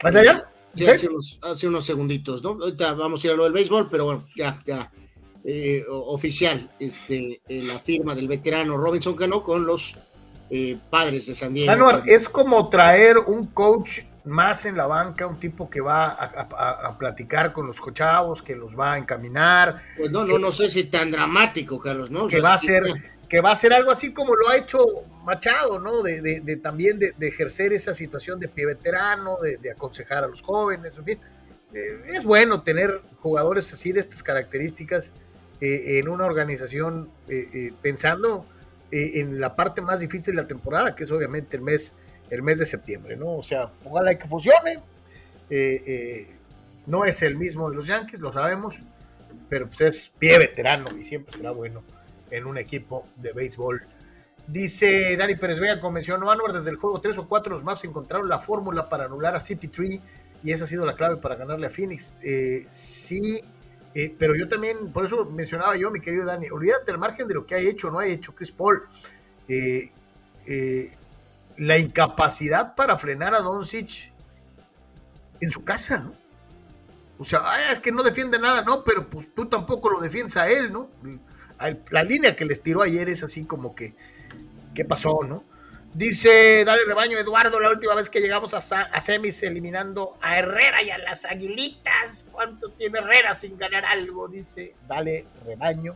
¿Hasta allá? Sí, hace, unos, segunditos, ¿no? Ahorita vamos a ir a lo del béisbol, pero bueno, ya, ya. oficial, este, la firma del veterano Robinson Cano con los padres de San Diego. es como traer un coach más en la banca, un tipo que va a, platicar con los cochavos, que los va a encaminar. Pues no, no, no sé si tan dramático, Carlos, ¿no? que va a ser, que va a ser algo así como lo ha hecho Machado, ¿no? De, de, también de, ejercer esa situación de pie veterano, de, aconsejar a los jóvenes, en fin. Eh, es bueno tener jugadores así de estas características eh, en una organización eh, pensando en la parte más difícil de la temporada, que es obviamente el mes el mes de septiembre, ¿no? O sea, ojalá que funcione. Eh, eh, no es el mismo de los Yankees, lo sabemos, pero pues es pie veterano y siempre será bueno en un equipo de béisbol. Dice Dani Pérez Vega, convencionó Anwar desde el juego 3 o 4 los Maps encontraron la fórmula para anular a CP3 y esa ha sido la clave para ganarle a Phoenix. Eh, sí, pero yo también, por eso mencionaba yo, mi querido Dani, olvídate al margen de lo que ha hecho o no ha hecho Chris Paul. Eh, la incapacidad para frenar a Doncic en su casa, ¿no? O sea, es que no defiende nada, ¿no? Pero pues tú tampoco lo defiendes a él, ¿no? La línea que les tiró ayer es así como que, ¿qué pasó, no? Dice, dale rebaño, Eduardo, la última vez que llegamos a, a, semis eliminando a Herrera y a las Aguilitas. ¿Cuánto tiene Herrera sin ganar algo? Dice, dale rebaño.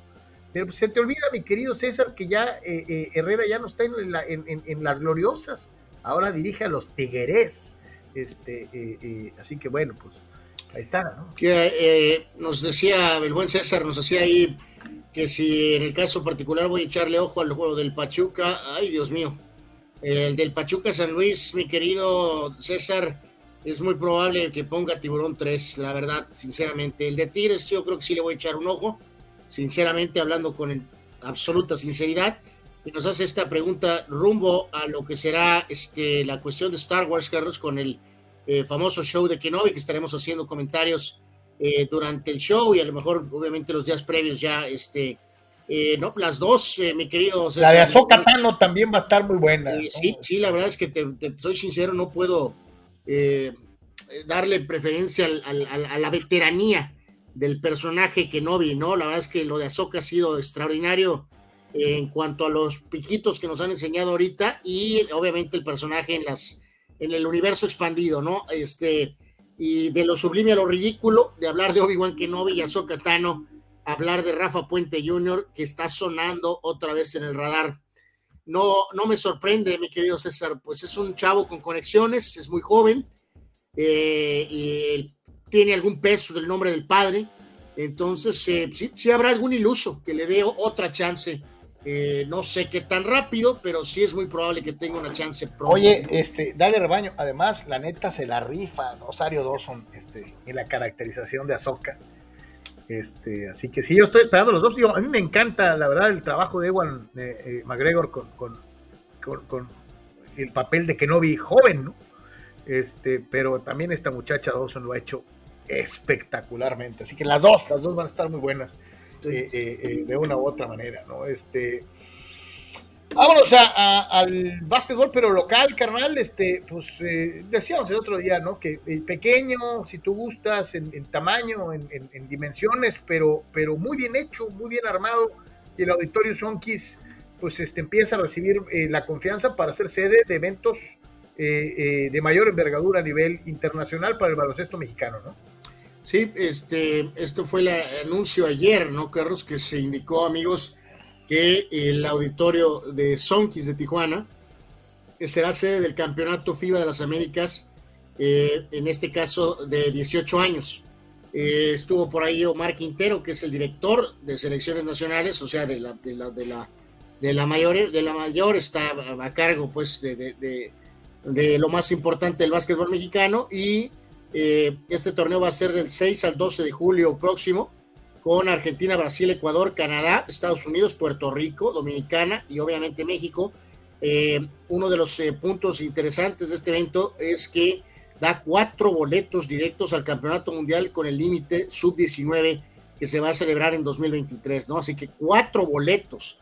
Pero se te olvida, mi querido César, que ya eh, eh, Herrera ya no está en, las gloriosas, ahora dirige a los Tiguerés. Este, eh, así que bueno, pues ahí está, ¿no? Que nos decía el buen César, nos decía ahí que si en el caso particular voy a echarle ojo al juego del Pachuca, ay Dios mío, el del Pachuca San Luis, mi querido César, es muy probable que ponga Tiburón 3, la verdad, sinceramente. El de Tigres yo creo que sí le voy a echar un ojo sinceramente hablando con absoluta sinceridad, y nos hace esta pregunta rumbo a lo que será este, la cuestión de Star Wars, Carlos, con el eh, famoso show de Kenobi, que estaremos haciendo comentarios eh, durante el show y a lo mejor, obviamente, los días previos ya, este, eh, no, las dos, mi querido. la de Azoka Tano también va a estar muy buena. Sí, sí, la verdad es que te, soy sincero, no puedo darle preferencia a la veteranía del personaje que no. La verdad es que lo de Azoka ha sido extraordinario en cuanto a los piquitos que nos han enseñado ahorita y obviamente el personaje en las en el universo expandido, ¿no? Este y de lo sublime a lo ridículo, de hablar de Obi-Wan Kenobi y Ahsoka Tano, hablar de Rafa Puente Jr. que está sonando otra vez en el radar. No, no me sorprende, mi querido César, pues es un chavo con conexiones, es muy joven eh, y el tiene algún peso del nombre del padre, Entonces, sí, sí habrá algún iluso que le dé otra chance eh, no sé qué tan rápido, pero sí es muy probable que tenga una chance pronto. Oye, este, dale rebaño. Además, la neta se la rifa Rosario Dawson este, en la caracterización de Azoka. Este, así que sí, yo estoy esperando los dos. Digo, a mí me encanta, la verdad, el trabajo de Ewan eh, eh, McGregor con, con, con, el papel de Kenobi joven, ¿no? Este, pero también esta muchacha Dawson lo ha hecho espectacularmente. Así que las dos, las dos van a estar muy buenas. Eh, eh, eh, de una u otra manera, ¿no? Este, vámonos al básquetbol, pero local, carnal, este, pues decíamos el otro día, ¿no? Que pequeño, si tú gustas, en, tamaño, en, dimensiones, pero, pero muy bien hecho, muy bien armado, y el Auditorio Sonkis, pues este, empieza a recibir la confianza para ser sede de eventos de mayor envergadura a nivel internacional para el baloncesto mexicano, ¿no? Sí, este, esto fue el anuncio ayer, ¿no, Carlos? Que se indicó, amigos, que el auditorio de Sonkis de Tijuana será sede del Campeonato FIBA de las Américas, eh, en este caso de 18 años. Eh, estuvo por ahí Omar Quintero, que es el director de selecciones nacionales, o sea, de la, de la, de la, de la mayor, de la mayor está a cargo, pues, de, de, de lo más importante del básquetbol mexicano y eh, este torneo va a ser del 6 al 12 de julio próximo, con Argentina, Brasil, Ecuador, Canadá, Estados Unidos, Puerto Rico, Dominicana y obviamente México. Eh, uno de los eh, puntos interesantes de este evento es que da cuatro boletos directos al Campeonato Mundial con el límite sub-19 que se va a celebrar en 2023, ¿no? Así que cuatro boletos.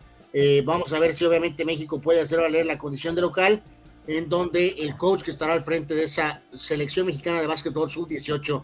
vamos a ver si obviamente México puede hacer valer la condición de local en donde el coach que estará al frente de esa selección mexicana de básquetbol sub-18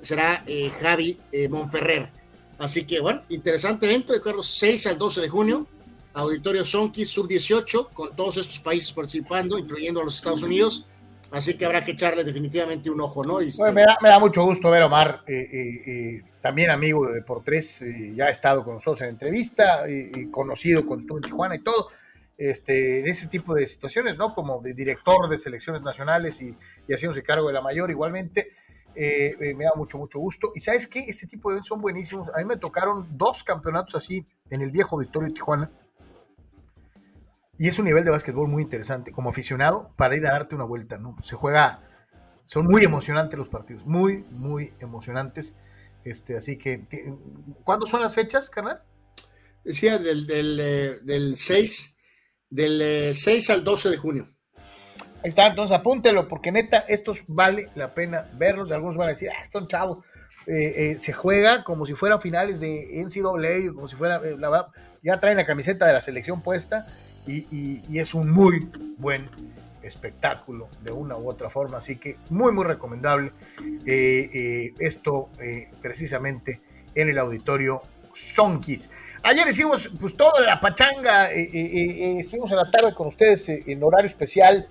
será eh, Javi eh, Monferrer. Así que, bueno, interesante evento de Carlos 6 al 12 de junio. Auditorio Sonki sub-18 con todos estos países participando, incluyendo a los Estados Unidos. Así que habrá que echarle definitivamente un ojo, ¿no? me, da, mucho gusto ver a Omar, eh, también amigo de Deportes, ya ha estado con nosotros en entrevista, conocido con estuvo en Tijuana y todo este, en ese tipo de situaciones, ¿no? Como de director de selecciones nacionales y, y haciéndose cargo de la mayor igualmente. Eh, eh, me da mucho, mucho gusto. Y sabes qué, este tipo de eventos son buenísimos. A mí me tocaron dos campeonatos así en el viejo auditorio de Tijuana. Y es un nivel de básquetbol muy interesante. Como aficionado, para ir a darte una vuelta, ¿no? Se juega, son muy emocionantes los partidos, muy, muy emocionantes. Este, así que, ¿cuándo son las fechas, carnal? Decía del, del, eh, del 6 del 6 eh, al 12 de junio. Ahí está, entonces apúntelo, porque neta, estos vale la pena verlos. Algunos van a decir, ah, son chavos. Eh, eh, se juega como si fueran finales de NCAA, como si fuera, ya traen la camiseta de la selección puesta y, es un muy buen espectáculo de una u otra forma, así que muy, muy recomendable esto precisamente en el auditorio Sonkis. Ayer hicimos pues toda la pachanga, eh, eh, eh, estuvimos en la tarde con ustedes en horario especial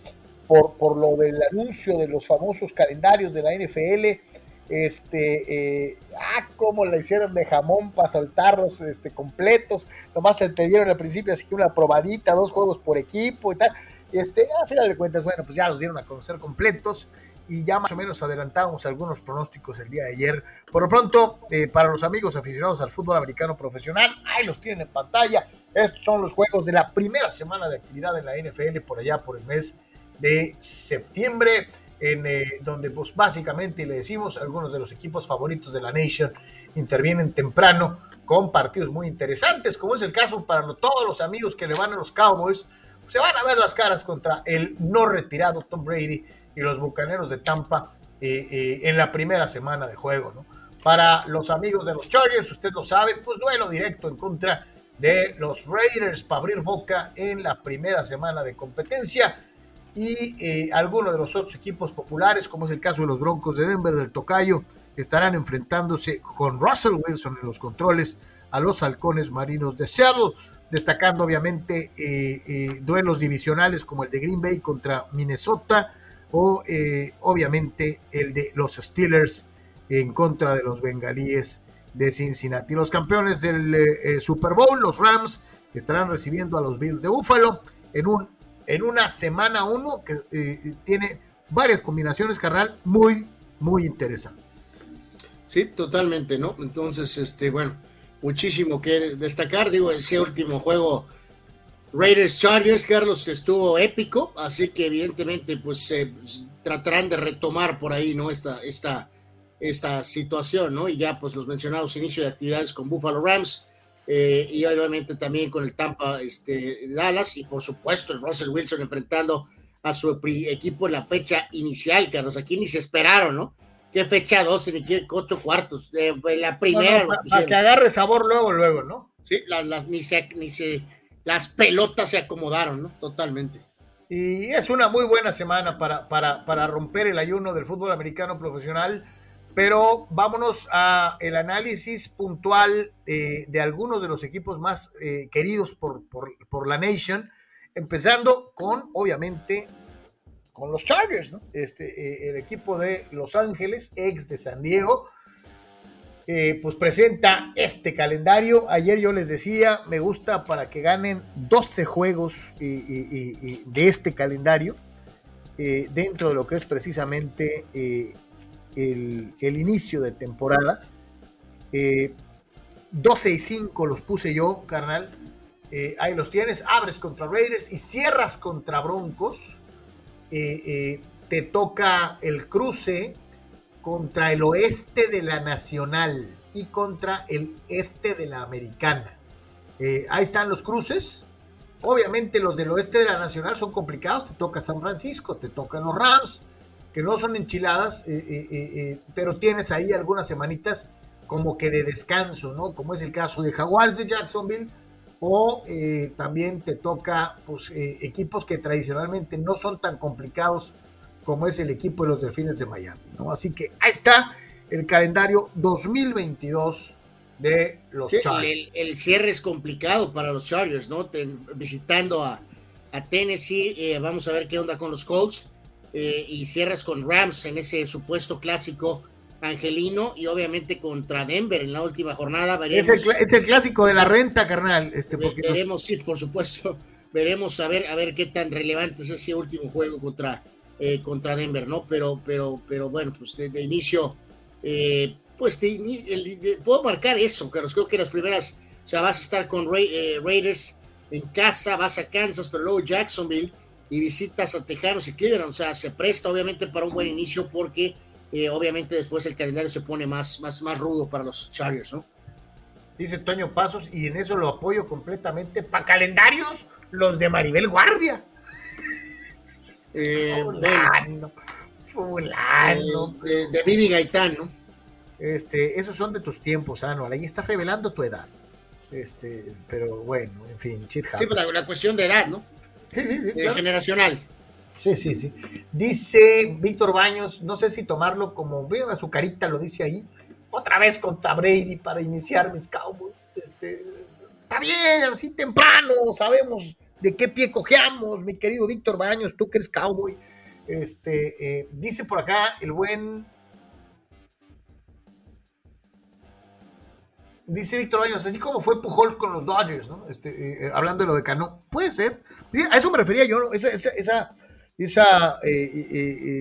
por, por lo del anuncio de los famosos calendarios de la NFL. Este, ah, cómo la hicieron de jamón para soltarlos este, completos. Nomás se te dieron al principio, así que una probadita, dos juegos por equipo y tal. Este, a final de cuentas, bueno, pues ya los dieron a conocer completos y ya más o menos adelantamos algunos pronósticos el día de ayer. Por lo pronto, eh, para los amigos aficionados al fútbol americano profesional, ahí los tienen en pantalla. Estos son los juegos de la primera semana de actividad en la NFL por allá por el mes de septiembre, en eh, donde pues básicamente le decimos algunos de los equipos favoritos de la Nation intervienen temprano con partidos muy interesantes, como es el caso para todos los amigos que le van a los Cowboys, se van a ver las caras contra el no retirado Tom Brady y los Bucaneros de Tampa eh, eh, en la primera semana de juego. ¿no? Para los amigos de los Chargers, usted lo sabe, pues duelo directo en contra de los Raiders para abrir boca en la primera semana de competencia y eh, algunos de los otros equipos populares, como es el caso de los Broncos de Denver, del Tocayo, estarán enfrentándose con Russell Wilson en los controles a los halcones marinos de Seattle, destacando obviamente duelos divisionales como el de Green Bay contra Minnesota, o eh, obviamente el de los Steelers en contra de los bengalíes de Cincinnati. Los campeones del eh, eh, Super Bowl, los Rams, estarán recibiendo a los Bills de Buffalo en, un, en una semana uno que tiene varias combinaciones, carnal, muy, muy interesantes. Sí, totalmente, ¿no? Entonces, este, bueno, muchísimo que destacar. Digo, ese último juego Raiders Chargers, Carlos, estuvo épico, así que evidentemente pues eh, tratarán de retomar por ahí, ¿no? Esta, esta, esta situación, ¿no? Y ya pues los mencionados inicio de actividades con Buffalo Rams eh, y obviamente también con el Tampa este, Dallas y por supuesto el Russell Wilson enfrentando a su equipo en la fecha inicial, Carlos, aquí ni se esperaron, ¿no? ¿Qué fecha 12 ni qué ocho cuartos? Eh, la primera. para que agarre sabor luego, luego, ¿no? Sí, las, las ni se, ni se las pelotas se acomodaron, ¿no? Totalmente. Y es una muy buena semana para, para, para romper el ayuno del fútbol americano profesional. Pero vámonos a el análisis puntual eh, de algunos de los equipos más eh, queridos por, por, por, la Nation, empezando con, obviamente, con los Chargers. Este, eh, el equipo de Los Ángeles, ex de San Diego, eh, pues presenta este calendario. Ayer yo les decía, me gusta para que ganen 12 juegos de este calendario, eh, dentro de lo que es precisamente eh, el, inicio de temporada. 12 y 5 los puse yo, carnal. ahí los tienes, abres contra Raiders y cierras contra Broncos. te toca el cruce contra el oeste de la Nacional y contra el este de la Americana. Eh, ahí están los cruces. Obviamente los del oeste de la Nacional son complicados. Te toca San Francisco, te tocan los Rams, que no son enchiladas, eh, eh, pero tienes ahí algunas semanitas como que de descanso, ¿no? Como es el caso de Jaguars de Jacksonville. O también te toca pues, equipos que tradicionalmente no son tan complicados como es el equipo de los Delfines de Miami. ¿no? Así que ahí está el calendario 2022 de los Chargers. El, cierre es complicado para los Chargers, ¿no? visitando a, Tennessee, eh, vamos a ver qué onda con los Colts, eh, y cierras con Rams en ese supuesto clásico angelino, y obviamente contra Denver en la última jornada. Veremos, es, el, clásico de la renta, carnal. Este, porque veremos, sí, por supuesto, veremos a ver, a ver qué tan relevante es ese último juego contra eh, contra Denver, ¿no? Pero, pero, pero bueno, pues de, inicio, eh, pues puedo marcar eso, Carlos. Creo que las primeras, o sea, vas a estar con eh, Raiders en casa, vas a Kansas, pero luego Jacksonville y visitas a Tejanos y Cleveland. O sea, se presta obviamente para un buen inicio porque obviamente después el calendario se pone más, más, más rudo para los Chargers, ¿no? Dice Toño Pasos, y en eso lo apoyo completamente. Para calendarios, los de Maribel Guardia. Eh, fulano, fulano. Eh, de, Vivi Gaitán, ¿no? Este, esos son de tus tiempos, Anual. Ahí estás revelando tu edad. Este, pero bueno, en fin, chit Sí, pero la, cuestión de edad, ¿no? Sí, sí, sí. Eh, generacional. Sí, sí, sí. Dice Víctor Baños, no sé si tomarlo como, veo a su carita, lo dice ahí, otra vez contra Brady para iniciar mis Cowboys. Este, está bien, así temprano, sabemos de qué pie cojeamos, mi querido Víctor Baños, tú que eres cowboy. Este, eh, dice por acá el buen. Dice Víctor Baños, así como fue Pujol con los Dodgers, ¿no? Este, eh, eh, hablando de lo de Cano. Puede ser. A eso me refería yo, ¿no? Esa, esa, esa,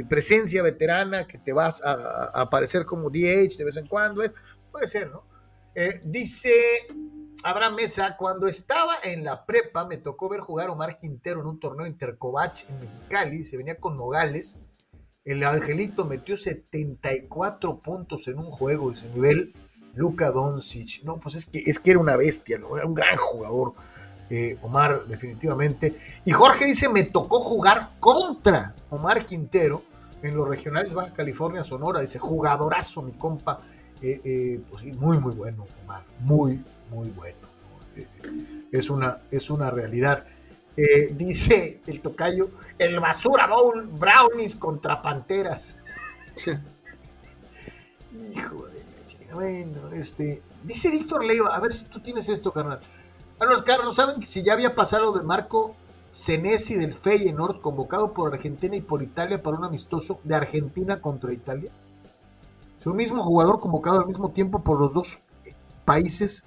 presencia veterana que te vas a, aparecer como DH de vez en cuando. puede ser, ¿no? dice Abraham Mesa, cuando estaba en la prepa, me tocó ver jugar Omar Quintero en un torneo Intercovach en Mexicali, se venía con Nogales. El Angelito metió 74 puntos en un juego de ese nivel. Luka Doncic, no, pues es que, es que era una bestia, ¿no? era un gran jugador, eh, Omar, definitivamente. Y Jorge dice: Me tocó jugar contra Omar Quintero en los regionales Baja California, Sonora. Dice: Jugadorazo, mi compa. Eh, eh, pues muy, muy bueno, Omar, muy, muy bueno. Es una, es una realidad. Eh, dice el tocayo, el basura bowl, brownies contra panteras. Hijo de la Bueno, este. Dice Víctor Leiva, a ver si tú tienes esto, carnal. Carlos Carlos, ¿saben que si ya había pasado de Marco Senesi del Feyenoord, convocado por Argentina y por Italia para un amistoso de Argentina contra Italia? Es un mismo jugador convocado al mismo tiempo por los dos países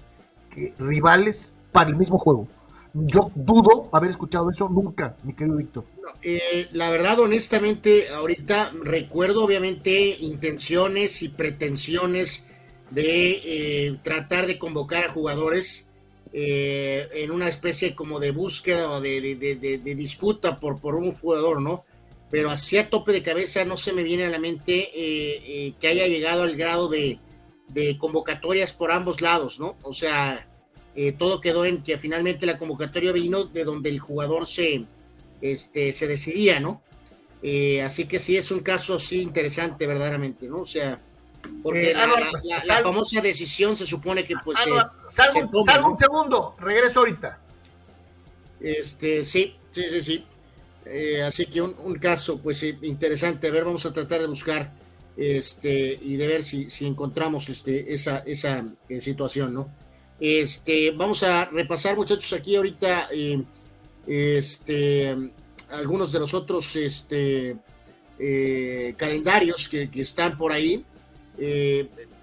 rivales para el mismo juego. Yo dudo haber escuchado eso nunca, mi querido Víctor. Eh, la verdad, honestamente, ahorita recuerdo obviamente intenciones y pretensiones de tratar de convocar a jugadores en una especie como de búsqueda o de, disputa por, por un jugador, ¿no? Pero así a tope de cabeza no se me viene a la mente que haya llegado al grado de, de convocatorias por ambos lados, ¿no? O sea, eh, todo quedó en que finalmente la convocatoria vino de donde el jugador se, este, se decidía, ¿no? Eh, así que sí es un caso sí interesante verdaderamente, ¿no? O sea, porque eh, la, famosa decisión se supone que pues... salgo, un segundo, regreso ahorita. Este, sí, sí, sí, sí. Así que un, caso pues interesante. A ver, vamos a tratar de buscar este, y de ver si, encontramos este, esa, esa eh, situación, ¿no? Este, vamos a repasar, muchachos, aquí ahorita eh, este, algunos de los otros este, eh, calendarios que, están por ahí,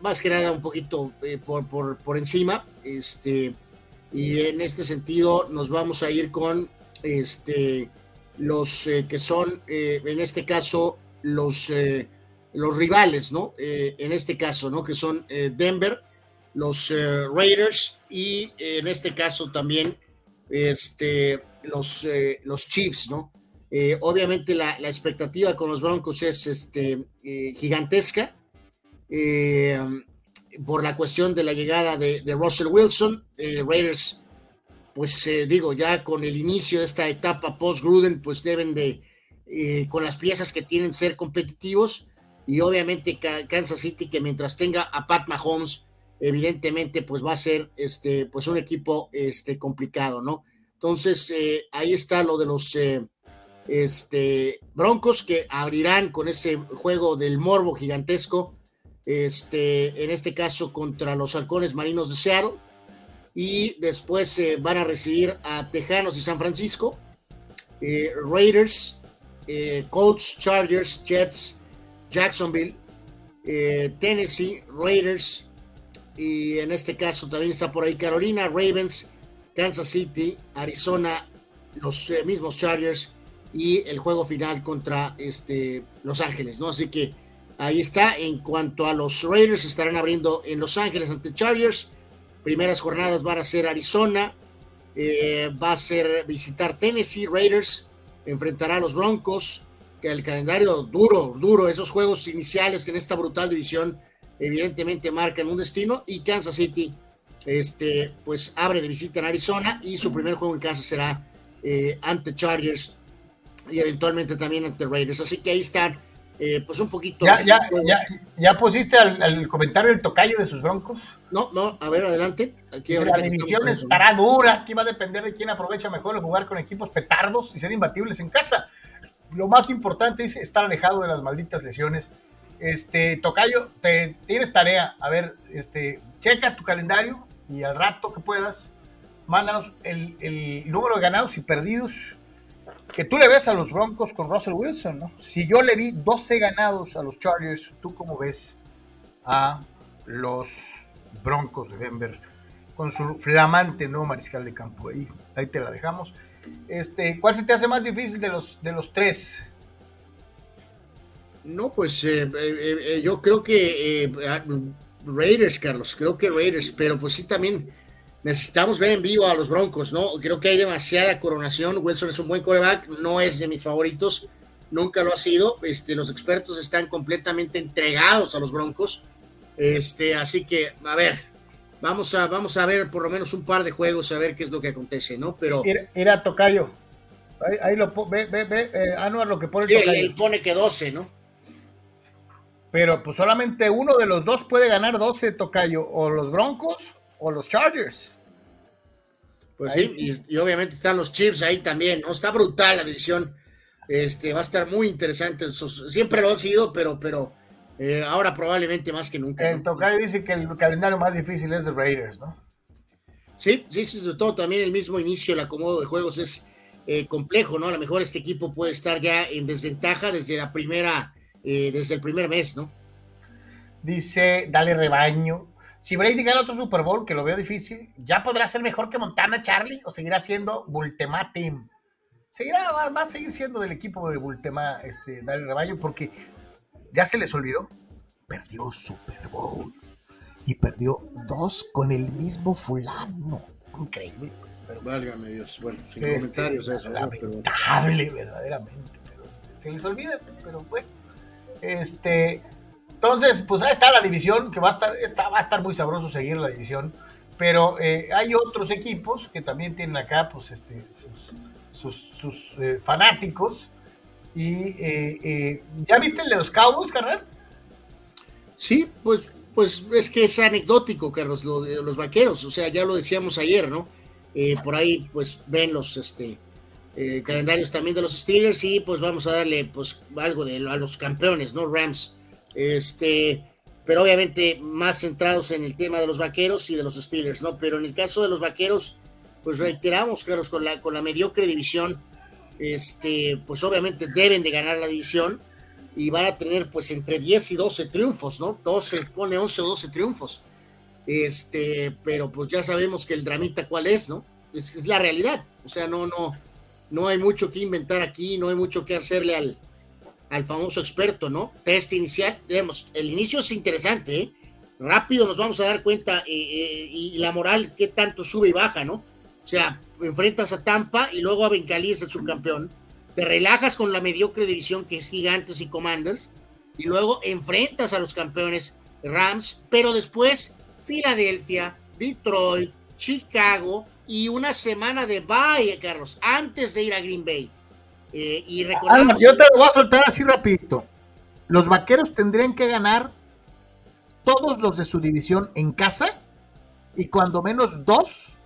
más que nada un poquito por, por, por, encima, este, y en este sentido nos vamos a ir con este, los que son, en este caso, los los rivales, ¿no? Eh, en este caso, ¿no? Que son eh, Denver, los eh, Raiders y en este caso también este, los, los Chiefs, ¿no? obviamente la, expectativa con los Broncos es este, gigantesca por la cuestión de la llegada de, de Russell Wilson. Raiders, pues digo, ya con el inicio de esta etapa post-Gruden, pues deben de, con las piezas que tienen, ser competitivos. Y obviamente Kansas City que mientras tenga a Pat Mahomes evidentemente pues va a ser este pues un equipo este complicado no entonces eh, ahí está lo de los eh, este Broncos que abrirán con ese juego del morbo gigantesco este en este caso contra los halcones marinos de Seattle y después eh, van a recibir a Tejanos y San Francisco Raiders Colts Chargers Jets Jacksonville, eh, Tennessee, Raiders, y en este caso también está por ahí Carolina, Ravens, Kansas City, Arizona, los eh, mismos Chargers y el juego final contra este, Los Ángeles, ¿no? Así que ahí está. En cuanto a los Raiders, estarán abriendo en Los Ángeles ante Chargers. Primeras jornadas van a ser Arizona, eh, va a ser visitar Tennessee, Raiders, enfrentará a los Broncos, que el calendario duro, duro, esos juegos iniciales en esta brutal división evidentemente marcan un destino y Kansas City este, pues abre de visita en Arizona y su primer juego en casa será eh, ante Chargers y eventualmente también ante Raiders. Así que ahí están, eh, pues un poquito. ¿Ya, ya, ya, pusiste al, comentario el tocayo de sus broncos? No, no, a ver, adelante. Aquí la división estará dura, aquí va a depender de quién aprovecha mejor el jugar con equipos petardos y ser imbatibles en casa lo más importante es estar alejado de las malditas lesiones. Este, Tocayo, te, tienes tarea. A ver, este, checa tu calendario y al rato que puedas, mándanos el, el, número de ganados y perdidos que tú le ves a los Broncos con Russell Wilson, ¿no? Si yo le vi 12 ganados a los Chargers, ¿tú cómo ves a los Broncos de Denver con su flamante nuevo mariscal de campo? Ahí, ahí te la dejamos. Este, ¿Cuál se te hace más difícil de los, de los tres? No, pues eh, eh, eh, yo creo que Raiders, Carlos, creo que Raiders, pero pues sí también necesitamos ver en vivo a los Broncos, ¿no? Creo que hay demasiada coronación. Wilson es un buen coreback, no es de mis favoritos, nunca lo ha sido. Este, los expertos están completamente entregados a los Broncos. Este, así que, a ver, Vamos a, vamos a ver por lo menos un par de juegos a ver qué es lo que acontece, ¿no? Pero. Era, Tocayo. Ahí, lo ve, ve, ve eh, Anuar lo que pone sí, Él, pone que 12, ¿no? Pero pues solamente uno de los dos puede ganar 12, Tocayo. O los Broncos o los Chargers. Pues sí, Y, obviamente están los Chiefs ahí también, ¿no? Está brutal la división. Este, va a estar muy interesante. Siempre lo han sido, pero, pero eh, ahora probablemente más que nunca. El Tocayo dice que el calendario más difícil es de Raiders, ¿no? Sí, sí, sobre todo también el mismo inicio, el acomodo de juegos es eh, complejo, ¿no? A lo mejor este equipo puede estar ya en desventaja desde la primera, eh, desde el primer mes, ¿no? Dice, dale rebaño. Si Brady gana otro Super Bowl, que lo veo difícil, ¿ya podrá ser mejor que Montana Charlie o seguirá siendo Bultema Team? Seguirá, va, a seguir siendo del equipo de Bultema, este, dale rebaño, porque ya se les olvidó, perdió Super Bowls. y perdió dos con el mismo fulano. Increíble. Pero, Válgame Dios. Bueno, sin Este, comentarios eso. ¿no? Pero- lamentable, verdaderamente. Pero se les olvida, pero bueno. Este, entonces, pues ahí está la división, que va a estar, está, va a estar muy sabroso seguir la división. Pero eh, hay otros equipos que también tienen acá, pues, este, sus, sus, sus, eh, fanáticos. Y eh, eh, ¿ya viste el de los Cowboys, carnal? Sí, pues, pues es que es anecdótico, Carlos, lo de los vaqueros. O sea, ya lo decíamos ayer, ¿no? Por ahí, pues, ven los este, calendarios también de los Steelers y pues vamos a darle pues algo de a los campeones, ¿no? Rams. Este, pero obviamente más centrados en el tema de los vaqueros y de los Steelers, ¿no? Pero en el caso de los vaqueros, pues reiteramos, Carlos, con la, con la mediocre división, este, pues obviamente deben de ganar la división y van a tener pues entre 10 y 12 triunfos, ¿no? 12, pone 11 o 12 triunfos. Este, pero pues ya sabemos que el dramita cuál es, ¿no? Es, es la realidad. O sea, no, no, no hay mucho que inventar aquí, no hay mucho que hacerle al, al famoso experto, ¿no? Test inicial, digamos, el inicio es interesante, ¿eh? Rápido nos vamos a dar cuenta eh, eh, y la moral qué tanto sube y baja, ¿no? O sea, enfrentas a Tampa y luego a Bencalí es el subcampeón te relajas con la mediocre división que es Gigantes y Commanders, y luego enfrentas a los campeones Rams, pero después Filadelfia, Detroit, Chicago y una semana de bye, Carlos, antes de ir a Green Bay. Eh, y Ah, yo te lo voy a soltar así rapidito. Los vaqueros tendrían que ganar todos los de su división en casa y cuando menos dos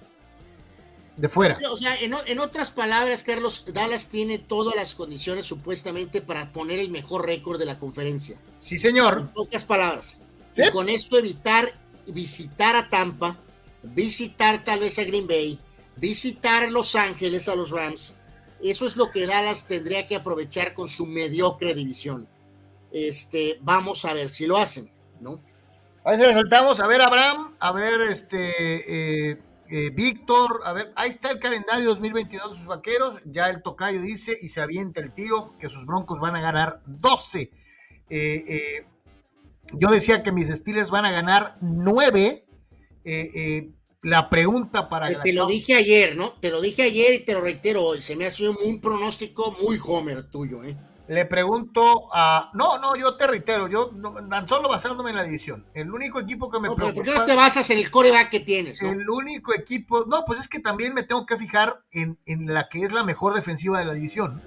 de fuera. o sea, en, otras palabras, Carlos, Dallas tiene todas las condiciones supuestamente para poner el mejor récord de la conferencia. Sí, señor. En pocas palabras. Sí. Y con esto evitar visitar a Tampa, visitar tal vez a Green Bay, visitar Los Ángeles a los Rams. Eso es lo que Dallas tendría que aprovechar con su mediocre división. Este, vamos a ver si lo hacen, ¿no? Ahí se le soltamos. A ver, Abraham. A ver, este. eh, eh, Víctor. A ver, ahí está el calendario 2022 de sus vaqueros. Ya el tocayo dice y se avienta el tiro que sus broncos van a ganar 12. Eh, yo decía que mis Steelers van a ganar 9. La pregunta para. Te, te lo dije ayer, ¿no? Te lo dije ayer y te lo reitero hoy. Se me ha sido un pronóstico muy homer tuyo, ¿eh? Le pregunto a. No, no, yo te reitero. Yo no, tan solo basándome en la división. El único equipo que me No, ¿Por qué no te basas en el coreback que tienes? no? El único equipo, no, pues es que también me tengo que fijar en, en la que es la mejor defensiva de la división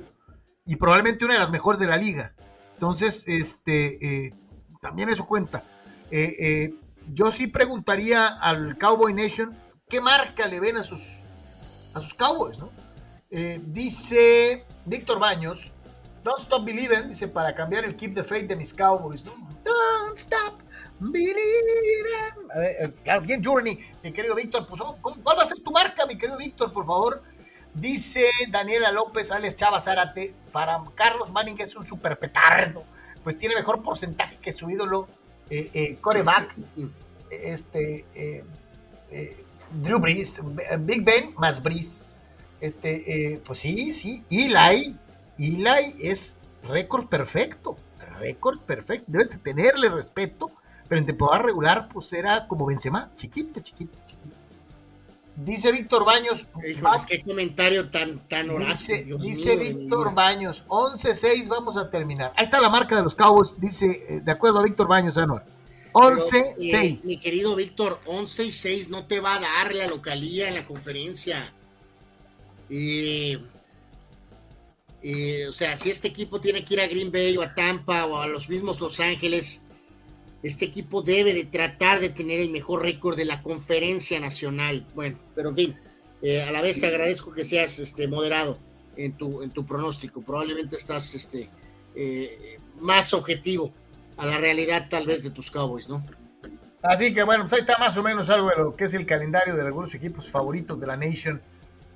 y probablemente una de las mejores de la liga. Entonces, este, eh, también eso cuenta. Eh, eh, yo sí preguntaría al Cowboy Nation qué marca le ven a sus, a sus Cowboys, ¿no? Eh, dice Víctor Baños, Don't Stop Believing, dice, para cambiar el keep the faith de mis Cowboys, ¿no? Don't Stop Believing. A ver, eh, claro, bien Journey, mi querido Víctor, pues, ¿cómo- ¿cuál va a ser tu marca, mi querido Víctor, por favor? Dice Daniela López, Alex Chava Zárate, para Carlos Manning es un super petardo, pues tiene mejor porcentaje que su ídolo eh, eh, coreback, este, eh, eh, Drew Brees, Big Ben más Brees. Este, eh, pues sí, sí, Eli, Eli es récord perfecto, récord perfecto, debes de tenerle respeto, pero en temporada regular pues era como Benzema, chiquito, chiquito. Dice Víctor Baños, Híjoles, qué comentario tan, tan. Dice, dice mío Víctor. Baños, 11-6, vamos a terminar. Ahí está la marca de los Cowboys, dice, eh, de acuerdo a Víctor Baños, Anuar. Pero, 11-6. eh, mi querido Víctor, 11 y 6 no te va a dar la localía en la conferencia. Eh, eh, o sea, si este equipo tiene que ir a Green Bay o a Tampa o a los mismos Los Ángeles, este equipo debe de tratar de tener el mejor récord de la conferencia nacional. Bueno, pero en fin, eh, a la vez te agradezco que seas este, moderado en tu, en tu pronóstico. Probablemente estás este, eh, más objetivo a la realidad tal vez de tus Cowboys, ¿no? Así que bueno, pues ahí está más o menos algo de lo que es el calendario de algunos equipos favoritos de la Nation,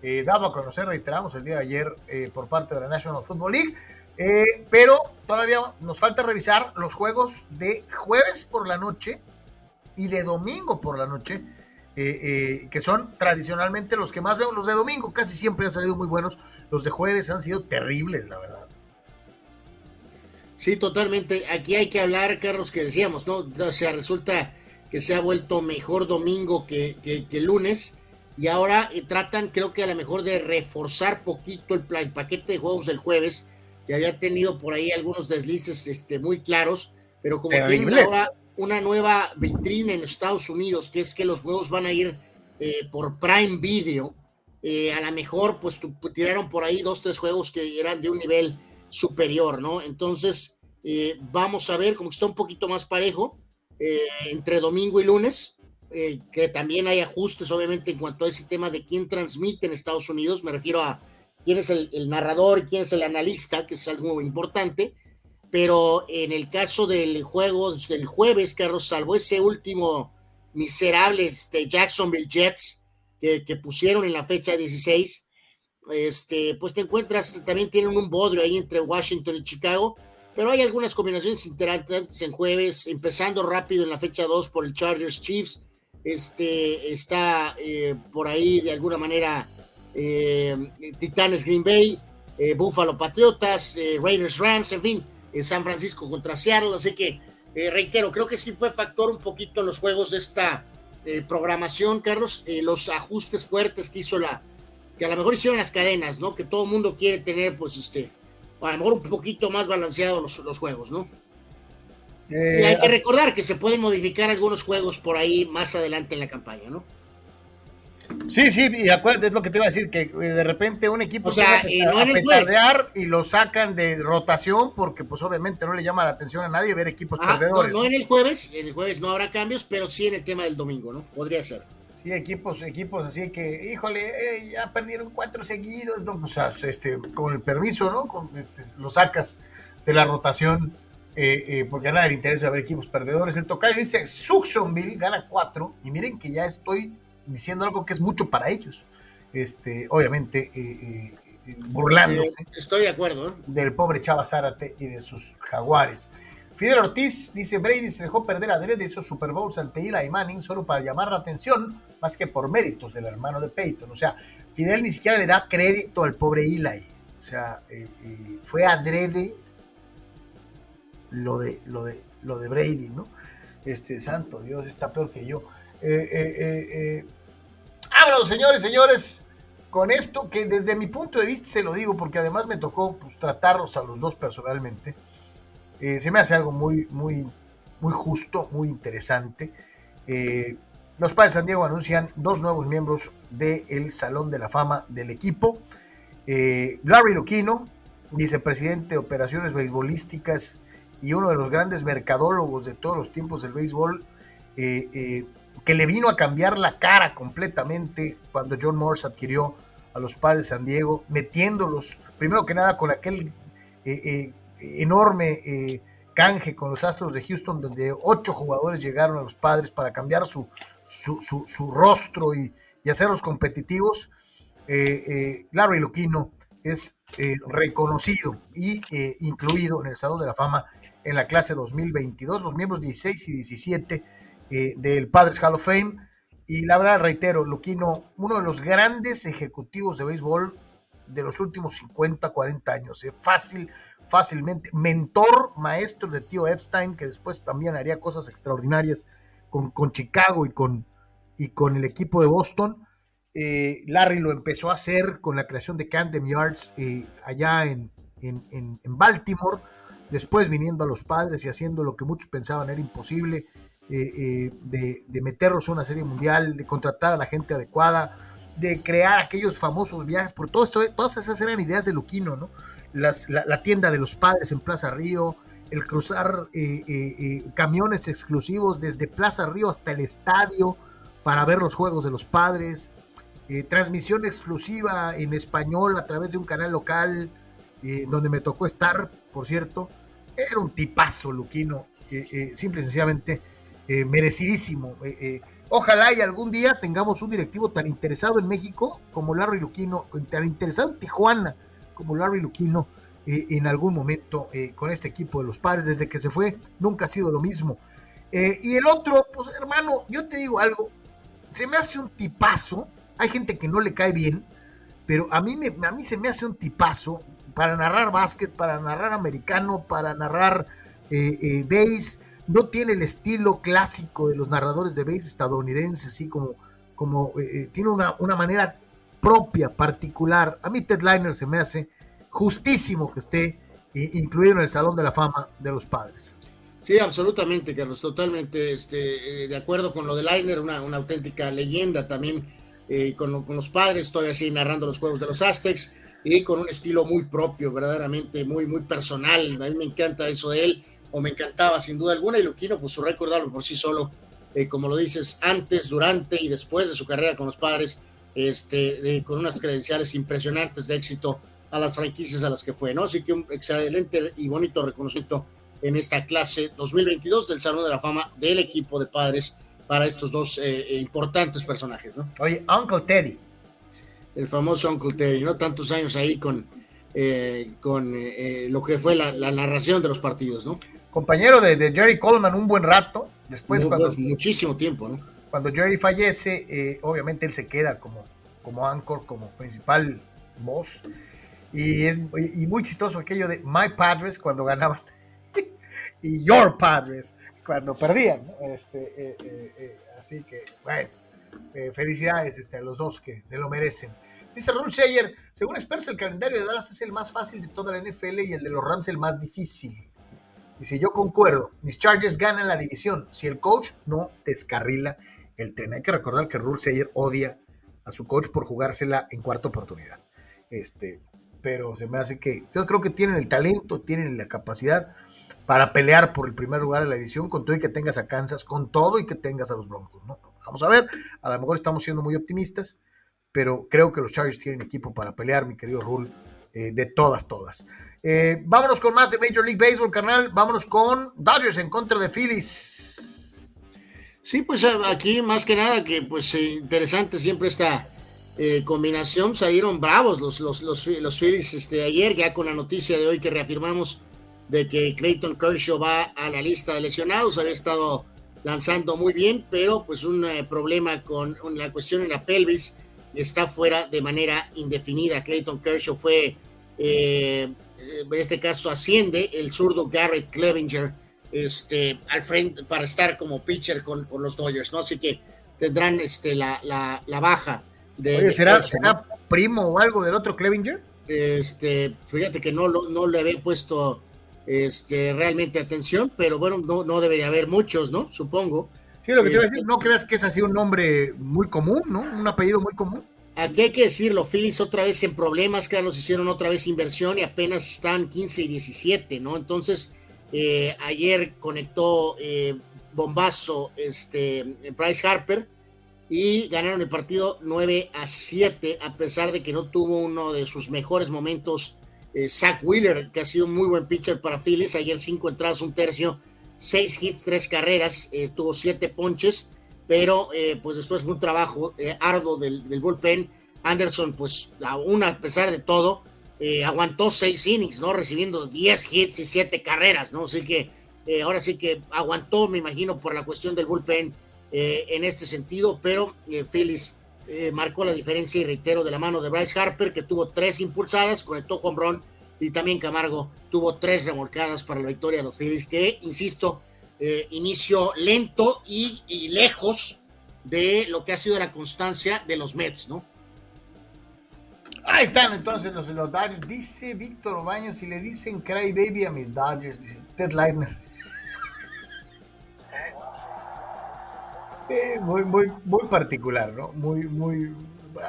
eh, dado a conocer, reiteramos, el día de ayer eh, por parte de la National Football League. Eh, pero todavía nos falta revisar los juegos de jueves por la noche y de domingo por la noche, eh, eh, que son tradicionalmente los que más veo. Los de domingo casi siempre han salido muy buenos, los de jueves han sido terribles, la verdad. Sí, totalmente. Aquí hay que hablar, Carlos, que decíamos, ¿no? O sea, resulta que se ha vuelto mejor domingo que, que, lunes. Y ahora tratan, creo que a lo mejor, de reforzar poquito el, paquete de juegos del jueves, que había tenido por ahí algunos deslices este, muy claros, pero como tienen ahora una nueva vitrina en Estados Unidos, que es que los juegos van a ir eh, por Prime Video, eh, a lo mejor pues tiraron por ahí dos, tres juegos que eran de un nivel superior, ¿no? Entonces, eh, vamos a ver, como que está un poquito más parejo entre domingo y lunes, que también hay ajustes, obviamente, en cuanto a ese tema de quién transmite en Estados Unidos, me refiero a quién es el, narrador y quién es el analista, que es algo importante, pero en el caso del juego del jueves, Carlos, salvo ese último miserable este, Jacksonville Jets que, pusieron en la fecha 16, este, pues te encuentras, también tienen un bodrio ahí entre Washington y Chicago, pero hay algunas combinaciones interesantes en jueves, empezando rápido en la fecha 2 por el Chargers Chiefs, este, está eh, por ahí de alguna manera Titanes Green Bay, eh, Buffalo Patriotas, Raiders Rams, en fin, San Francisco contra Seattle, así que eh, reitero, creo que sí fue factor un poquito en los juegos de esta eh, programación, Carlos, eh, los ajustes fuertes que hizo la, que a lo mejor hicieron las cadenas, ¿no? Que todo el mundo quiere tener, pues, este, a lo mejor un poquito más balanceados los, los juegos, ¿no? y hay que recordar que se pueden modificar algunos juegos por ahí más adelante en la campaña, ¿no? Sí, sí, y acuérdate, es lo que te iba a decir, que eh, de repente un equipo o sea, a, no y lo sacan de rotación porque pues obviamente no le llama la atención a nadie ver equipos perdedores. No, en el jueves, en el jueves no habrá cambios, pero sí en el tema del domingo, ¿no? Podría ser. Sí, equipos, equipos así que, híjole, eh, ya perdieron cuatro seguidos, no, pues este, con el permiso, ¿no? Con, este, lo sacas de la rotación. Eh, porque a nadie le interesa ver equipos perdedores. El tocayo dice, Suctionville gana cuatro, y miren que ya estoy diciendo algo que es mucho para ellos. Este, obviamente, eh, eh, burlándose. Estoy de acuerdo. Del pobre Chava Zárate y de sus jaguares. Fidel Ortiz dice: Brady se dejó perder a de esos Super Bowls ante Eli Manning solo para llamar la atención, más que por méritos del hermano de Peyton. O sea, Fidel ni siquiera le da crédito al pobre Eli. O sea, eh, fue adrede lo de, lo, de, lo de Brady, ¿no? Este santo Dios está peor que yo. Eh, eh, eh, eh señores, señores, con esto que desde mi punto de vista se lo digo porque además me tocó pues, tratarlos a los dos personalmente. se me hace algo muy, muy, muy justo, muy interesante. los padres de San Diego anuncian dos nuevos miembros del Salón de la Fama del equipo. Larry Luquino, vicepresidente de operaciones beisbolísticas y uno de los grandes mercadólogos de todos los tiempos del béisbol, que le vino a cambiar la cara completamente cuando John Morse adquirió a los padres de San Diego, metiéndolos, primero que nada, con aquel eh, eh, enorme eh, canje con los Astros de Houston, donde ocho jugadores llegaron a los padres para cambiar su, su, rostro y, hacerlos competitivos. Larry Luquino es reconocido y incluido en el Salón de la Fama en la clase 2022. Los miembros 16 y 17 eh, del Padres Hall of Fame. Y la verdad, reitero, Luquino, uno de los grandes ejecutivos de béisbol de los últimos 50, 40 años. Eh, fácil, fácilmente. Mentor, maestro de tío Epstein, que después también haría cosas extraordinarias con, con Chicago y con, y con el equipo de Boston. Eh, Larry lo empezó a hacer con la creación de Camden Yards allá en, en, en, Baltimore, después viniendo a los padres y haciendo lo que muchos pensaban era imposible, eh, eh, de, meterlos en una serie mundial, de contratar a la gente adecuada, de crear aquellos famosos viajes, por todo eso, todas esas eran ideas de Luquino, ¿no? La, tienda de los padres en Plaza Río, el cruzar eh, camiones exclusivos desde Plaza Río hasta el estadio para ver los juegos de los padres, transmisión exclusiva en español a través de un canal local donde me tocó estar, por cierto. Era un tipazo, Luquino, simple y sencillamente eh, merecidísimo. Eh, eh, ojalá y algún día tengamos un directivo tan interesado en México como Larry Luquino, tan interesado en Tijuana como Larry Luquino en algún momento con este equipo de los padres. Desde que se fue, nunca ha sido lo mismo. y el otro, pues hermano, yo te digo algo, se me hace un tipazo. Hay gente que no le cae bien, pero a mí, me, a mí se me hace un tipazo para narrar básquet, para narrar americano, para narrar base no tiene el estilo clásico de los narradores de base estadounidenses, así como, como eh, tiene una, una manera propia, particular. A mí Ted Liner se me hace justísimo que esté incluido en el Salón de la Fama de los Padres. Sí, absolutamente, Carlos, totalmente este, de acuerdo con lo de Liner, una, una auténtica leyenda también eh, con, con, los padres, estoy así narrando los juegos de los Aztecs y con un estilo muy propio, verdaderamente muy, muy personal. A mí me encanta eso de él, o me encantaba sin duda alguna, y Luquino, pues su récord por sí solo, eh, como lo dices, antes, durante y después de su carrera con los padres, este, con unas credenciales impresionantes de éxito a las franquicias a las que fue, ¿no? Así que un excelente y bonito reconocimiento en esta clase 2022 del Salón de la Fama del equipo de padres para estos dos eh, eh, importantes personajes, ¿no? Oye, Uncle Teddy. El famoso Uncle Teddy, ¿no? Tantos años ahí con, eh, con lo que fue la, narración de los partidos, ¿no? Compañero de, Jerry Coleman un buen rato, después cuando... Muchísimo tiempo, ¿no? Cuando Jerry fallece, obviamente él se queda como, como anchor, como principal voz. Y es y muy chistoso aquello de My Padres cuando ganaban y Your Padres cuando perdían. Este, eh, eh, eh, así que, bueno, felicidades este, a los dos que se lo merecen. Dice Ron Sheyer, según expertos, el calendario de Dallas es el más fácil de toda la NFL y el de los Rams el más difícil. Dice, yo concuerdo, mis Chargers ganan la división si el coach no descarrila el tren. Hay que recordar que Rule Sheyer odia a su coach por jugársela en cuarta oportunidad. Este, pero se me hace que yo creo que tienen el talento, tienen la capacidad para pelear por el primer lugar en la edición, con todo y que tengas a Kansas, con todo y que tengas a los Broncos. ¿no? Vamos a ver, a lo mejor estamos siendo muy optimistas, pero creo que los Chargers tienen equipo para pelear, mi querido Rule, eh, de todas, todas. Eh, vámonos con más de Major League Baseball, carnal. Vámonos con Dodgers en contra de Phillies. Sí, pues eh, aquí más que nada que pues interesante siempre esta combinación. Salieron bravos los, los, los, Phillies este, ayer, ya con la noticia de hoy que reafirmamos de que Clayton Kershaw va a la lista de lesionados, había estado lanzando muy bien, pero pues un eh, problema con la cuestión en la pelvis y está fuera de manera indefinida. Clayton Kershaw fue, eh, en este caso asciende el zurdo Garrett Clevinger este, al frente para estar como pitcher con, con los Dodgers, ¿no? Así que tendrán este, la, la, la baja de... Oye, ¿será, ¿será primo o algo del otro Clevinger? Este, fíjate que no, no le había puesto este, realmente atención, pero bueno, no, no debería haber muchos, ¿no? Supongo. Sí, lo que te iba a decir, este no creas que es así un nombre muy común, ¿no? Un apellido muy común. Aquí hay que decirlo, Phillies otra vez en problemas, Carlos, hicieron otra vez inversión y apenas están 15 y 17, ¿no? Entonces, eh, ayer conectó eh, bombazo este, Bryce Harper y ganaron el partido 9 a 7, a pesar de que no tuvo uno de sus mejores momentos eh, Zach Wheeler, que ha sido un muy buen pitcher para Phillies, ayer cinco entradas, un tercio, seis hits, tres carreras, eh, tuvo siete ponches, pero eh, pues después fue un trabajo arduo del, del, bullpen. Anderson, pues aún a pesar de todo, aguantó seis innings, ¿no? Recibiendo diez hits y siete carreras, ¿no? Así que ahora sí que aguantó, me imagino, por la cuestión del bullpen en este sentido, pero Phillies eh, marcó la diferencia y reitero de la mano de Bryce Harper que tuvo tres impulsadas, conectó home run y también Camargo tuvo tres remolcadas para la victoria de los Phillies que, insisto, eh, inicio lento y, lejos de lo que ha sido la constancia de los Mets, ¿no? Ahí están entonces los, los Dodgers. Dice Víctor Baños y le dicen Cry Baby a mis Dodgers, dice Ted Leitner. muy, muy, muy particular, ¿no? Muy, muy.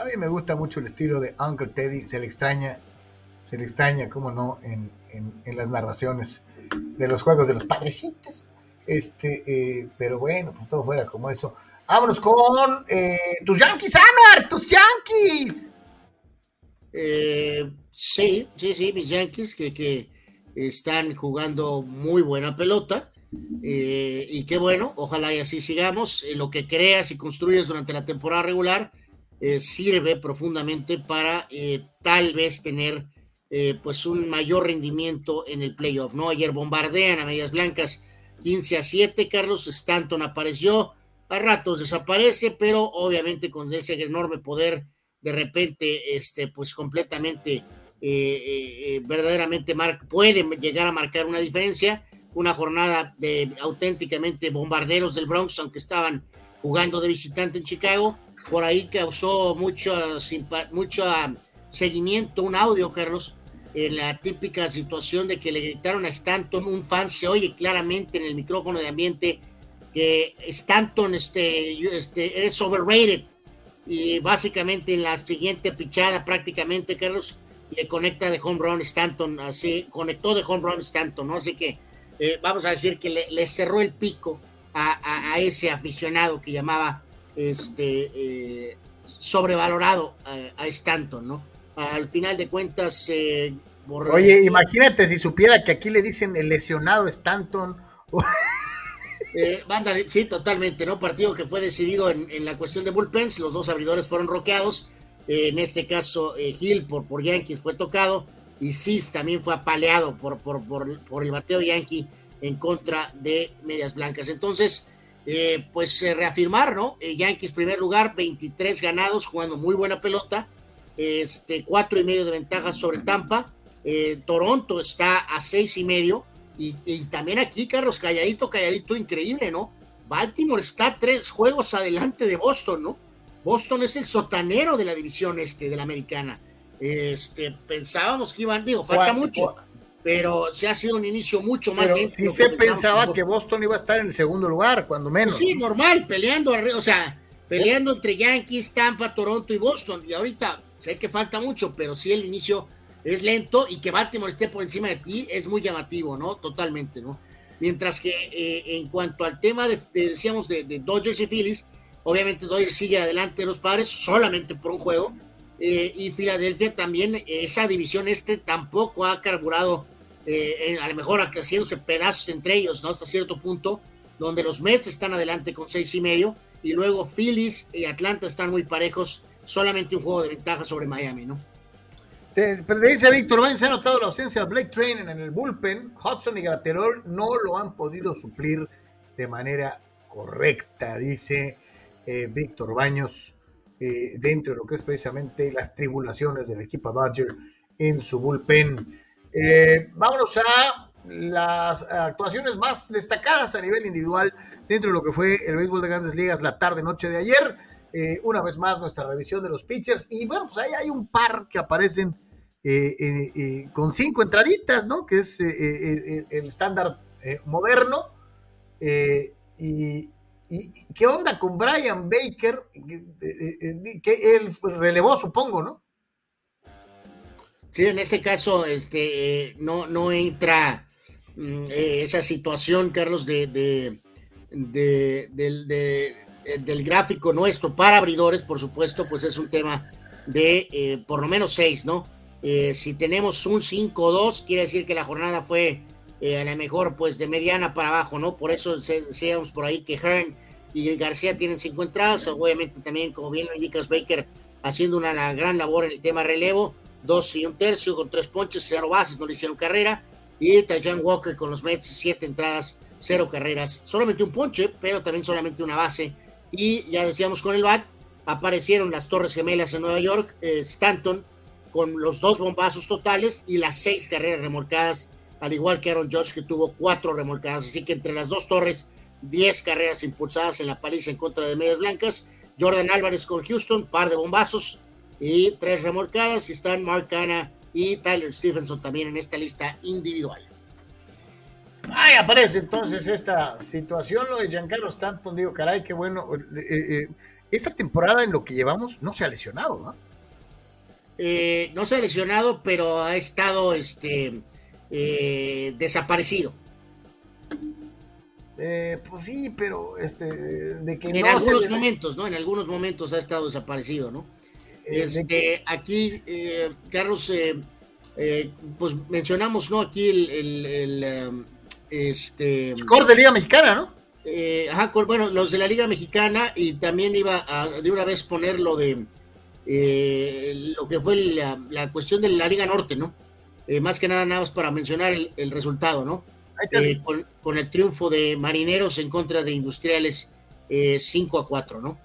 A mí me gusta mucho el estilo de Uncle Teddy. Se le extraña, se le extraña, cómo no, en, en, las narraciones de los juegos de los padrecitos. Este, eh, pero bueno, pues todo fuera como eso. Vámonos con eh, tus Yankees, Anuar, tus Yankees. Eh, sí, sí, sí, mis Yankees que, que están jugando muy buena pelota. Y qué bueno, ojalá y así sigamos. Lo que creas y construyes durante la temporada regular sirve profundamente para tal vez tener pues un mayor rendimiento en el playoff, ¿no? Ayer bombardean a medias blancas 15 a 7, Carlos Stanton apareció, a ratos desaparece, pero obviamente con ese enorme poder, de repente, este, pues completamente, verdaderamente puede llegar a marcar una diferencia una jornada de auténticamente bombarderos del Bronx, aunque estaban jugando de visitante en Chicago. Por ahí causó mucho, mucho seguimiento, un audio, Carlos, en la típica situación de que le gritaron a Stanton, un fan se oye claramente en el micrófono de ambiente que Stanton este, este, eres overrated. Y básicamente en la siguiente pichada, prácticamente, Carlos, le conecta de home run Stanton, así, conectó de home run Stanton, ¿no? Así que eh, vamos a decir que le, cerró el pico a, ese aficionado que llamaba este eh, sobrevalorado a, Stanton, ¿no? Al final de cuentas, eh, Oye, imagínate si supiera que aquí le dicen el lesionado Stanton. Eh, sí, totalmente, ¿no? Partido que fue decidido en, la cuestión de bullpens, los dos abridores fueron roqueados, eh, en este caso eh, Hill por, por Yankees fue tocado y Cis también fue apaleado por, por, por, el bateo Yankee en contra de Medias Blancas. Entonces, pues reafirmar, ¿no? Yankees primer lugar, 23 ganados, jugando muy buena pelota, este, cuatro y medio de ventaja sobre Tampa, Toronto está a seis y medio, y, también aquí, Carlos, calladito, calladito, increíble, ¿no? Baltimore está tres juegos adelante de Boston, ¿no? Boston es el sotanero de la división este, de la americana. Este, pensábamos que iban, digo, falta mucho, pero se ha sido un inicio mucho más lento. Sí se pensaba que Boston iba a estar en el segundo lugar, cuando menos. sí, normal, peleando, o sea, peleando entre Yankees, Tampa, Toronto y Boston. Y ahorita sé que falta mucho, pero sí el inicio es lento y que Baltimore esté por encima de ti es muy llamativo, ¿no? Totalmente, ¿no? Mientras que eh, en cuanto al tema de, decíamos, de, Dodgers y Phillies, obviamente Dodgers sigue adelante de los padres solamente por un juego. Eh, y Filadelfia también, esa división este tampoco ha carburado, eh, a lo mejor haciéndose pedazos entre ellos, ¿no? Hasta cierto punto, donde los Mets están adelante con seis y medio, y luego Phillies y Atlanta están muy parejos, solamente un juego de ventaja sobre Miami, ¿no? dice Víctor Baños, se ha notado la ausencia de Blake Train en el bullpen. Hudson y Graterol no lo han podido suplir de manera correcta, dice eh, Víctor Baños, eh, dentro de lo que es precisamente las tribulaciones del equipo Dodger en su bullpen. Eh, vámonos a las actuaciones más destacadas a nivel individual dentro de lo que fue el béisbol de grandes ligas la tarde-noche de ayer. Una vez más nuestra revisión de los pitchers y bueno, pues ahí hay un par que aparecen eh, eh, eh, con cinco entraditas, ¿no? Que es el estándar moderno. Y, qué onda con Brian Baker? Que, él relevó, supongo, ¿no? Sí, en este caso, este, no, no entra mm, esa situación, Carlos, de, de, del gráfico nuestro para abridores, por supuesto, pues es un tema de por lo menos seis, ¿no? Eh, si tenemos un 5-2, quiere decir que la jornada fue eh, a lo mejor pues de mediana para abajo, ¿no? Por eso decíamos por ahí que Hearn y García tienen cinco entradas, obviamente también, como bien lo indicas, Baker haciendo una, gran labor en el tema relevo, dos y un tercio con tres ponches, cero bases, no le hicieron carrera, y Tajan Walker con los Mets, siete entradas, cero carreras, solamente un ponche, pero también solamente una base, y ya decíamos con el BAT, aparecieron las Torres Gemelas en Nueva York, eh, Stanton, con los dos bombazos totales y las seis carreras remolcadas, al igual que Aaron Josh, que tuvo cuatro remolcadas. Así que entre las dos torres, diez carreras impulsadas en la paliza en contra de Medias Blancas. Jordan Álvarez con Houston, par de bombazos y tres remolcadas. Y están Mark Hanna y Tyler Stevenson también en esta lista individual. Ay, aparece entonces esta situación, lo de Giancarlo Stanton, digo, caray, qué bueno. Eh, eh, esta temporada en lo que llevamos no se ha lesionado, ¿no? Eh, no se ha lesionado, pero ha estado este, eh, desaparecido. Eh, pues sí, pero este, de que en algunos momentos, ¿no? En algunos momentos ha estado desaparecido, ¿no? Este, aquí, Carlos, pues mencionamos, ¿no? Aquí el, el, este. Scores de Liga Mexicana, ¿no? ajá, bueno, los de la Liga Mexicana y también iba a de una vez poner lo de eh, lo que fue la, cuestión de la Liga Norte, ¿no? Eh, más que nada, nada más para mencionar el, resultado, ¿no? Eh, con, el triunfo de Marineros en contra de Industriales 5 a 4, ¿no?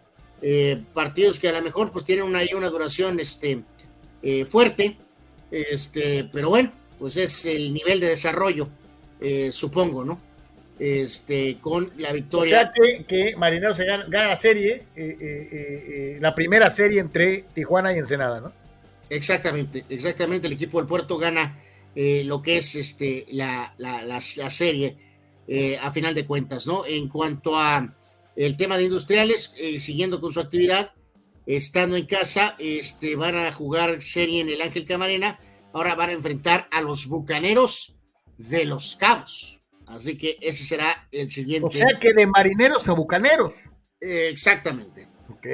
partidos que a lo mejor pues tienen una, una duración este, fuerte, este, pero bueno, pues es el nivel de desarrollo eh, supongo, ¿no? Este, con la victoria. O sea que, Marineros se gana, la serie, eh, la primera serie entre Tijuana y Ensenada, ¿no? Exactamente, exactamente. El equipo del puerto gana lo que es este, la, la, la, serie a final de cuentas, ¿no? En cuanto a el tema de industriales, siguiendo con su actividad, estando en casa, este, van a jugar serie en el Ángel Camarena. Ahora van a enfrentar a los Bucaneros de los Cabos. Así que ese será el siguiente. O sea que de marineros a bucaneros. exactamente. Ok.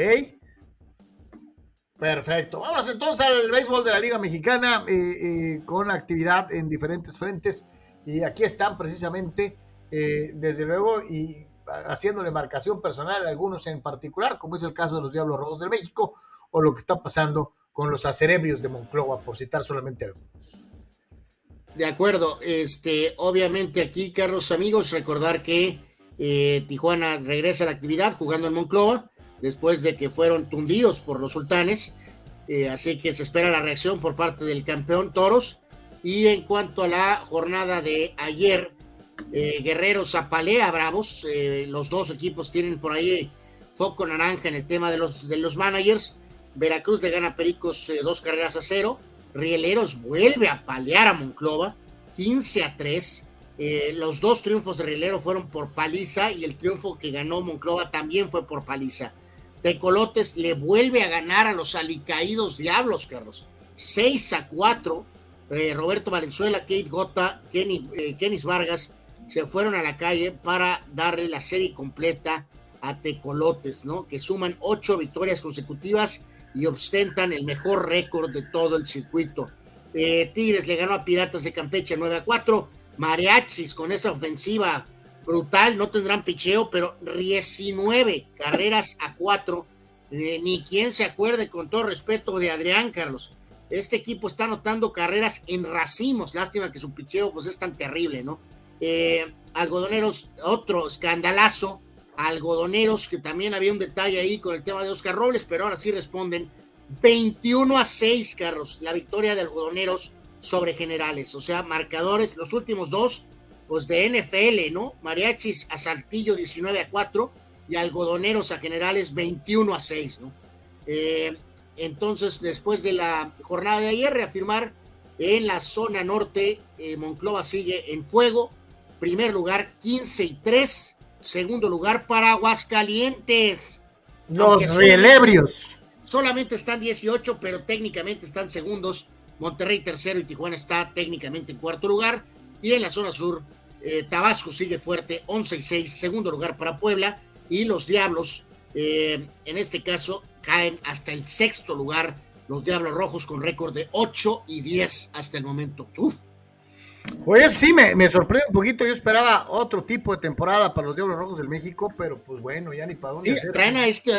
Perfecto. Vamos entonces al béisbol de la Liga Mexicana eh, eh, con actividad en diferentes frentes. Y aquí están precisamente, eh, desde luego, y haciéndole marcación personal a algunos en particular, como es el caso de los Diablos Rojos de México o lo que está pasando con los acerebrios de Monclova, por citar solamente algunos. De acuerdo, este, obviamente aquí, Carlos amigos, recordar que eh, Tijuana regresa a la actividad jugando en Monclova, después de que fueron tundidos por los sultanes, eh, así que se espera la reacción por parte del campeón Toros. Y en cuanto a la jornada de ayer, eh, Guerrero Zapalea Bravos. Los dos equipos tienen por ahí foco naranja en el tema de los, de los managers. Veracruz le gana Pericos dos carreras a cero. Rieleros vuelve a palear a Monclova 15 a 3. los dos triunfos de Rielero fueron por paliza y el triunfo que ganó Monclova también fue por paliza. Tecolotes le vuelve a ganar a los alicaídos Diablos, Carlos. 6 a 4. Roberto Valenzuela, Kate Gota, Kenny, Kenis Vargas se fueron a la calle para darle la serie completa a Tecolotes, ¿no? Que suman ocho victorias consecutivas y ostentan el mejor récord de todo el circuito. Eh, Tigres le ganó a Piratas de Campeche 9 a 4. Mariachis con esa ofensiva brutal, no tendrán picheo, pero 19 carreras a 4. Eh, ni quien se acuerde, con todo respeto, de Adrián Carlos. Este equipo está anotando carreras en racimos. Lástima que su picheo pues, es tan terrible, ¿no? Eh, algodoneros, otro escandalazo. Algodoneros, que también había un detalle ahí con el tema de Oscar Robles, pero ahora sí responden 21 a 6, Carlos, la victoria de Algodoneros sobre Generales. O sea, marcadores, los últimos dos, pues de NFL, ¿no? Mariachis a Saltillo 19 a 4 y Algodoneros a Generales 21 a 6, ¿no? Eh, entonces, después de la jornada de ayer, reafirmar en la zona norte, eh, Monclova sigue en fuego, Primer lugar, 15 y 3. Segundo lugar para Aguascalientes. Los rielebrios. Solamente están 18, pero técnicamente están segundos. Monterrey tercero y Tijuana está técnicamente en cuarto lugar. Y en la zona sur, eh, Tabasco sigue fuerte, 11 y 6. Segundo lugar para Puebla. Y los Diablos, eh, en este caso, caen hasta el sexto lugar. Los Diablos Rojos con récord de 8 y 10 hasta el momento. Uf, pues sí, me, sorprende un poquito. Yo esperaba otro tipo de temporada para los Diablos Rojos del México, pero pues bueno, ya ni para dónde. traen a este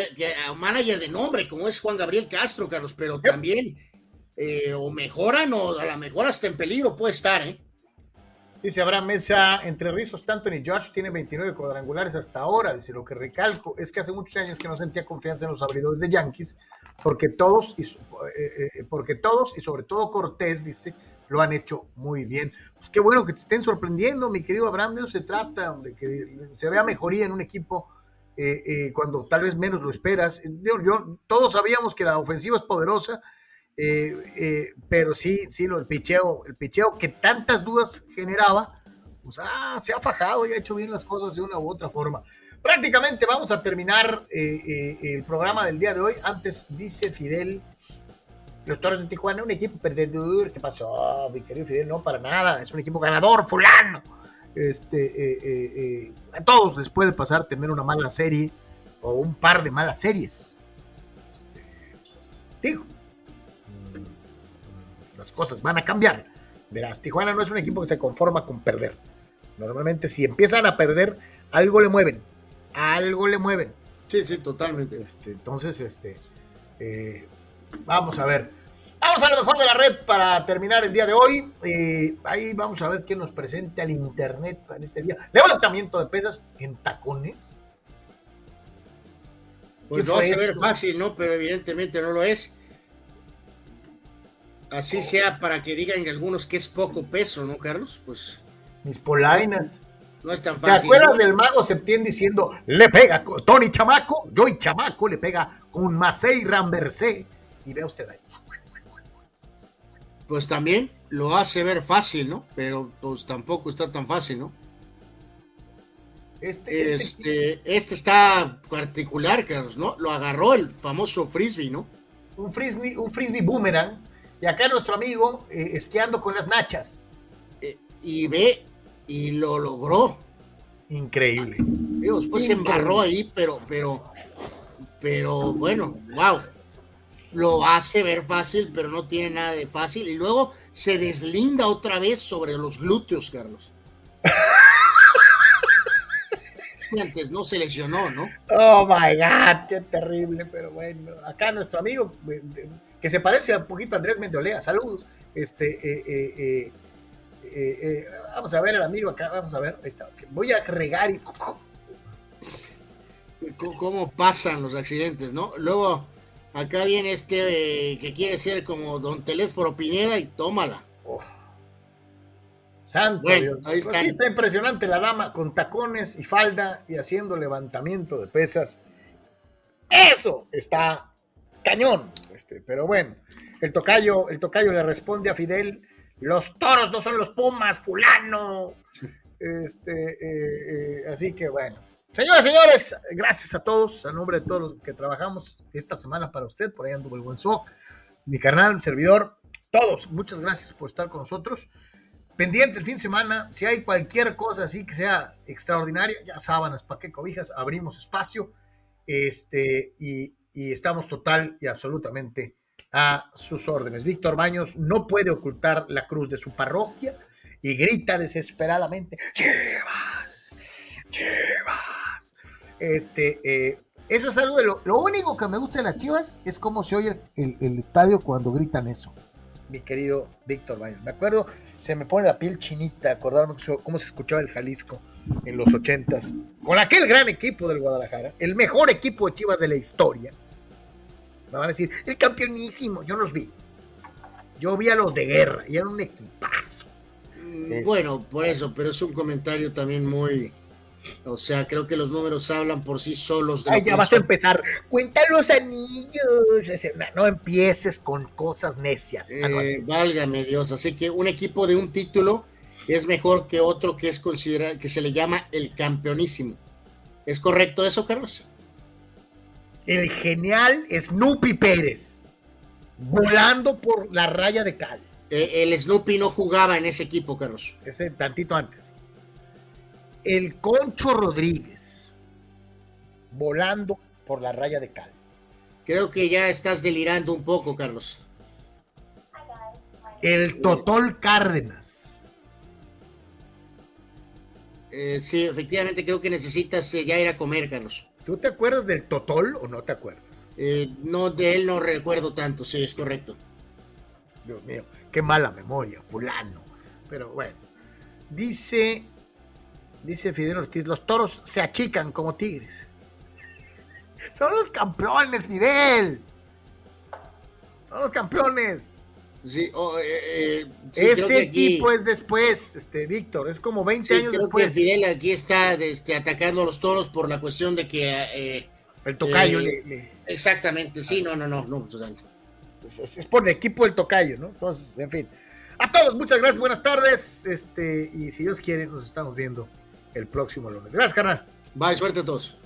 manager de nombre, como es Juan Gabriel Castro, Carlos, pero también eh, o mejoran o a lo mejor hasta en peligro puede estar, ¿eh? Dice Abraham Mesa, entre Rizos, Stanton y Josh tienen 29 cuadrangulares hasta ahora. Dice, lo que recalco es que hace muchos años que no sentía confianza en los abridores de Yankees, porque todos, y, eh, porque todos, y sobre todo Cortés, dice, lo han hecho muy bien. Pues qué bueno que te estén sorprendiendo, mi querido Abraham, de eso se trata, hombre, que se vea mejoría en un equipo eh, eh, cuando tal vez menos lo esperas. Yo, todos sabíamos que la ofensiva es poderosa, eh, pero sí, sí, lo, el picheo, el picheo que tantas dudas generaba, pues ah, se ha fajado y ha hecho bien las cosas de una u otra forma. Prácticamente vamos a terminar el programa del día de hoy. Antes dice Fidel los Toros de Tijuana, un equipo perdedor. ¿Qué pasó, mi querido Fidel? No, para nada. Es un equipo ganador, fulano. Este, eh, eh, eh, a todos les puede pasar tener una mala serie o un par de malas series. Este, digo, mm, las cosas van a cambiar. Verás, Tijuana no es un equipo que se conforma con perder. Normalmente, si empiezan a perder, algo le mueven. Algo le mueven. Sí, sí, totalmente. Este, entonces, este, Vamos a ver. Vamos a lo mejor de la red para terminar el día de hoy. Eh, ahí vamos a ver qué nos presenta el internet en este día. Levantamiento de pesas en tacones. Pues no va a ser fácil, ¿no? Pero evidentemente no lo es. Así sea para que digan algunos que es poco peso, ¿no, Carlos? Pues. Mis polainas. No es tan ¿Te fácil. acuerdas ¿no? del mago Septién diciendo, le pega Tony Chamaco, yo y Chamaco le pega con Macei Ramversé? Y vea usted ahí. Pues también lo hace ver fácil, ¿no? Pero pues tampoco está tan fácil, ¿no? Este, este- Este, este está particular, Carlos, ¿no? Lo agarró el famoso frisbee, ¿no? un, frisbee, un frisbee boomerang. Y acá nuestro amigo eh, esquiando con las nachas. Eh, y ve, y lo logró. Increíble. Digo, después se embarró ahí, pero, pero, pero bueno, wow. Lo hace ver fácil, pero no tiene nada de fácil. Y luego se deslinda otra vez sobre los glúteos, Carlos. Antes no se lesionó, ¿no? Oh my God, qué terrible, pero bueno. Acá nuestro amigo, eh, que se parece un poquito a Andrés Mendolea, saludos. Este, eh, eh, vamos a ver el amigo acá, vamos a ver. ahí está. Voy a regar y. Cómo pasan los accidentes, ¿no? Luego, acá viene este eh, que quiere ser como Don Telésforo Pineda y tómala. Santo Bueno, Dios. ahí Pues están. aquí está impresionante la dama con tacones y falda y haciendo levantamiento de pesas. Eso está cañón. Este, pero bueno, el tocayo, el tocayo le responde a Fidel: los toros no son los pumas, fulano. Este, eh, eh, así que bueno. Señoras, señores, gracias a todos, a nombre de todos los que trabajamos esta semana para usted, por ahí anduvo el buen Soc, mi carnal, mi servidor, todos, muchas gracias por estar con nosotros pendientes el fin de semana. Si hay cualquier cosa así que sea extraordinaria, ya sábanas, pa' qué cobijas, abrimos espacio. Este, y, y estamos total y absolutamente a sus órdenes. Víctor Baños no puede ocultar la cruz de su parroquia y grita desesperadamente: ¡Chivas! ¡Chivas! Este, eh, eso es algo de lo, único que me gusta de las chivas es cómo se oye el- estadio cuando gritan eso mi querido Víctor Baños. Me acuerdo, se me pone la piel chinita acordarme cómo se escuchaba el Jalisco en los ochentas, con aquel gran equipo del Guadalajara, el mejor equipo de Chivas de la historia. Me van a decir, el campeonísimo, yo los vi. Yo vi a los de guerra y eran un equipazo. Mm, Bueno, por eso, pero es un comentario también muy. O sea, creo que los números hablan por sí solos. de Ay, ya vas a empezar. Cuenta los anillos. No, empieces con cosas necias. Eh, válgame Dios. Así que un equipo de un título es mejor que otro que es considerado, que se le llama el campeonísimo. ¿Es correcto eso, Carlos? El genial Snoopy Pérez. Volando por la raya de cal. Eh, el Snoopy no jugaba en ese equipo, Carlos. Ese tantito antes. El Concho Rodríguez. Volando por la raya de cal. Creo que ya estás delirando un poco, Carlos. El Totol Cárdenas. Eh, sí, efectivamente creo que necesitas eh, ya ir a comer, Carlos. ¿Tú te acuerdas del Totol o no te acuerdas? Eh, no, de él no recuerdo tanto, sí, es correcto. Dios mío, qué mala memoria, fulano. Pero bueno, dice, dice Fidel Ortiz, los toros se achican como tigres. Son los campeones, Fidel. Son los campeones. Sí, oh, eh, eh, sí, Ese equipo es después, este, Víctor, es como 20 Sí, años creo después. que Fidel aquí está este, atacando a los toros por la cuestión de que... eh, El tocayo le- le- Exactamente, sí, no, no, no, no. sea, es, es- es por el equipo del tocayo, ¿no? Entonces, en fin. A todos, muchas gracias, buenas tardes. Este, y si Dios quiere, nos estamos viendo el próximo lunes. Gracias, carnal. Bye, suerte a todos.